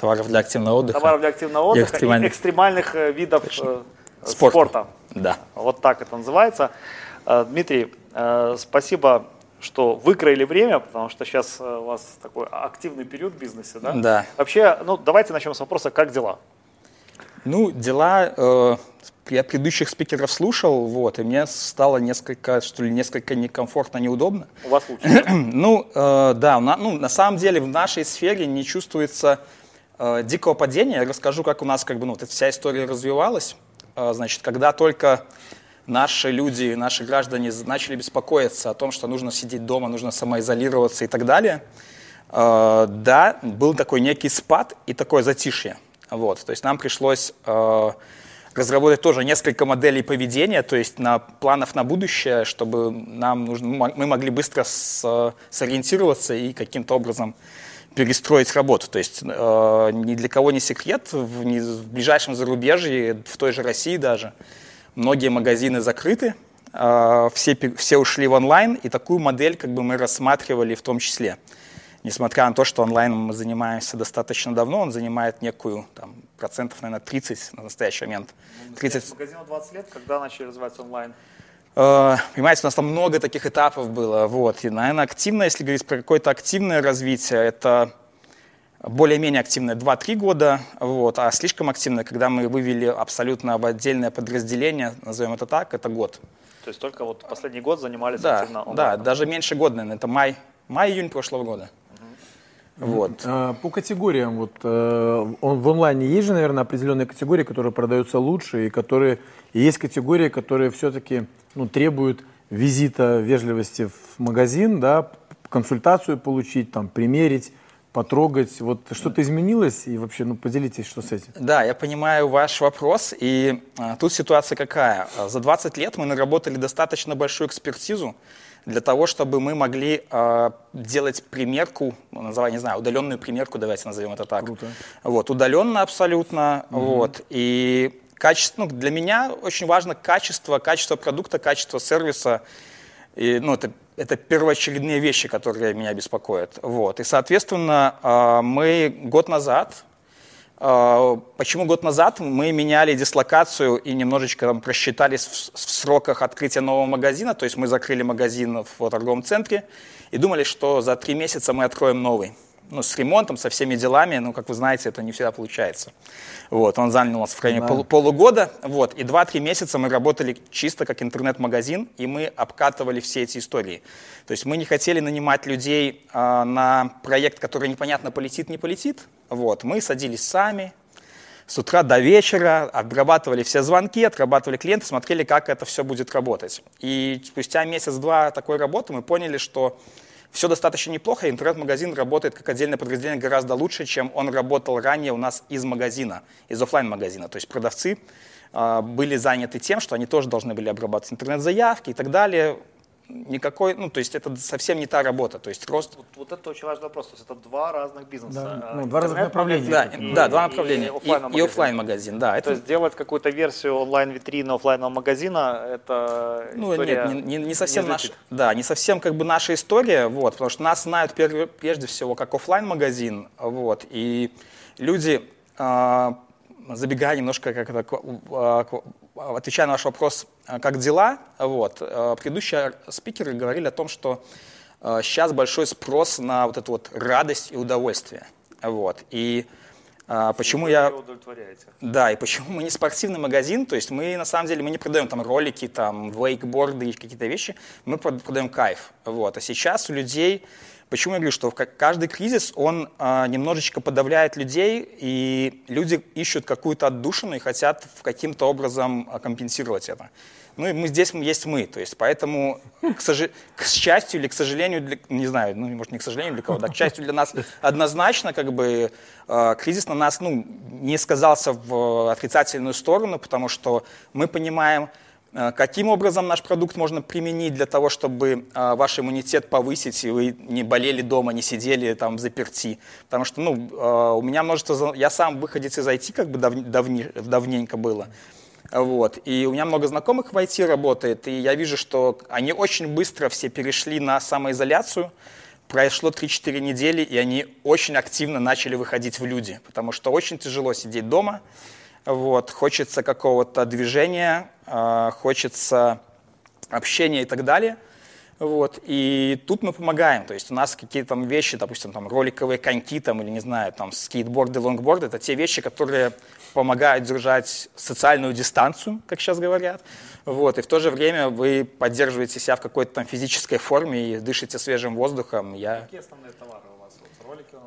Товаров для активного отдыха. товаров для активного отдыха и экстремальных. экстремальных э, видов э, Спорта. спорта. Да. Вот так это называется. Э, Дмитрий, спасибо, что выкроили время, потому что сейчас у вас такой активный период в бизнесе, да? Да. Вообще, ну давайте начнем с вопроса, как дела? Ну, дела, э, я предыдущих спикеров слушал, вот, и мне стало несколько, что ли, несколько некомфортно, неудобно. У вас лучше? Ну, э, да, на, ну, на самом деле в нашей сфере не чувствуется э, дикого падения. Я расскажу, как у нас как бы, ну, вот эта вся история развивалась. Э, значит, когда только наши люди, наши граждане начали беспокоиться о том, что нужно сидеть дома, нужно самоизолироваться и так далее, э, да, был такой некий спад и такое затишье. Вот, то есть нам пришлось э, разработать тоже несколько моделей поведения, то есть на планов на будущее, чтобы нам нужно, мы могли быстро с, сориентироваться и каким-то образом перестроить работу. То есть э, ни для кого не секрет, в, не, в ближайшем зарубежье, в той же России даже, многие магазины закрыты, э, все, все ушли в онлайн, и такую модель как бы мы рассматривали в том числе. Несмотря на то, что онлайн мы занимаемся достаточно давно, он занимает некую там, процентов, наверное, 30 на настоящий момент. 30... Магазину 20 лет, когда начали развиваться онлайн? Э, понимаете, у нас там много таких этапов было. Вот. И, наверное, активно, если говорить про какое-то активное развитие, это более-менее активное 2-3 года, вот, а слишком активное, когда мы вывели абсолютно в отдельное подразделение, назовем это так, это год. То есть только вот последний год занимались да, активно? Да, даже меньше года, наверное, это май, май-июнь прошлого года. Вот. А, по категориям, вот э, в онлайне есть же, наверное, определенные категории, которые продаются лучше, и которые и есть категории, которые все-таки ну, требуют визита вежливости в магазин, да, консультацию получить, там, примерить, потрогать. Вот что-то изменилось, и вообще, ну, поделитесь, что с этим. Да, я понимаю ваш вопрос, и а, тут ситуация какая. За 20 лет мы наработали достаточно большую экспертизу, для того, чтобы мы могли э, делать примерку, ну, называй, не знаю, удаленную примерку, давайте назовем это так. Круто. Вот, удаленно абсолютно. Угу. Вот, и качество, ну, для меня очень важно качество, качество продукта, качество сервиса. И, ну, это, это первоочередные вещи, которые меня беспокоят. Вот. И, соответственно, э, мы год назад почему год назад мы меняли дислокацию и немножечко там просчитались в, в сроках открытия нового магазина, то есть мы закрыли магазин в торговом центре и думали, что за три месяца мы откроем новый. Ну, с ремонтом, со всеми делами, ну, как вы знаете, это не всегда получается. Вот, он занял у нас в районе пол, полугода, вот, и 2-3 месяца мы работали чисто как интернет-магазин, и мы обкатывали все эти истории. То есть мы не хотели нанимать людей э, на проект, который непонятно полетит, не полетит, вот, мы садились сами, с утра до вечера, обрабатывали все звонки, отрабатывали клиенты, смотрели, как это все будет работать. И спустя месяц-два такой работы мы поняли, что все достаточно неплохо, интернет-магазин работает как отдельное подразделение гораздо лучше, чем он работал ранее у нас из магазина, из офлайн магазина То есть продавцы э, были заняты тем, что они тоже должны были обрабатывать интернет-заявки и так далее никакой, ну, то есть это совсем не та работа, то есть рост... Вот, вот это очень важный вопрос, то есть это два разных бизнеса. Да, ну, два разных направления. Да, и, да, два направления. И, и, и офлайн магазин, да. Это... То есть делать какую-то версию онлайн-витрины офлайнового магазина, это Ну, нет, не, не, не совсем не наша, да, не совсем как бы наша история, вот, потому что нас знают прежде всего как офлайн магазин вот, и люди, э, забегая немножко как это, а, отвечая на ваш вопрос, э, как дела, вот, э, предыдущие спикеры говорили о том, что сейчас э, большой спрос на вот эту вот радость и удовольствие. Вот. И почему я... Да, и почему мы не спортивный магазин, то есть мы на самом деле мы не продаем там ролики, там вейкборды и какие-то вещи, мы продаем кайф. Вот. А сейчас у людей Почему я говорю, что каждый кризис, он а, немножечко подавляет людей, и люди ищут какую-то отдушину и хотят каким-то образом а, компенсировать это. Ну и мы здесь есть мы, то есть поэтому, к, сожи... к счастью или к сожалению, для... не знаю, ну может не к сожалению для кого, да, к счастью для нас однозначно как бы э, кризис на нас ну, не сказался в отрицательную сторону, потому что мы понимаем, Э, каким образом наш продукт можно применить для того, чтобы э, ваш иммунитет повысить, и вы не болели дома, не сидели там заперти? Потому что ну, э, у меня множество... Я сам выходец из IT, как бы давни, давни, давненько было. Вот. И у меня много знакомых в IT работает, и я вижу, что они очень быстро все перешли на самоизоляцию. Прошло 3-4 недели, и они очень активно начали выходить в люди, потому что очень тяжело сидеть дома, вот, хочется какого-то движения, э, хочется общения и так далее. Вот, и тут мы помогаем, то есть у нас какие-то там вещи, допустим, там роликовые коньки там, или, не знаю, там скейтборды, лонгборды, это те вещи, которые помогают держать социальную дистанцию, как сейчас говорят, вот, и в то же время вы поддерживаете себя в какой-то там физической форме и дышите свежим воздухом. Я... Какие основные товары?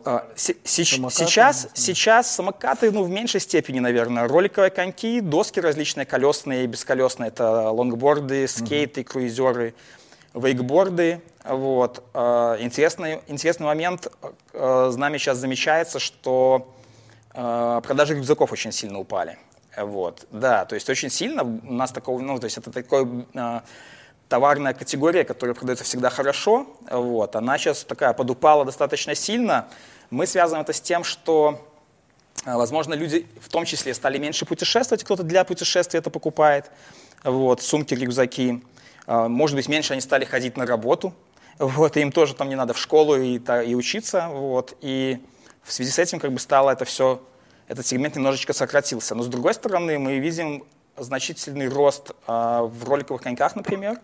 А, сейчас, сейчас самокаты, ну, в меньшей степени, наверное. Роликовые коньки, доски различные, колесные и бесколесные. Это лонгборды, скейты, угу. круизеры, вейкборды. Вот. А, интересный, интересный момент. А, с нами сейчас замечается, что продажи рюкзаков очень сильно упали. Вот, да, то есть очень сильно у нас такого, ну, то есть это такой товарная категория, которая продается всегда хорошо, вот, она сейчас такая подупала достаточно сильно. Мы связываем это с тем, что, э, возможно, люди в том числе стали меньше путешествовать, кто-то для путешествий это покупает, вот, сумки, рюкзаки. А, может быть, меньше они стали ходить на работу, вот, и им тоже там не надо в школу и, и учиться, вот, и в связи с этим как бы стало это все, этот сегмент немножечко сократился. Но с другой стороны, мы видим значительный рост э, в роликовых коньках, например,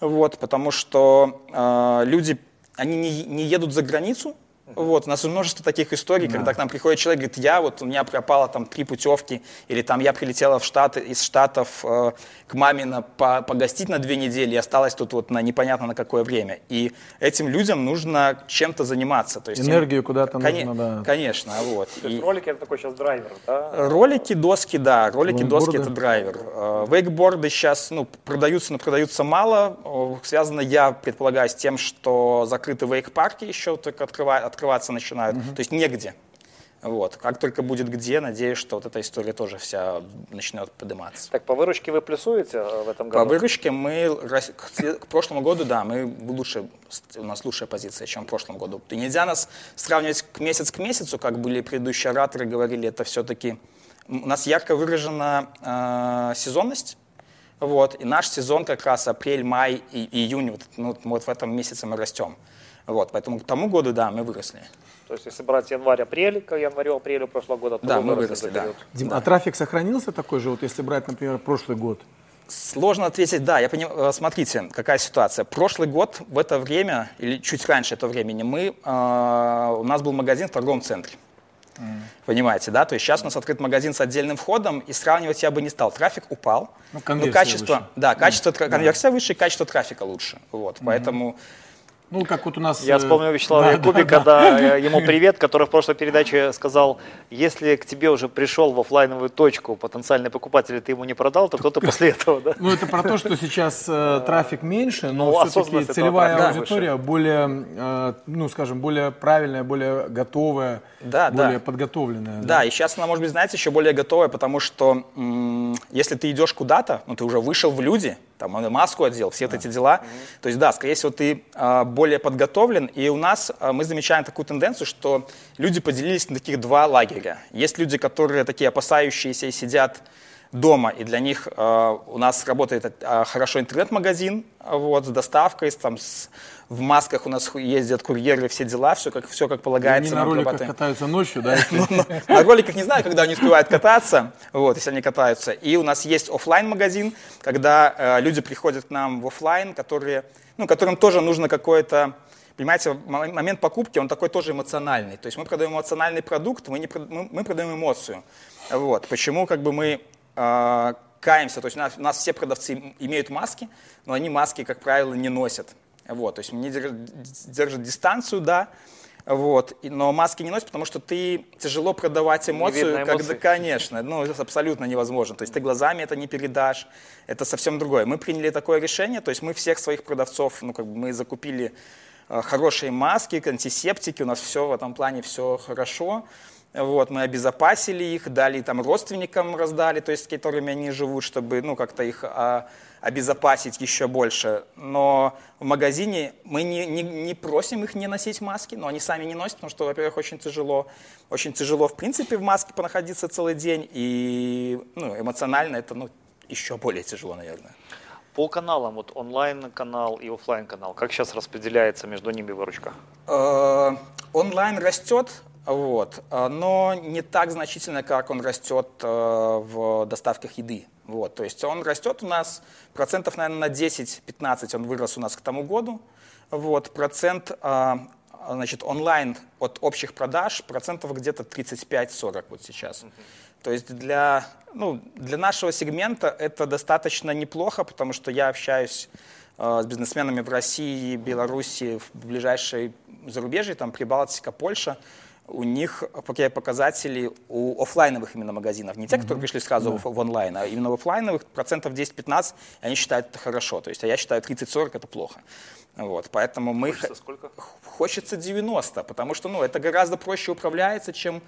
вот, потому что э, люди, они не, не едут за границу, вот, у нас множество таких историй, да. когда к нам приходит человек, говорит, я вот, у меня пропало там три путевки, или там я прилетела в Штаты, из Штатов э, к маме на, по, погостить на две недели и осталась тут вот на непонятно на какое время. И этим людям нужно чем-то заниматься. То есть Энергию им, куда-то кон- нужно, да. Конечно, вот. То есть и ролики это такой сейчас драйвер, да? Ролики, доски, да, ролики, доски это драйвер. Э, вейкборды сейчас, ну, продаются, но продаются мало. Связано, я предполагаю, с тем, что закрыты вейк-парки еще только открывают открываться начинают. Угу. То есть негде. Вот. Как только будет где, надеюсь, что вот эта история тоже вся начнет подниматься. Так, по выручке вы плюсуете э, в этом году? По выручке мы, к прошлому году, да, мы лучше, у нас лучшая позиция, чем в прошлом году. И нельзя нас сравнивать к месяц к месяцу, как были предыдущие ораторы, говорили, это все-таки... У нас ярко выражена э, сезонность, вот, и наш сезон как раз апрель, май и июнь, вот, ну, вот в этом месяце мы растем. Вот, поэтому к тому году, да, мы выросли. То есть, если брать январь-апрель, к январю-апрелю прошлого года, то да, мы выросли, да. Дим, да. А трафик сохранился такой же, вот если брать, например, прошлый год? Сложно ответить, да, я понимаю, э, смотрите, какая ситуация. Прошлый год в это время, или чуть раньше этого времени, мы, э, у нас был магазин в торговом центре. Mm. Понимаете, да? То есть сейчас у нас открыт магазин с отдельным входом, и сравнивать я бы не стал. Трафик упал, ну, но качество, выше. да, качество, mm. конверсия да. выше, качество трафика лучше. Вот, mm-hmm. поэтому ну, как вот у нас... Я вспомнил э, Вячеслава да, Якубика, да, да. да, ему привет, который в прошлой передаче сказал, если к тебе уже пришел в офлайновую точку потенциальный покупатель, ты ему не продал, то кто-то после этого, да? Ну, это про то, что сейчас э, трафик меньше, но ну, все-таки целевая аудитория более, э, ну, скажем, более правильная, более готовая, да, более да. подготовленная. Да. да, и сейчас она, может быть, знаете, еще более готовая, потому что если ты идешь куда-то, ну, ты уже вышел в люди, там маску одел, все да. вот эти дела. Mm-hmm. То есть, да, скорее всего, ты а, более подготовлен. И у нас а, мы замечаем такую тенденцию, что люди поделились на таких два лагеря. Есть люди, которые такие опасающиеся и сидят дома, и для них э, у нас работает э, хорошо интернет-магазин вот, с доставкой, там, с, в масках у нас ездят курьеры, все дела, все как, все как полагается. И они на роликах катаются ночью, да? Ну, ну, на роликах не знаю, когда они успевают кататься, вот, если они катаются. И у нас есть офлайн магазин когда э, люди приходят к нам в офлайн, которые, ну, которым тоже нужно какое-то Понимаете, момент покупки, он такой тоже эмоциональный. То есть мы продаем эмоциональный продукт, мы, не, мы, мы продаем эмоцию. Вот. Почему как бы мы э, каемся, то есть у нас, у нас все продавцы имеют маски, но они маски, как правило, не носят. Вот, то есть они держат дистанцию, да, вот, но маски не носят, потому что ты тяжело продавать эмоцию, когда, конечно, ну, это абсолютно невозможно. То есть ты глазами это не передашь, это совсем другое. Мы приняли такое решение, то есть мы всех своих продавцов, ну, как бы мы закупили э, хорошие маски, антисептики, у нас все в этом плане все хорошо. Вот, мы обезопасили их, дали там родственникам, раздали, то есть с которыми они живут, чтобы ну, как-то их а, обезопасить еще больше. Но в магазине мы не, не, не просим их не носить маски, но они сами не носят, потому что, во-первых, очень тяжело. Очень тяжело, в принципе, в маске понаходиться целый день, и ну, эмоционально это ну, еще более тяжело, наверное. По каналам, вот онлайн-канал и офлайн канал как сейчас распределяется между ними выручка? Э, онлайн растет, вот. А, но не так значительно, как он растет э, в доставках еды. Вот. То есть он растет у нас процентов, наверное, на 10-15 он вырос у нас к тому году. Вот. Процент а, значит, онлайн от общих продаж процентов где-то 35-40 вот сейчас. То есть для, ну, для нашего сегмента это достаточно неплохо, потому что я общаюсь э, с бизнесменами в России, Беларуси, в ближайшей зарубежье, там Прибалтика, Польша у них показатели у офлайновых именно магазинов, не те, которые пришли сразу да. в, в онлайн, а именно в офлайновых процентов 10-15, они считают это хорошо. То есть, а я считаю 30-40 это плохо. Вот, поэтому мы... Хочется сколько? Хочется 90, потому что ну, это гораздо проще управляется, чем,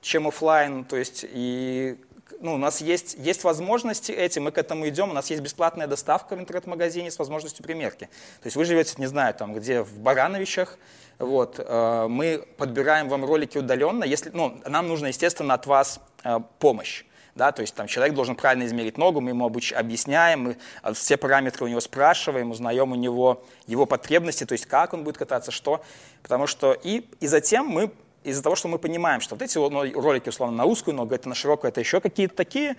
чем офлайн. То есть, и ну, у нас есть, есть возможности эти, мы к этому идем, у нас есть бесплатная доставка в интернет-магазине с возможностью примерки. То есть вы живете, не знаю, там, где в Барановичах, вот, э, мы подбираем вам ролики удаленно, если, ну, нам нужно, естественно, от вас э, помощь. да, то есть там человек должен правильно измерить ногу, мы ему обуч... объясняем, мы а, все параметры у него спрашиваем, узнаем у него его потребности, то есть как он будет кататься, что, потому что и, и затем мы из-за того, что мы понимаем, что вот эти ролики, условно, на узкую ногу, это на широкую, это еще какие-то такие,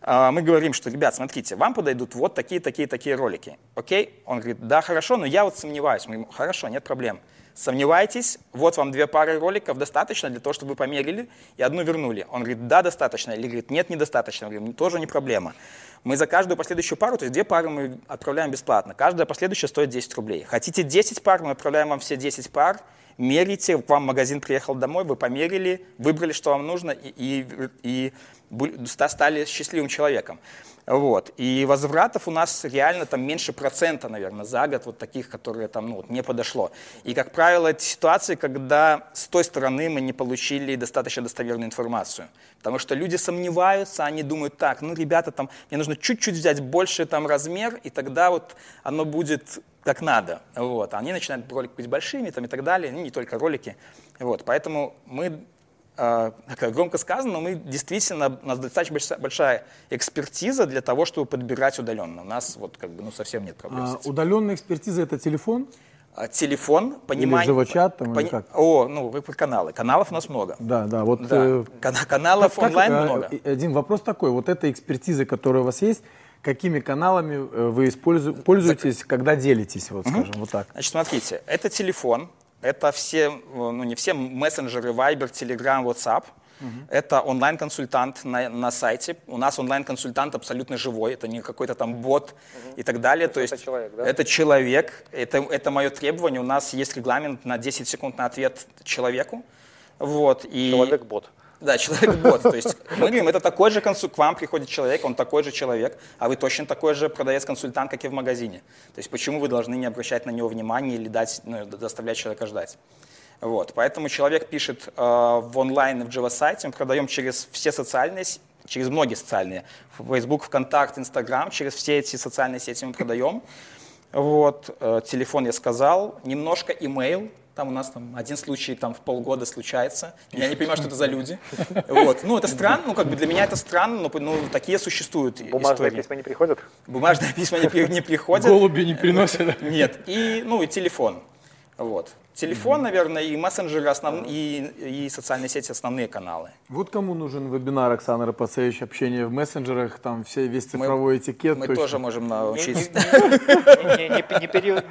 а, мы говорим, что, ребят, смотрите, вам подойдут вот такие, такие, такие ролики. Окей? Он говорит, да, хорошо, но я вот сомневаюсь. Мы говорим, хорошо, нет проблем. Сомневаетесь, вот вам две пары роликов, достаточно для того, чтобы вы померили и одну вернули. Он говорит, да, достаточно. Или говорит, нет, недостаточно. Мы говорим, тоже не проблема. Мы за каждую последующую пару, то есть две пары мы отправляем бесплатно. Каждая последующая стоит 10 рублей. Хотите 10 пар, мы отправляем вам все 10 пар, мерите, к вам магазин приехал домой, вы померили, выбрали, что вам нужно, и, и, и стали счастливым человеком. Вот. И возвратов у нас реально там меньше процента, наверное, за год, вот таких, которые там ну, вот, не подошло. И, как правило, это ситуации, когда с той стороны мы не получили достаточно достоверную информацию. Потому что люди сомневаются, они думают, так, ну, ребята, там, мне нужно чуть-чуть взять больше там размер, и тогда вот оно будет как надо. Вот. Они начинают ролик быть большими там, и так далее, ну, не только ролики. Вот. Поэтому мы э, громко сказано, но мы действительно, у нас достаточно большая экспертиза для того, чтобы подбирать удаленно. У нас вот как бы ну, совсем нет проблем. А, удаленная экспертиза это телефон? А, телефон, понимание... Или живочат там, пони... или как? О, ну, вы про каналы. Каналов у нас много. Да, да. Вот, да. Э... Каналов как, онлайн как, много. Один вопрос такой. Вот эта экспертиза, которая у вас есть, какими каналами э, вы пользуетесь, когда делитесь, вот скажем, вот так? Значит, смотрите, это телефон, это все, ну не все мессенджеры, Viber, Telegram, WhatsApp. Угу. Это онлайн-консультант на, на сайте. У нас онлайн-консультант абсолютно живой, это не какой-то там бот угу. и так далее. То, есть это человек, да? Это человек, это, это мое требование. У нас есть регламент на 10 секунд на ответ человеку. Вот, и... Человек-бот. Да, человек-бот. То есть мы говорим, это такой же консуль... к вам приходит человек, он такой же человек, а вы точно такой же продавец-консультант, как и в магазине. То есть почему вы должны не обращать на него внимания или дать, ну, заставлять человека ждать? Вот, поэтому человек пишет э, в онлайн, в Java-сайте, мы продаем через все социальные через многие социальные, Facebook, ВКонтакт, Инстаграм, через все эти социальные сети мы продаем. Вот, э, телефон я сказал, немножко email, там у нас там один случай там в полгода случается. Я не понимаю, что это за люди. Вот. Ну, это странно, ну, как бы для меня это странно, но ну, такие существуют Бумажные истории. письма не приходят? Бумажные письма не, не приходят. Голуби не приносят. Нет. И, ну, и телефон. Вот. Телефон, наверное, и мессенджеры, основ... и, и социальные сети основные каналы. Вот кому нужен вебинар Оксаны Рапацевич, общение в мессенджерах, там все, весь цифровой мы, этикет. Мы точно. тоже можем научиться.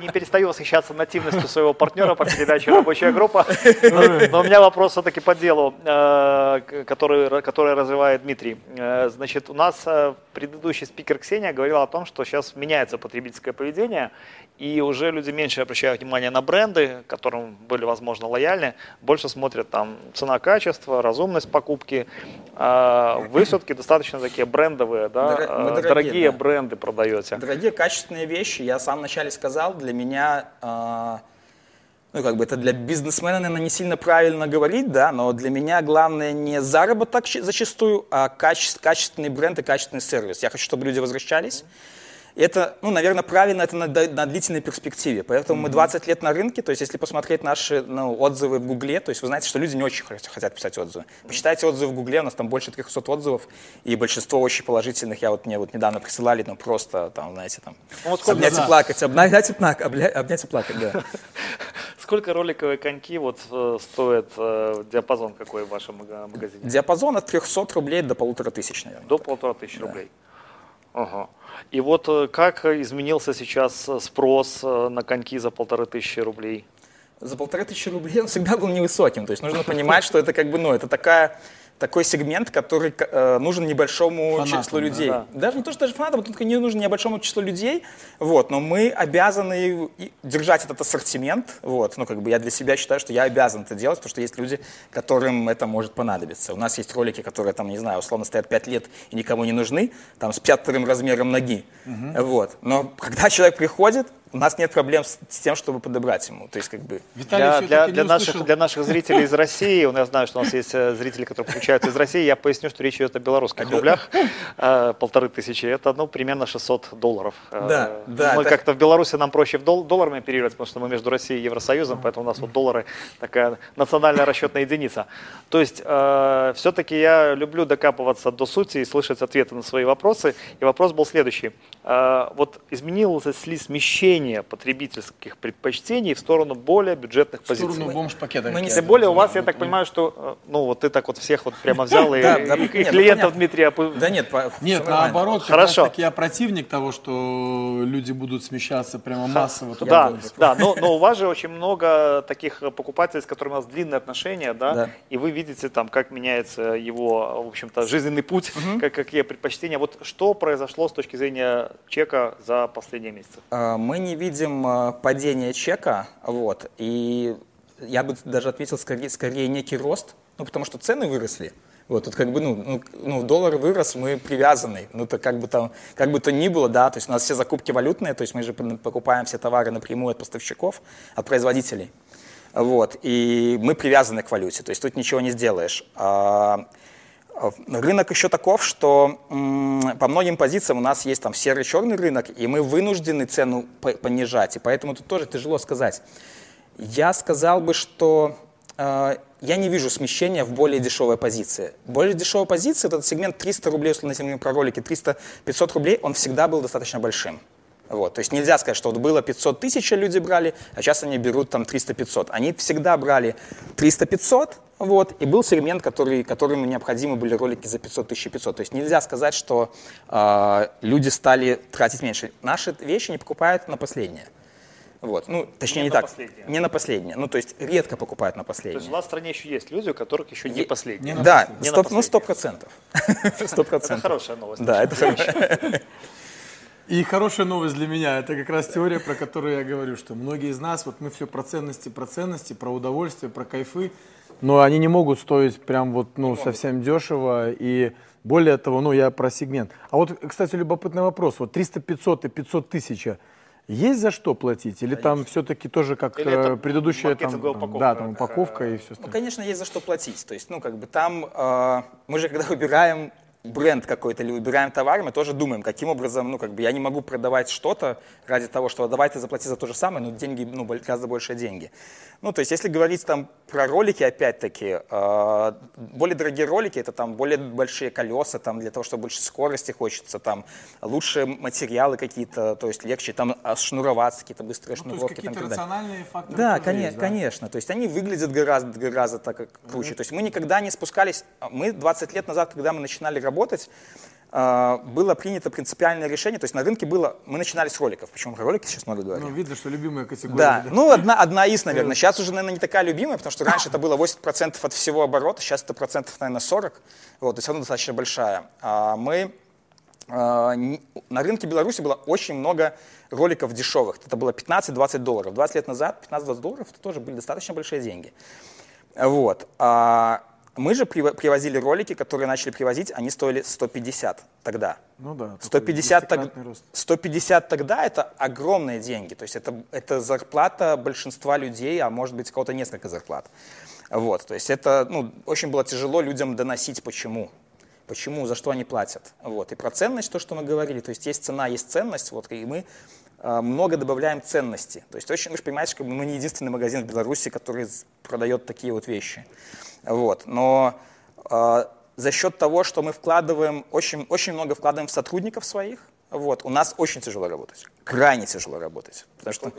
Не перестаю восхищаться нативностью своего партнера по передаче «Рабочая группа». Но у меня вопрос все-таки по делу, э, который, который развивает Дмитрий. Э, значит, у нас э, предыдущий спикер Ксения говорил о том, что сейчас меняется потребительское поведение, и уже люди меньше обращают внимание на бренды, которым были, возможно, лояльны, больше смотрят там цена-качество, разумность покупки. А вы все-таки достаточно такие брендовые, да, Дор- а, дорогие, дорогие да. бренды продаете. Дорогие, качественные вещи. Я сам вначале сказал, для меня... Э- ну, как бы это для бизнесмена, наверное, не сильно правильно говорить, да, но для меня главное не заработок зачастую, а каче- качественный бренд и качественный сервис. Я хочу, чтобы люди возвращались. Mm-hmm это, ну, наверное, правильно это на, на длительной перспективе. Поэтому mm-hmm. мы 20 лет на рынке, то есть если посмотреть наши ну, отзывы в Гугле, то есть вы знаете, что люди не очень хотят писать отзывы. Почитайте отзывы в Гугле, у нас там больше 300 отзывов, и большинство очень положительных. Я вот мне вот недавно присылали, ну, просто, там, знаете, там, ну, вот обнять и плакать, обнять и, плакать, обнять и плакать, да. Сколько роликовые коньки вот э, стоят, э, диапазон какой в вашем магазине? Диапазон от 300 рублей до полутора тысяч, наверное. До полутора тысяч рублей. Ага. И вот э, как изменился сейчас э, спрос э, на коньки за полторы тысячи рублей? За полторы тысячи рублей он всегда был невысоким. То есть нужно понимать, что это как бы, ну, это такая такой сегмент, который э, нужен небольшому фанатам, числу людей. Да. Даже не то, что даже фанатам, только не нужен небольшому числу людей, вот, но мы обязаны держать этот ассортимент, вот, ну, как бы я для себя считаю, что я обязан это делать, потому что есть люди, которым это может понадобиться. У нас есть ролики, которые, там, не знаю, условно стоят 5 лет и никому не нужны, там, с пятым размером ноги, угу. вот, но когда человек приходит, у нас нет проблем с, с тем, чтобы подобрать ему. То есть, как бы... Виталий для, для, для, наших, для наших зрителей из России, я знаю, что у нас есть э, зрители, которые подключаются из России, я поясню, что речь идет о белорусских рублях, э, полторы тысячи, это ну, примерно 600 долларов. Э, да, да. Мы как-то в Беларуси нам проще в дол- долларами оперировать, потому что мы между Россией и Евросоюзом, поэтому у нас вот доллары такая национальная расчетная единица. То есть э, все-таки я люблю докапываться до сути и слышать ответы на свои вопросы. И вопрос был следующий. Э, вот изменилось ли смещение потребительских предпочтений в сторону более бюджетных в позиций? В сторону бомж-пакета. Тем более у вас, я так понимаю, что э, ну вот ты так вот всех вот прямо взял и, и клиентов Дмитрия... Да нет, нет, наоборот, Хорошо. я противник того, что люди будут смещаться прямо массово. Да, да, но, но у вас же очень много таких покупателей, с которыми у вас длинные отношения, да, да. и вы видите там, как меняется его, в общем-то, жизненный путь, угу. как, какие предпочтения. Вот что произошло с точки зрения чека за последние месяцы? А, мы не видим а, падения чека, вот, и я бы даже ответил скорее, скорее некий рост, ну, потому что цены выросли. Вот, тут как бы, ну, ну, ну, доллар вырос, мы привязаны. Ну, то как бы там, как бы то ни было, да, то есть у нас все закупки валютные, то есть мы же покупаем все товары напрямую от поставщиков, от производителей. Вот, и мы привязаны к валюте, то есть тут ничего не сделаешь. А рынок еще таков, что по многим позициям у нас есть там серый черный рынок, и мы вынуждены цену понижать, и поэтому тут тоже тяжело сказать. Я сказал бы, что э, я не вижу смещения в более дешевой позиции. Более дешевая позиция, этот сегмент 300 рублей, если говорим про ролики, 300-500 рублей, он всегда был достаточно большим. Вот, то есть нельзя сказать, что вот было 500 тысяч люди брали, а сейчас они берут там 300-500. Они всегда брали 300-500, вот, и был сегмент, который, которому необходимы были ролики за 500 тысяч 500. То есть нельзя сказать, что э, люди стали тратить меньше. Наши вещи не покупают на последнее. Вот. Ну, точнее, не, не так. Последнее. Не на последнее. Ну, то есть редко покупают на последнее. То есть у нас в стране еще есть люди, у которых еще не последнее. Не да, не стоп, ну, сто процентов. Сто процентов. Это хорошая новость. Да, это хорошая. И хорошая новость для меня, это как раз теория, про которую я говорю, что многие из нас, вот мы все про ценности, про ценности, про удовольствие, про кайфы, но они не могут стоить прям вот, ну, совсем дешево, и более того, ну, я про сегмент. А вот, кстати, любопытный вопрос, вот 300, 500 и 500 тысяч, есть за что платить? Или конечно. там все-таки тоже как Или э, предыдущая там, упаковка, да, там упаковка и все остальное? Ну, конечно, есть за что платить. То есть, ну, как бы там, э, мы же когда выбираем бренд какой-то или выбираем товар, мы тоже думаем, каким образом, ну, как бы я не могу продавать что-то ради того, что давайте заплати за то же самое, но деньги, ну, гораздо больше деньги. Ну, то есть, если говорить там про ролики, опять-таки, э, более дорогие ролики, это там более большие колеса, там для того, чтобы больше скорости хочется, там лучшие материалы какие-то, то есть легче там шнуроваться, какие-то быстрые ну, шнуровки. То есть какие-то рациональные факторы Да, конечно, есть, да? конечно. То есть они выглядят гораздо, гораздо так круче. Mm-hmm. То есть мы никогда не спускались, мы 20 лет назад, когда мы начинали работать, а, было принято принципиальное решение, то есть на рынке было, мы начинали с роликов, почему про ролики сейчас много говорим. Ну, видно, что любимая категория. Да, да. ну, одна, одна из, наверное. Сейчас уже, наверное, не такая любимая, потому что раньше это было 80% от всего оборота, сейчас это процентов, наверное, 40, вот, то есть она достаточно большая. А мы, а, на рынке Беларуси было очень много роликов дешевых, это было 15-20 долларов. 20 лет назад 15-20 долларов это тоже были достаточно большие деньги. Вот. Мы же привозили ролики, которые начали привозить, они стоили 150 тогда. Ну да. 150, так, 150 тогда это огромные деньги. То есть это, это зарплата большинства людей, а может быть кого-то несколько зарплат. Вот, то есть это ну, очень было тяжело людям доносить, почему. Почему, за что они платят. Вот. И про ценность, то, что мы говорили, то есть есть цена, есть ценность, вот, и мы много добавляем ценности. То есть очень, вы же понимаете, что мы не единственный магазин в Беларуси, который продает такие вот вещи. Вот. Но э, за счет того, что мы вкладываем, очень, очень много вкладываем в сотрудников своих, вот, у нас очень тяжело работать, крайне тяжело работать. Потому что,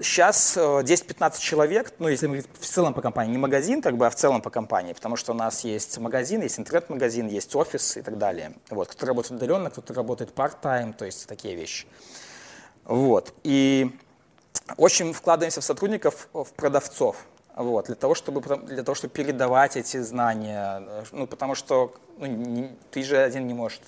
сейчас 10-15 человек, ну, если мы в целом по компании, не магазин, как бы, а в целом по компании, потому что у нас есть магазин, есть интернет-магазин, есть офис и так далее. Вот, кто работает удаленно, кто-то работает part-time, то есть такие вещи. Вот. И очень вкладываемся в сотрудников, в продавцов. Вот, для, того, чтобы, для того, чтобы передавать эти знания. Ну, потому что ну, не, ты же один не можешь.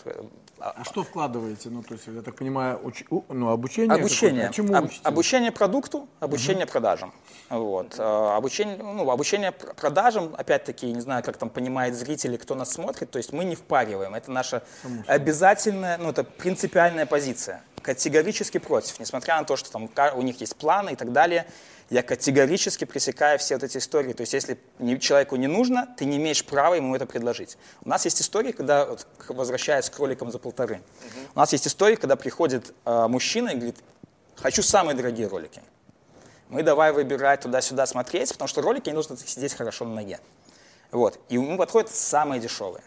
А, а что вкладываете? Ну, то есть, я так понимаю, уч, ну, обучение? Обучение. А чему Об, обучение продукту, обучение угу. продажам. Вот. А, обучение, ну, обучение продажам, опять-таки, не знаю, как там понимает зрители, кто нас смотрит, то есть мы не впариваем. Это наша обязательная, ну, это принципиальная позиция. категорически против, несмотря на то, что там у них есть планы и так далее, я категорически пресекаю все вот эти истории. То есть если человеку не нужно, ты не имеешь права ему это предложить. У нас есть истории, когда, вот, возвращаясь к кроликам за полторы, uh-huh. у нас есть истории, когда приходит э, мужчина и говорит, хочу самые дорогие ролики. Мы давай выбирать туда-сюда смотреть, потому что ролики не нужно сидеть хорошо на ноге. Вот. И ему подходят самые дешевые.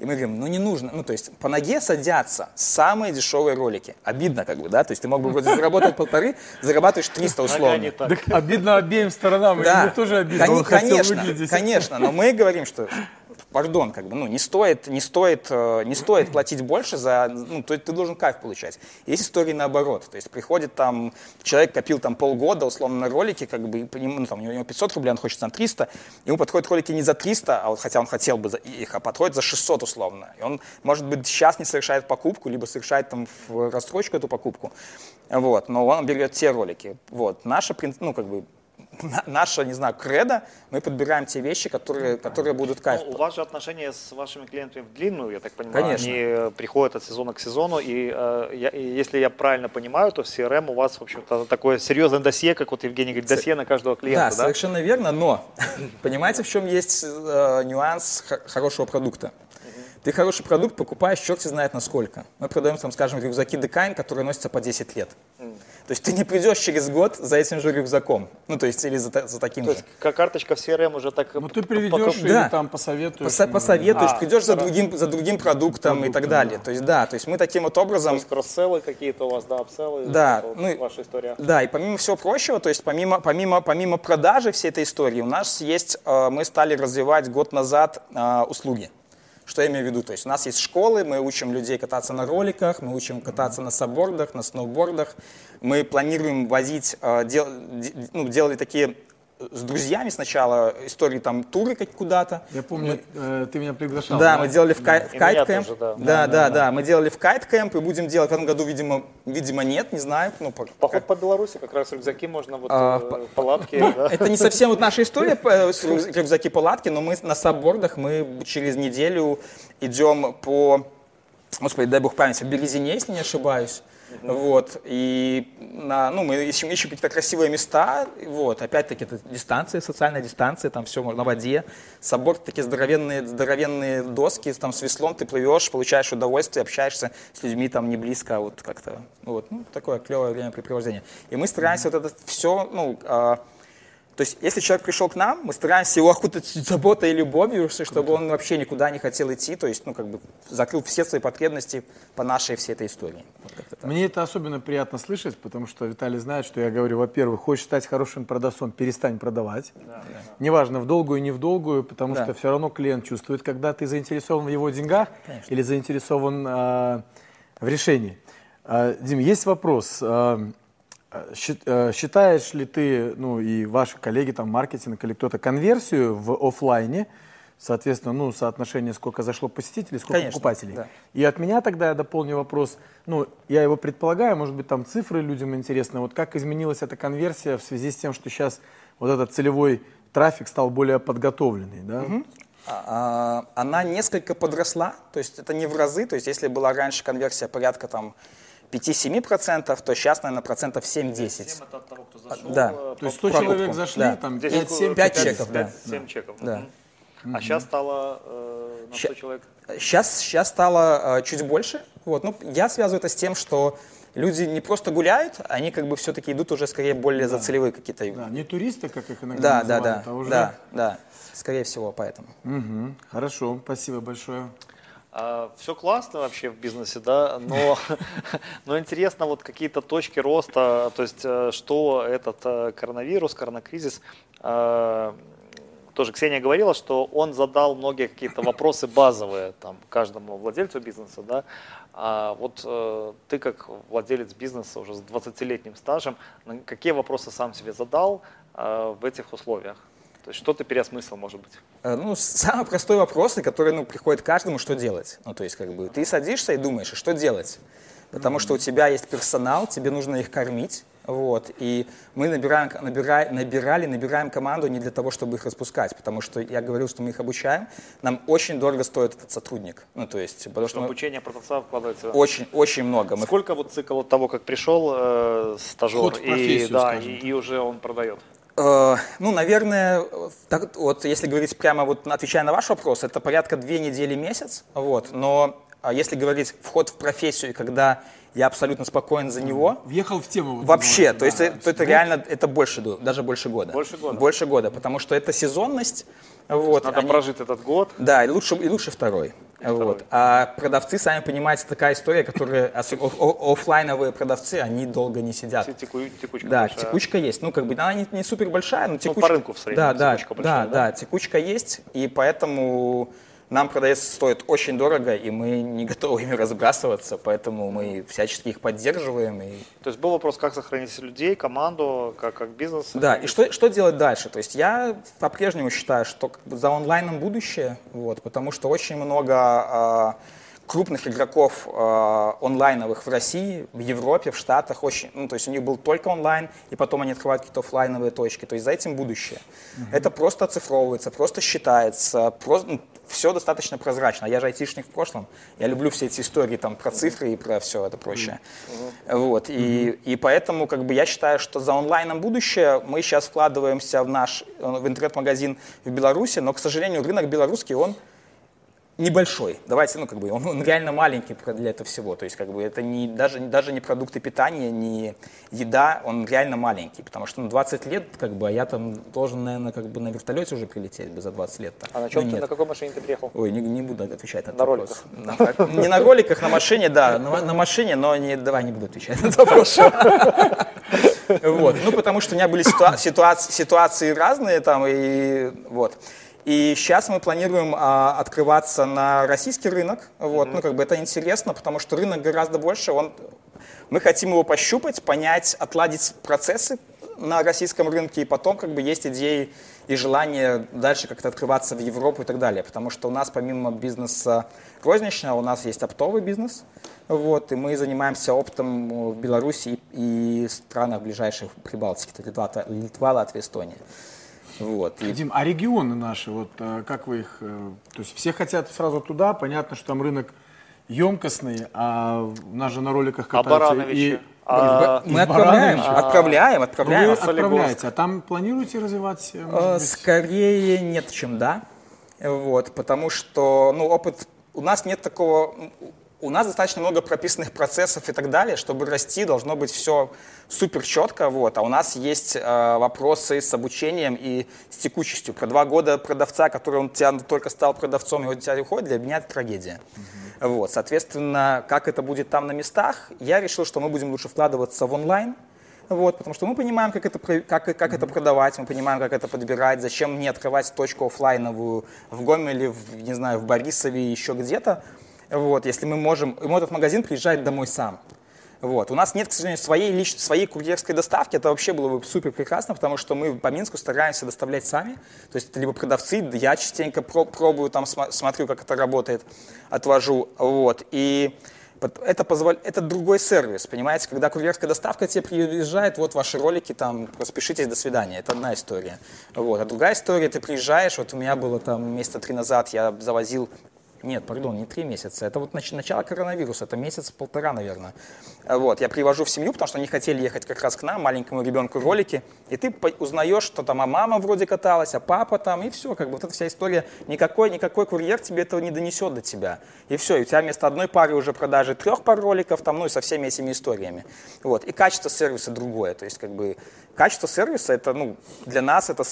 И мы говорим, ну не нужно, ну то есть по ноге садятся самые дешевые ролики. Обидно как бы, да, то есть ты мог бы вроде заработать полторы, зарабатываешь 300 условно. Так обидно обеим сторонам, да. ему тоже обидно, конечно, конечно, но мы говорим, что пардон, как бы, ну, не стоит, не стоит, э, не стоит платить больше за, ну, то есть ты должен кайф получать. Есть истории наоборот, то есть приходит там, человек копил там полгода, условно, на ролики, как бы, ну, там, у него 500 рублей, он хочет на 300, ему подходят ролики не за 300, а вот хотя он хотел бы их, а подходит за 600 условно. И он, может быть, сейчас не совершает покупку, либо совершает там в рассрочку эту покупку, вот, но он берет те ролики. Вот, наша, ну, как бы, наша, не знаю, кредо, мы подбираем те вещи, которые, которые будут кайф. Ну, у вас же отношения с вашими клиентами в длинную, я так понимаю. Конечно. Они э, приходят от сезона к сезону, и, э, я, и если я правильно понимаю, то в CRM у вас, в общем-то, такое серьезное досье, как вот Евгений говорит, досье на каждого клиента, да? Да, совершенно верно, но понимаете, в чем есть э, нюанс хорошего продукта? Ты хороший продукт покупаешь, черт знает насколько. Мы продаем, там, скажем, рюкзаки Декайн, которые носятся по 10 лет. То есть ты не придешь через год за этим же рюкзаком. Ну, то есть, или за, за таким то же. есть, как карточка в CRM уже так... Ну, ты приведешь по, или да. там посоветуешь. Поса посоветуешь, а, придешь за другим, за другим продуктом, продуктом и так далее. Да. То есть, да, то есть мы таким вот образом... То есть кросселлы какие-то у вас, да, апселлы? Да. Вот ну, ваша история. Да, и помимо всего прочего, то есть помимо, помимо, помимо продажи всей этой истории, у нас есть, э, мы стали развивать год назад э, услуги. Что я имею в виду? То есть у нас есть школы, мы учим людей кататься на роликах, мы учим кататься на саббордах, на сноубордах. Мы планируем возить, э, дел, ну, делали такие с друзьями сначала истории там туры как куда-то. Я помню, мы, э, ты меня приглашал. Да, да? мы делали в, кай, в kite camp. Да. Да, да, да, да, мы делали в kite camp и будем делать в этом году, видимо, видимо нет, не знаю. Ну, по, Поход по Беларуси, как раз рюкзаки можно, вот а, э, палатки. Ну, да. Это не совсем вот наша история, рюкзаки-палатки, но мы на саббордах, мы через неделю идем по, господи, дай бог памяти, в Березине, если не ошибаюсь. Вот, и на, ну, мы ищем, ищем какие-то красивые места, вот, опять-таки, это дистанция, социальная дистанция, там все на воде, собор, такие здоровенные, здоровенные доски, там с веслом ты плывешь, получаешь удовольствие, общаешься с людьми там не близко, а вот как-то, вот, ну, такое клевое времяпрепровождение. И мы стараемся mm-hmm. вот это все, ну, а, то есть, если человек пришел к нам, мы стараемся его окутать заботой и любовью, чтобы он вообще никуда не хотел идти, то есть, ну, как бы закрыл все свои потребности по нашей всей этой истории. Вот Мне это особенно приятно слышать, потому что Виталий знает, что я говорю, во-первых, хочешь стать хорошим продавцом, перестань продавать. Да, да. Неважно, в долгую, не в долгую, потому да. что все равно клиент чувствует, когда ты заинтересован в его деньгах Конечно. или заинтересован э, в решении. Э, Дим, есть вопрос. Э, считаешь ли ты, ну и ваши коллеги, там, маркетинг или кто-то, конверсию в офлайне, соответственно, ну, соотношение, сколько зашло посетителей, сколько Конечно, покупателей. Да. И от меня тогда я дополню вопрос, ну, я его предполагаю, может быть, там цифры людям интересны, вот как изменилась эта конверсия в связи с тем, что сейчас вот этот целевой трафик стал более подготовленный, да? Угу. Она несколько подросла, то есть это не в разы, то есть если была раньше конверсия порядка там 5-7%, то сейчас, наверное, процентов 7-10. 7 это от того, кто зашел. Да. Э, то есть 100 человек зашли, да. там 5-7 5 чеков. 5, 7 чеков. Да. Угу. А сейчас стало э, на 100 человек? Сейчас, сейчас стало э, чуть больше. Вот. Ну, я связываю это с тем, что люди не просто гуляют, они как бы все-таки идут уже скорее более да. за целевые какие-то. Да, не туристы, как их иногда да, называют, да, да, а уже... Да, да, скорее всего, поэтому. Угу. Хорошо, спасибо большое. А, все классно вообще в бизнесе, да, но, но интересно вот какие-то точки роста, то есть э, что этот э, коронавирус, коронакризис, э, тоже Ксения говорила, что он задал многие какие-то вопросы базовые там каждому владельцу бизнеса, да, а вот ты как владелец бизнеса уже с 20-летним стажем, какие вопросы сам себе задал в этих условиях? То есть что ты переосмыслил, может быть? Э, ну, самый простой вопрос, который ну, приходит каждому, что делать. Ну, то есть, как бы, ты садишься и думаешь, что делать? Потому mm-hmm. что у тебя есть персонал, тебе нужно их кормить, Вот, и мы набираем, набираем, набирали, набираем команду не для того, чтобы их распускать, потому что я говорил, что мы их обучаем, нам очень дорого стоит этот сотрудник. Ну, то есть, потому что, что обучение продавца вкладывается очень, очень много. Мы... Сколько вот цикл от того, как пришел э, стажер, и, да, и, и уже он продает? Э, ну, наверное, так, вот если говорить прямо, вот отвечая на ваш вопрос, это порядка две недели месяц, вот, но а если говорить вход в профессию, когда я абсолютно спокоен за него. Въехал в тему. Вот Вообще, то есть да, это, это реально, это больше, даже больше года. Больше года? Больше года, потому что это сезонность. Вот, надо они, прожить этот год. Да, и лучше, и лучше второй. Второй. Вот. А продавцы, сами понимаете, такая история, которая офлайновые продавцы, они долго не сидят. Теку, текучка да, большая. текучка есть. Ну, как бы она не, не супер большая, но текучка. Ну, по рынку в среднем. Да, да, большая, да, да, да, текучка есть, и поэтому нам продавец стоит очень дорого, и мы не готовы ими разбрасываться, поэтому мы всячески их поддерживаем. И... То есть был вопрос, как сохранить людей, команду, как, как бизнес? Да, и что, что делать дальше? То есть я по-прежнему считаю, что за онлайном будущее, вот, потому что очень много э, крупных игроков э, онлайновых в России, в Европе, в Штатах, очень, ну, то есть у них был только онлайн, и потом они открывают какие-то офлайновые точки, то есть за этим будущее. Uh-huh. Это просто оцифровывается, просто считается, просто, ну, все достаточно прозрачно. Я же айтишник в прошлом. Я люблю все эти истории там про цифры и про все это прочее. Mm-hmm. Вот. И, и поэтому как бы я считаю, что за онлайном будущее мы сейчас вкладываемся в наш в интернет-магазин в Беларуси, но, к сожалению, рынок белорусский, он небольшой. Давайте, ну, как бы, он, реально маленький для этого всего. То есть, как бы, это не, даже, даже не продукты питания, не еда, он реально маленький. Потому что, ну, 20 лет, как бы, а я там должен, наверное, как бы на вертолете уже прилететь бы за 20 лет. -то. А на чем ну, ты, на какой машине ты приехал? Ой, не, не буду отвечать на, на роликах. На, не на роликах, на машине, да, на, на машине, но не, давай не буду отвечать на этот вопрос. Вот. Ну, потому что у меня были ситуации, ситуации разные там, и вот. И сейчас мы планируем а, открываться на российский рынок. Вот, mm-hmm. ну как бы это интересно, потому что рынок гораздо больше. Он, мы хотим его пощупать, понять, отладить процессы на российском рынке, и потом как бы есть идеи и желание дальше как-то открываться в Европу и так далее. Потому что у нас помимо бизнеса розничного, у нас есть оптовый бизнес. Вот, и мы занимаемся оптом в Беларуси и, и странах ближайших Прибалтики, это Литва, Литва Латвия, Эстония. Вот. Дим, а регионы наши, вот э, как вы их... Э, то есть все хотят сразу туда, понятно, что там рынок емкостный, а у нас же на роликах а катаются... А? И... А, мы отправляем, а, отправляем, отправляем. Вы отправляете, а там планируете развивать? А, скорее нет, чем да. Вот, потому что ну, опыт... У нас нет такого у нас достаточно много прописанных процессов и так далее, чтобы расти, должно быть все супер четко, вот, а у нас есть э, вопросы с обучением и с текучестью. Про два года продавца, который он тебя только стал продавцом, и он тебя уходит, для меня это трагедия. Mm-hmm. Вот, соответственно, как это будет там на местах, я решил, что мы будем лучше вкладываться в онлайн, вот, потому что мы понимаем, как это, как, как mm-hmm. это продавать, мы понимаем, как это подбирать, зачем мне открывать точку офлайновую в Гомеле, в, не знаю, в Борисове, еще где-то, вот, если мы можем, ему этот магазин приезжает домой сам. Вот. У нас нет, к сожалению, своей, лич... своей курьерской доставки. Это вообще было бы супер прекрасно, потому что мы по Минску стараемся доставлять сами. То есть либо продавцы, я частенько пробую, там смотрю, как это работает, отвожу. Вот. И это, позвол... это другой сервис, понимаете? Когда курьерская доставка тебе приезжает, вот ваши ролики, там, распишитесь, до свидания. Это одна история. Вот. А другая история, ты приезжаешь, вот у меня было там месяца три назад, я завозил нет, пардон, не три месяца. Это вот начало коронавируса, это месяц-полтора, наверное. Вот, я привожу в семью, потому что они хотели ехать как раз к нам, маленькому ребенку ролики. И ты узнаешь, что там а мама вроде каталась, а папа там, и все. Как бы вот эта вся история. Никакой, никакой курьер тебе этого не донесет до тебя. И все, и у тебя вместо одной пары уже продажи трех пар роликов, там, ну и со всеми этими историями. Вот, и качество сервиса другое. То есть, как бы, качество сервиса, это, ну, для нас это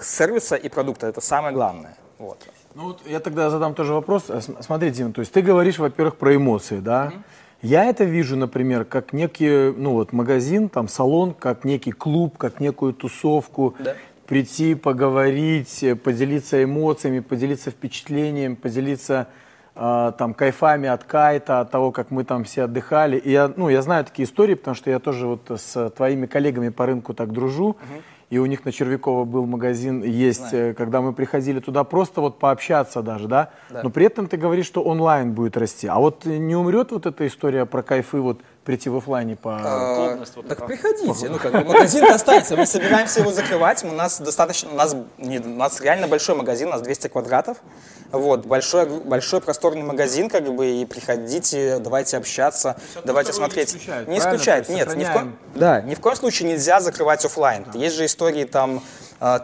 сервиса и продукта, это самое главное. Вот. Ну вот я тогда задам тоже вопрос. Э, смотри, Дим, то есть ты говоришь, во-первых, про эмоции, да? Mm-hmm. Я это вижу, например, как некий, ну вот магазин, там салон, как некий клуб, как некую тусовку. Да. Прийти, поговорить, э, поделиться эмоциями, поделиться впечатлением, поделиться э, там кайфами от кайта, от того, как мы там все отдыхали. И я, ну, я знаю такие истории, потому что я тоже вот с твоими коллегами по рынку так дружу. Uh-huh и у них на Червякова был магазин, есть, Знаю. Э, когда мы приходили туда просто вот пообщаться даже, да? да? Но при этом ты говоришь, что онлайн будет расти. А вот не умрет вот эта история про кайфы вот прийти в офлайне по... А, вот так такая. приходите, ну как бы магазин останется. Мы собираемся его закрывать. У нас достаточно, у нас, не- у нас реально большой магазин, у нас 200 квадратов. Вот, большой, большой просторный магазин, как бы, и приходите, давайте общаться, давайте второе не смотреть. исключает, не исключает, нет, ни в, коем, да, ни в коем случае нельзя закрывать офлайн. Есть же истории там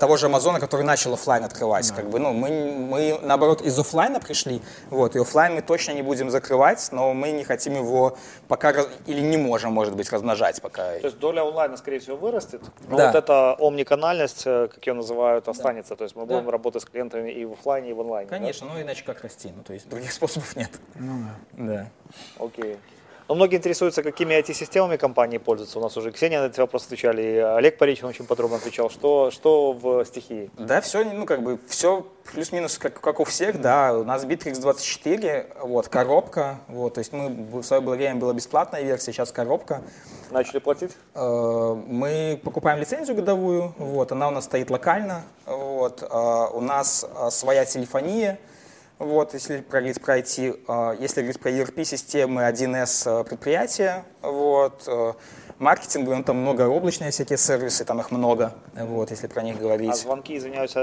того же Амазона, который начал офлайн открывать. Как бы, ну, мы, мы, наоборот, из офлайна пришли, вот, и офлайн мы точно не будем закрывать, но мы не хотим его пока, или не можем, может быть, размножать пока. То есть доля онлайна, скорее всего, вырастет, но Да. вот эта омниканальность, э, как ее называют, останется. То есть мы будем работать с клиентами и в офлайне, и в онлайне. да? Конечно, ну иначе как расти, ну то есть других способов нет. Ну да. Окей. Но многие интересуются, какими IT-системами компании пользуются. У нас уже Ксения на этот вопрос отвечали, и Олег Паричин очень подробно отвечал. Что, что в стихии? Да, все, ну как бы все плюс-минус как, как у всех, да. У нас Bittrex 24, вот коробка, вот, то есть мы в свое время была бесплатная версия, сейчас коробка. Начали платить? Э, Мы покупаем лицензию годовую, вот, она у нас стоит локально, вот, э, у нас э, своя телефония, вот, если про IT, э, если говорить про ERP-системы 1С э, предприятия, вот, э, маркетинг, ну, там много облачные всякие сервисы, там их много, вот, если про них А говорить. звонки, извиняюсь,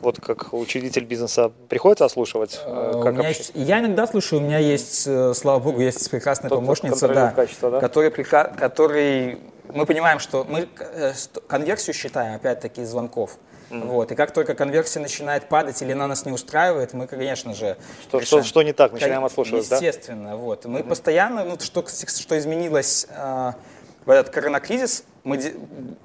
вот как учредитель бизнеса приходится ослушивать? У Как меня вообще? есть- я иногда слушаю, у меня есть, э, слава богу, есть прекрасная Кто-то помощница, да, качество, да? Который, который мы понимаем, что мы э, конверсию считаем, опять-таки, из звонков. Вот. И как только конверсия начинает падать или она нас не устраивает, мы, конечно же, Что- решаем- что- что не так, начинаем отслушивать, да? Естественно, вот. Мы постоянно, ну, что, что изменилось э, в этот коронакризис, мы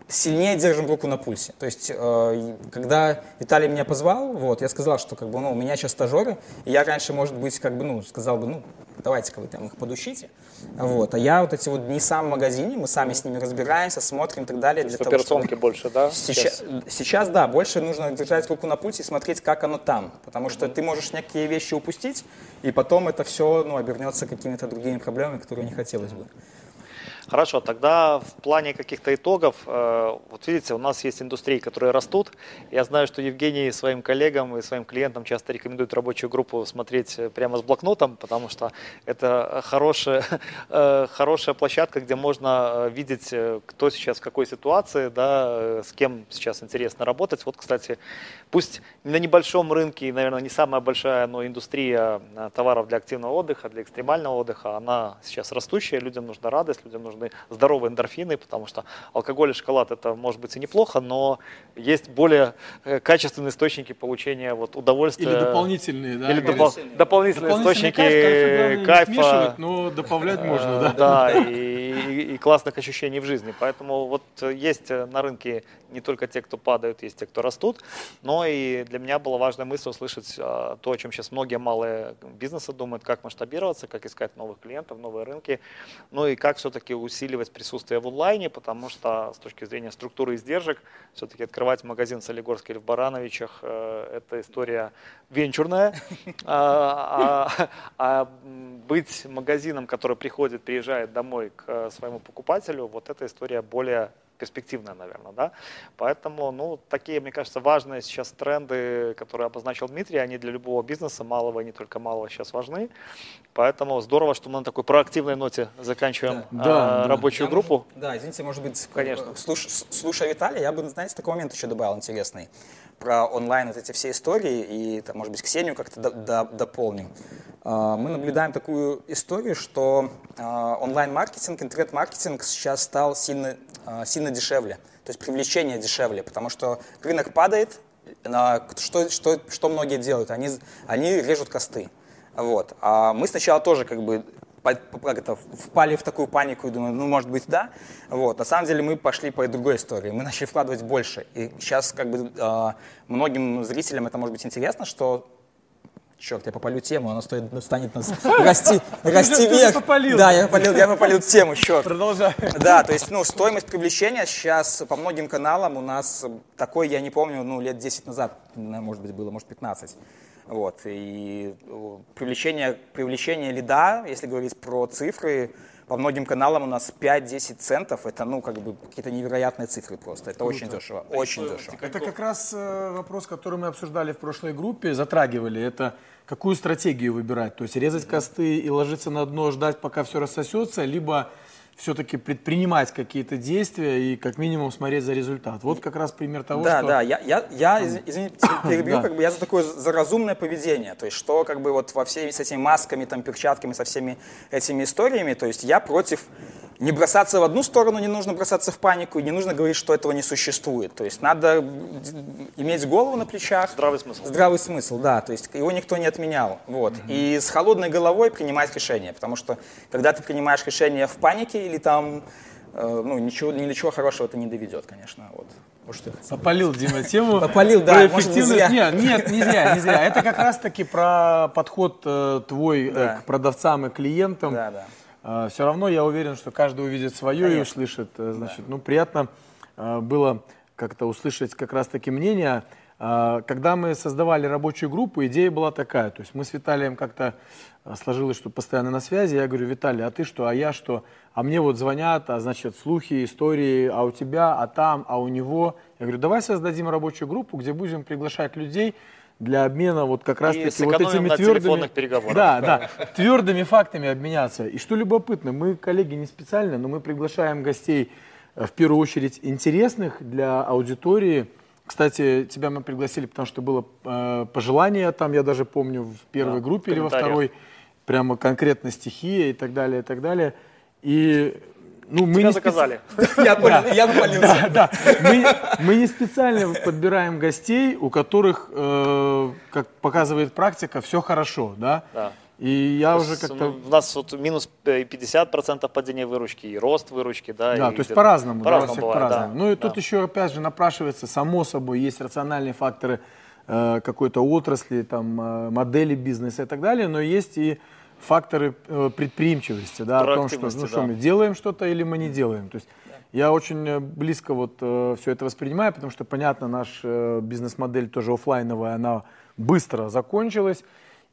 сильнее держим руку на пульсе. То есть, э, когда Виталий меня позвал, вот, я сказал, что как бы, ну, у меня сейчас стажеры, и я раньше, может быть, как бы, ну, сказал бы, ну, давайте-ка вы там их подучите. Вот. А я вот эти вот дни сам в магазине, мы сами с ними разбираемся, смотрим и так далее. Для того, чтобы- больше, да? Сейчас, сейчас, да, больше нужно держать руку на пульсе и смотреть, как оно там. Потому что ты можешь некие вещи упустить, и потом это все ну, обернется какими-то другими проблемами, которые не хотелось бы. Хорошо, тогда в плане каких-то итогов, э, вот видите, у нас есть индустрии, которые растут. Я знаю, что Евгений своим коллегам и своим клиентам часто рекомендует рабочую группу смотреть э, прямо с блокнотом, потому что это хорошая, э, хорошая площадка, где можно видеть, кто сейчас в какой ситуации, да, с кем сейчас интересно работать. Вот, кстати, пусть на небольшом рынке, наверное, не самая большая, но индустрия э, товаров для активного отдыха, для экстремального отдыха, она сейчас растущая, людям нужна радость, людям нужны здоровые эндорфины, потому что алкоголь и шоколад это может быть и неплохо, но есть более э, качественные источники получения вот, удовольствия. Или дополнительные, да? Или допол- дополнительные Дополнительный источники кайф, кайфа, смешивать, но добавлять можно, да? Э, Да, и, классных ощущений в жизни. Поэтому вот э, есть э, на рынке не только те, кто падают, есть те, кто растут, но и для меня была важная мысль услышать э, то, о чем сейчас многие малые бизнесы думают, как масштабироваться, как искать новых клиентов, новые рынки, ну и как все-таки усиливать присутствие в онлайне, потому что с точки зрения структуры издержек, все-таки открывать магазин в Солигорске или в Барановичах, э, это история венчурная, а, а- а, быть магазином, который приходит, приезжает домой к э, своему покупателю, вот эта история более перспективная, наверное, да. Поэтому, ну, такие, мне кажется, важные сейчас тренды, которые обозначил Дмитрий, они для любого бизнеса, малого и не только малого, сейчас важны. Поэтому здорово, что мы на такой проактивной ноте заканчиваем Да. а, Да, рабочую Я, группу. может, да, извините, может быть, Конечно. слуш- слушая Виталия, я бы, знаете, такой момент еще добавил интересный про онлайн вот эти все истории, и, там, может быть, Ксению как-то до- до- дополню. А, Мы наблюдаем такую историю, что а, онлайн-маркетинг, интернет-маркетинг сейчас стал сильно, а, сильно дешевле, то есть привлечение дешевле, потому что рынок падает, что, что, что многие делают? Они, они режут косты. Вот. А мы сначала тоже как бы как это, впали в такую панику и думаем, ну, может быть, да. Вот. На самом деле мы пошли по другой истории. Мы начали вкладывать больше. И сейчас как бы а, многим зрителям это может быть интересно, что Черт, я попалю тему, она стоит, станет нас расти, расти вверх. попалил. Да, я попалил, я попалил тему, черт. Продолжай. Да, то есть, ну, стоимость привлечения сейчас по многим каналам у нас такой, я не помню, ну, лет 10 назад, может быть, было, может, 15. Вот, и э, привлечение, привлечение лида, если говорить про цифры, по многим каналам у нас 5-10 центов, это, ну, как бы, какие-то невероятные цифры просто, это очень дешево, очень дешево. Это как раз э, вопрос, который мы обсуждали в прошлой группе, затрагивали. Это какую стратегию выбирать? То есть резать косты и ложиться на дно, ждать, пока все рассосется, либо все-таки предпринимать какие-то действия и как минимум смотреть за результат. Вот как раз пример того, да, что... Да, я, я, я из- извините, перебью, как бы я за такое за разумное поведение, то есть что как бы вот во всеми с этими масками, там, перчатками, со всеми этими историями, то есть я против не бросаться в одну сторону, не нужно бросаться в панику, и не нужно говорить, что этого не существует. То есть надо иметь голову на плечах. Здравый смысл. Здравый смысл, да. То есть его никто не отменял. Вот. И с холодной головой принимать решения. Потому что когда ты принимаешь решение в панике или там, э, ну, ничего, ни до чего хорошего это не доведет, конечно. Вот. Хотел. Попалил Дима тему. Попалил, да, Про может, не эффективность. зря. Нет, нет, не зря, не зря. Это как раз-таки про подход э, твой э, к продавцам и клиентам. Да, да. Все равно я уверен, что каждый увидит свое и Конечно. услышит. э, Значит, ну приятно э, было как-то услышать как раз-таки мнение. А, Когда мы создавали рабочую группу, идея была такая. То есть мы с Виталием как-то э, сложилось, что постоянно на связи. Я говорю, Виталий, а ты что, а я что? А мне вот звонят, а значит слухи, истории, а у тебя, а там, а у него. Я говорю, давай создадим рабочую группу, где будем приглашать людей для обмена вот как раз таки вот этими твердыми... Да, да, твердыми фактами обменяться. И что любопытно, мы, коллеги, не специально, но мы приглашаем гостей э, в первую очередь интересных для аудитории. Кстати, тебя мы пригласили, потому что было э, пожелание там, я даже помню, в первой Да, группе в или во второй, прямо конкретно стихия и так далее, и так далее. И ну, мы Тебя не специ- заказали. Я понял, я да, да. Мы, мы не специально подбираем гостей, у которых, э, как показывает практика, все хорошо, да? Да. И я То уже как-то... У нас вот минус э, 50% падения выручки и рост выручки, да. Да, то есть по-разному, да, у По-разному всех бывает, по-разному. да, Ну и да. тут еще, опять же, напрашивается, само собой, есть рациональные факторы э, какой-то отрасли, там, э, модели бизнеса и так далее, но есть и факторы э, предприимчивости, да, о том, что, ну, Проактивности, что да. мы делаем что-то или мы не делаем. То есть я очень э, близко вот все это воспринимаю, потому что, понятно, наша бизнес-модель тоже оффлайновая, она быстро закончилась.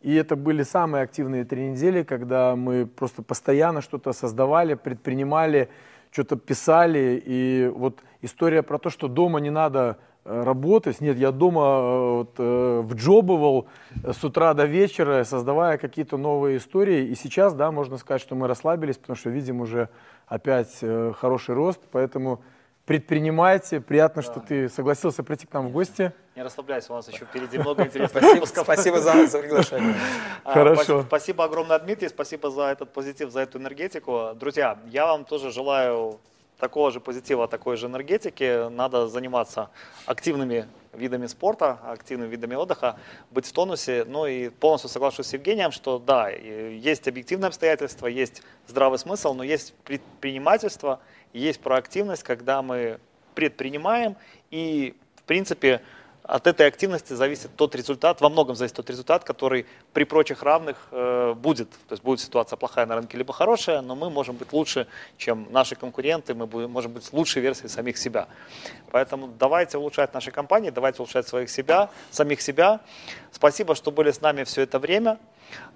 И это были самые активные три недели, когда мы просто постоянно что-то создавали, предпринимали, что-то писали. И вот история про то, что дома не надо э, работать. Нет, я дома э, вот, э, вджобывал э, с утра до вечера, создавая какие-то новые истории. И сейчас, да, можно сказать, что мы расслабились, потому что видим уже опять э, хороший рост. Поэтому предпринимайте. Приятно, что ты согласился прийти к нам в гости. Не расслабляйся, у нас еще впереди много интересных Спасибо, выпусков. спасибо за, за приглашение. А, Хорошо. спа- Спасибо огромное, Дмитрий, спасибо за этот позитив, за эту энергетику. Друзья, я вам тоже желаю такого же позитива, такой же энергетики. Надо заниматься активными видами спорта, активными видами отдыха, быть в тонусе. Ну и полностью соглашусь с Евгением, что да, есть объективные обстоятельства, есть здравый смысл, но есть предпринимательство, есть проактивность, когда мы предпринимаем и, в принципе, от этой активности зависит тот результат, во многом зависит тот результат, который при прочих равных э, будет. То есть будет ситуация плохая на рынке, либо хорошая, но мы можем быть лучше, чем наши конкуренты, мы будем, можем быть лучшей версией самих себя. Поэтому давайте улучшать наши компании, давайте улучшать своих себя, самих себя. Спасибо, что были с нами все это время.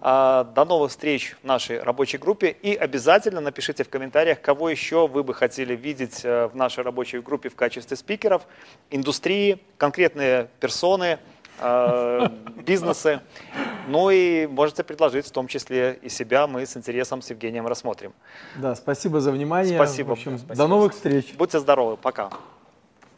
А, До новых встреч в нашей рабочей группе. И обязательно напишите в комментариях, кого еще вы бы хотели видеть э, в нашей рабочей группе в качестве спикеров, индустрии, конкретные персоны, э, бизнесы. Ну и можете предложить в том числе и себя. Мы с интересом с Евгением рассмотрим. Да, спасибо за внимание. Спасибо. В общем, Спасибо. До новых встреч. Будьте здоровы. Пока.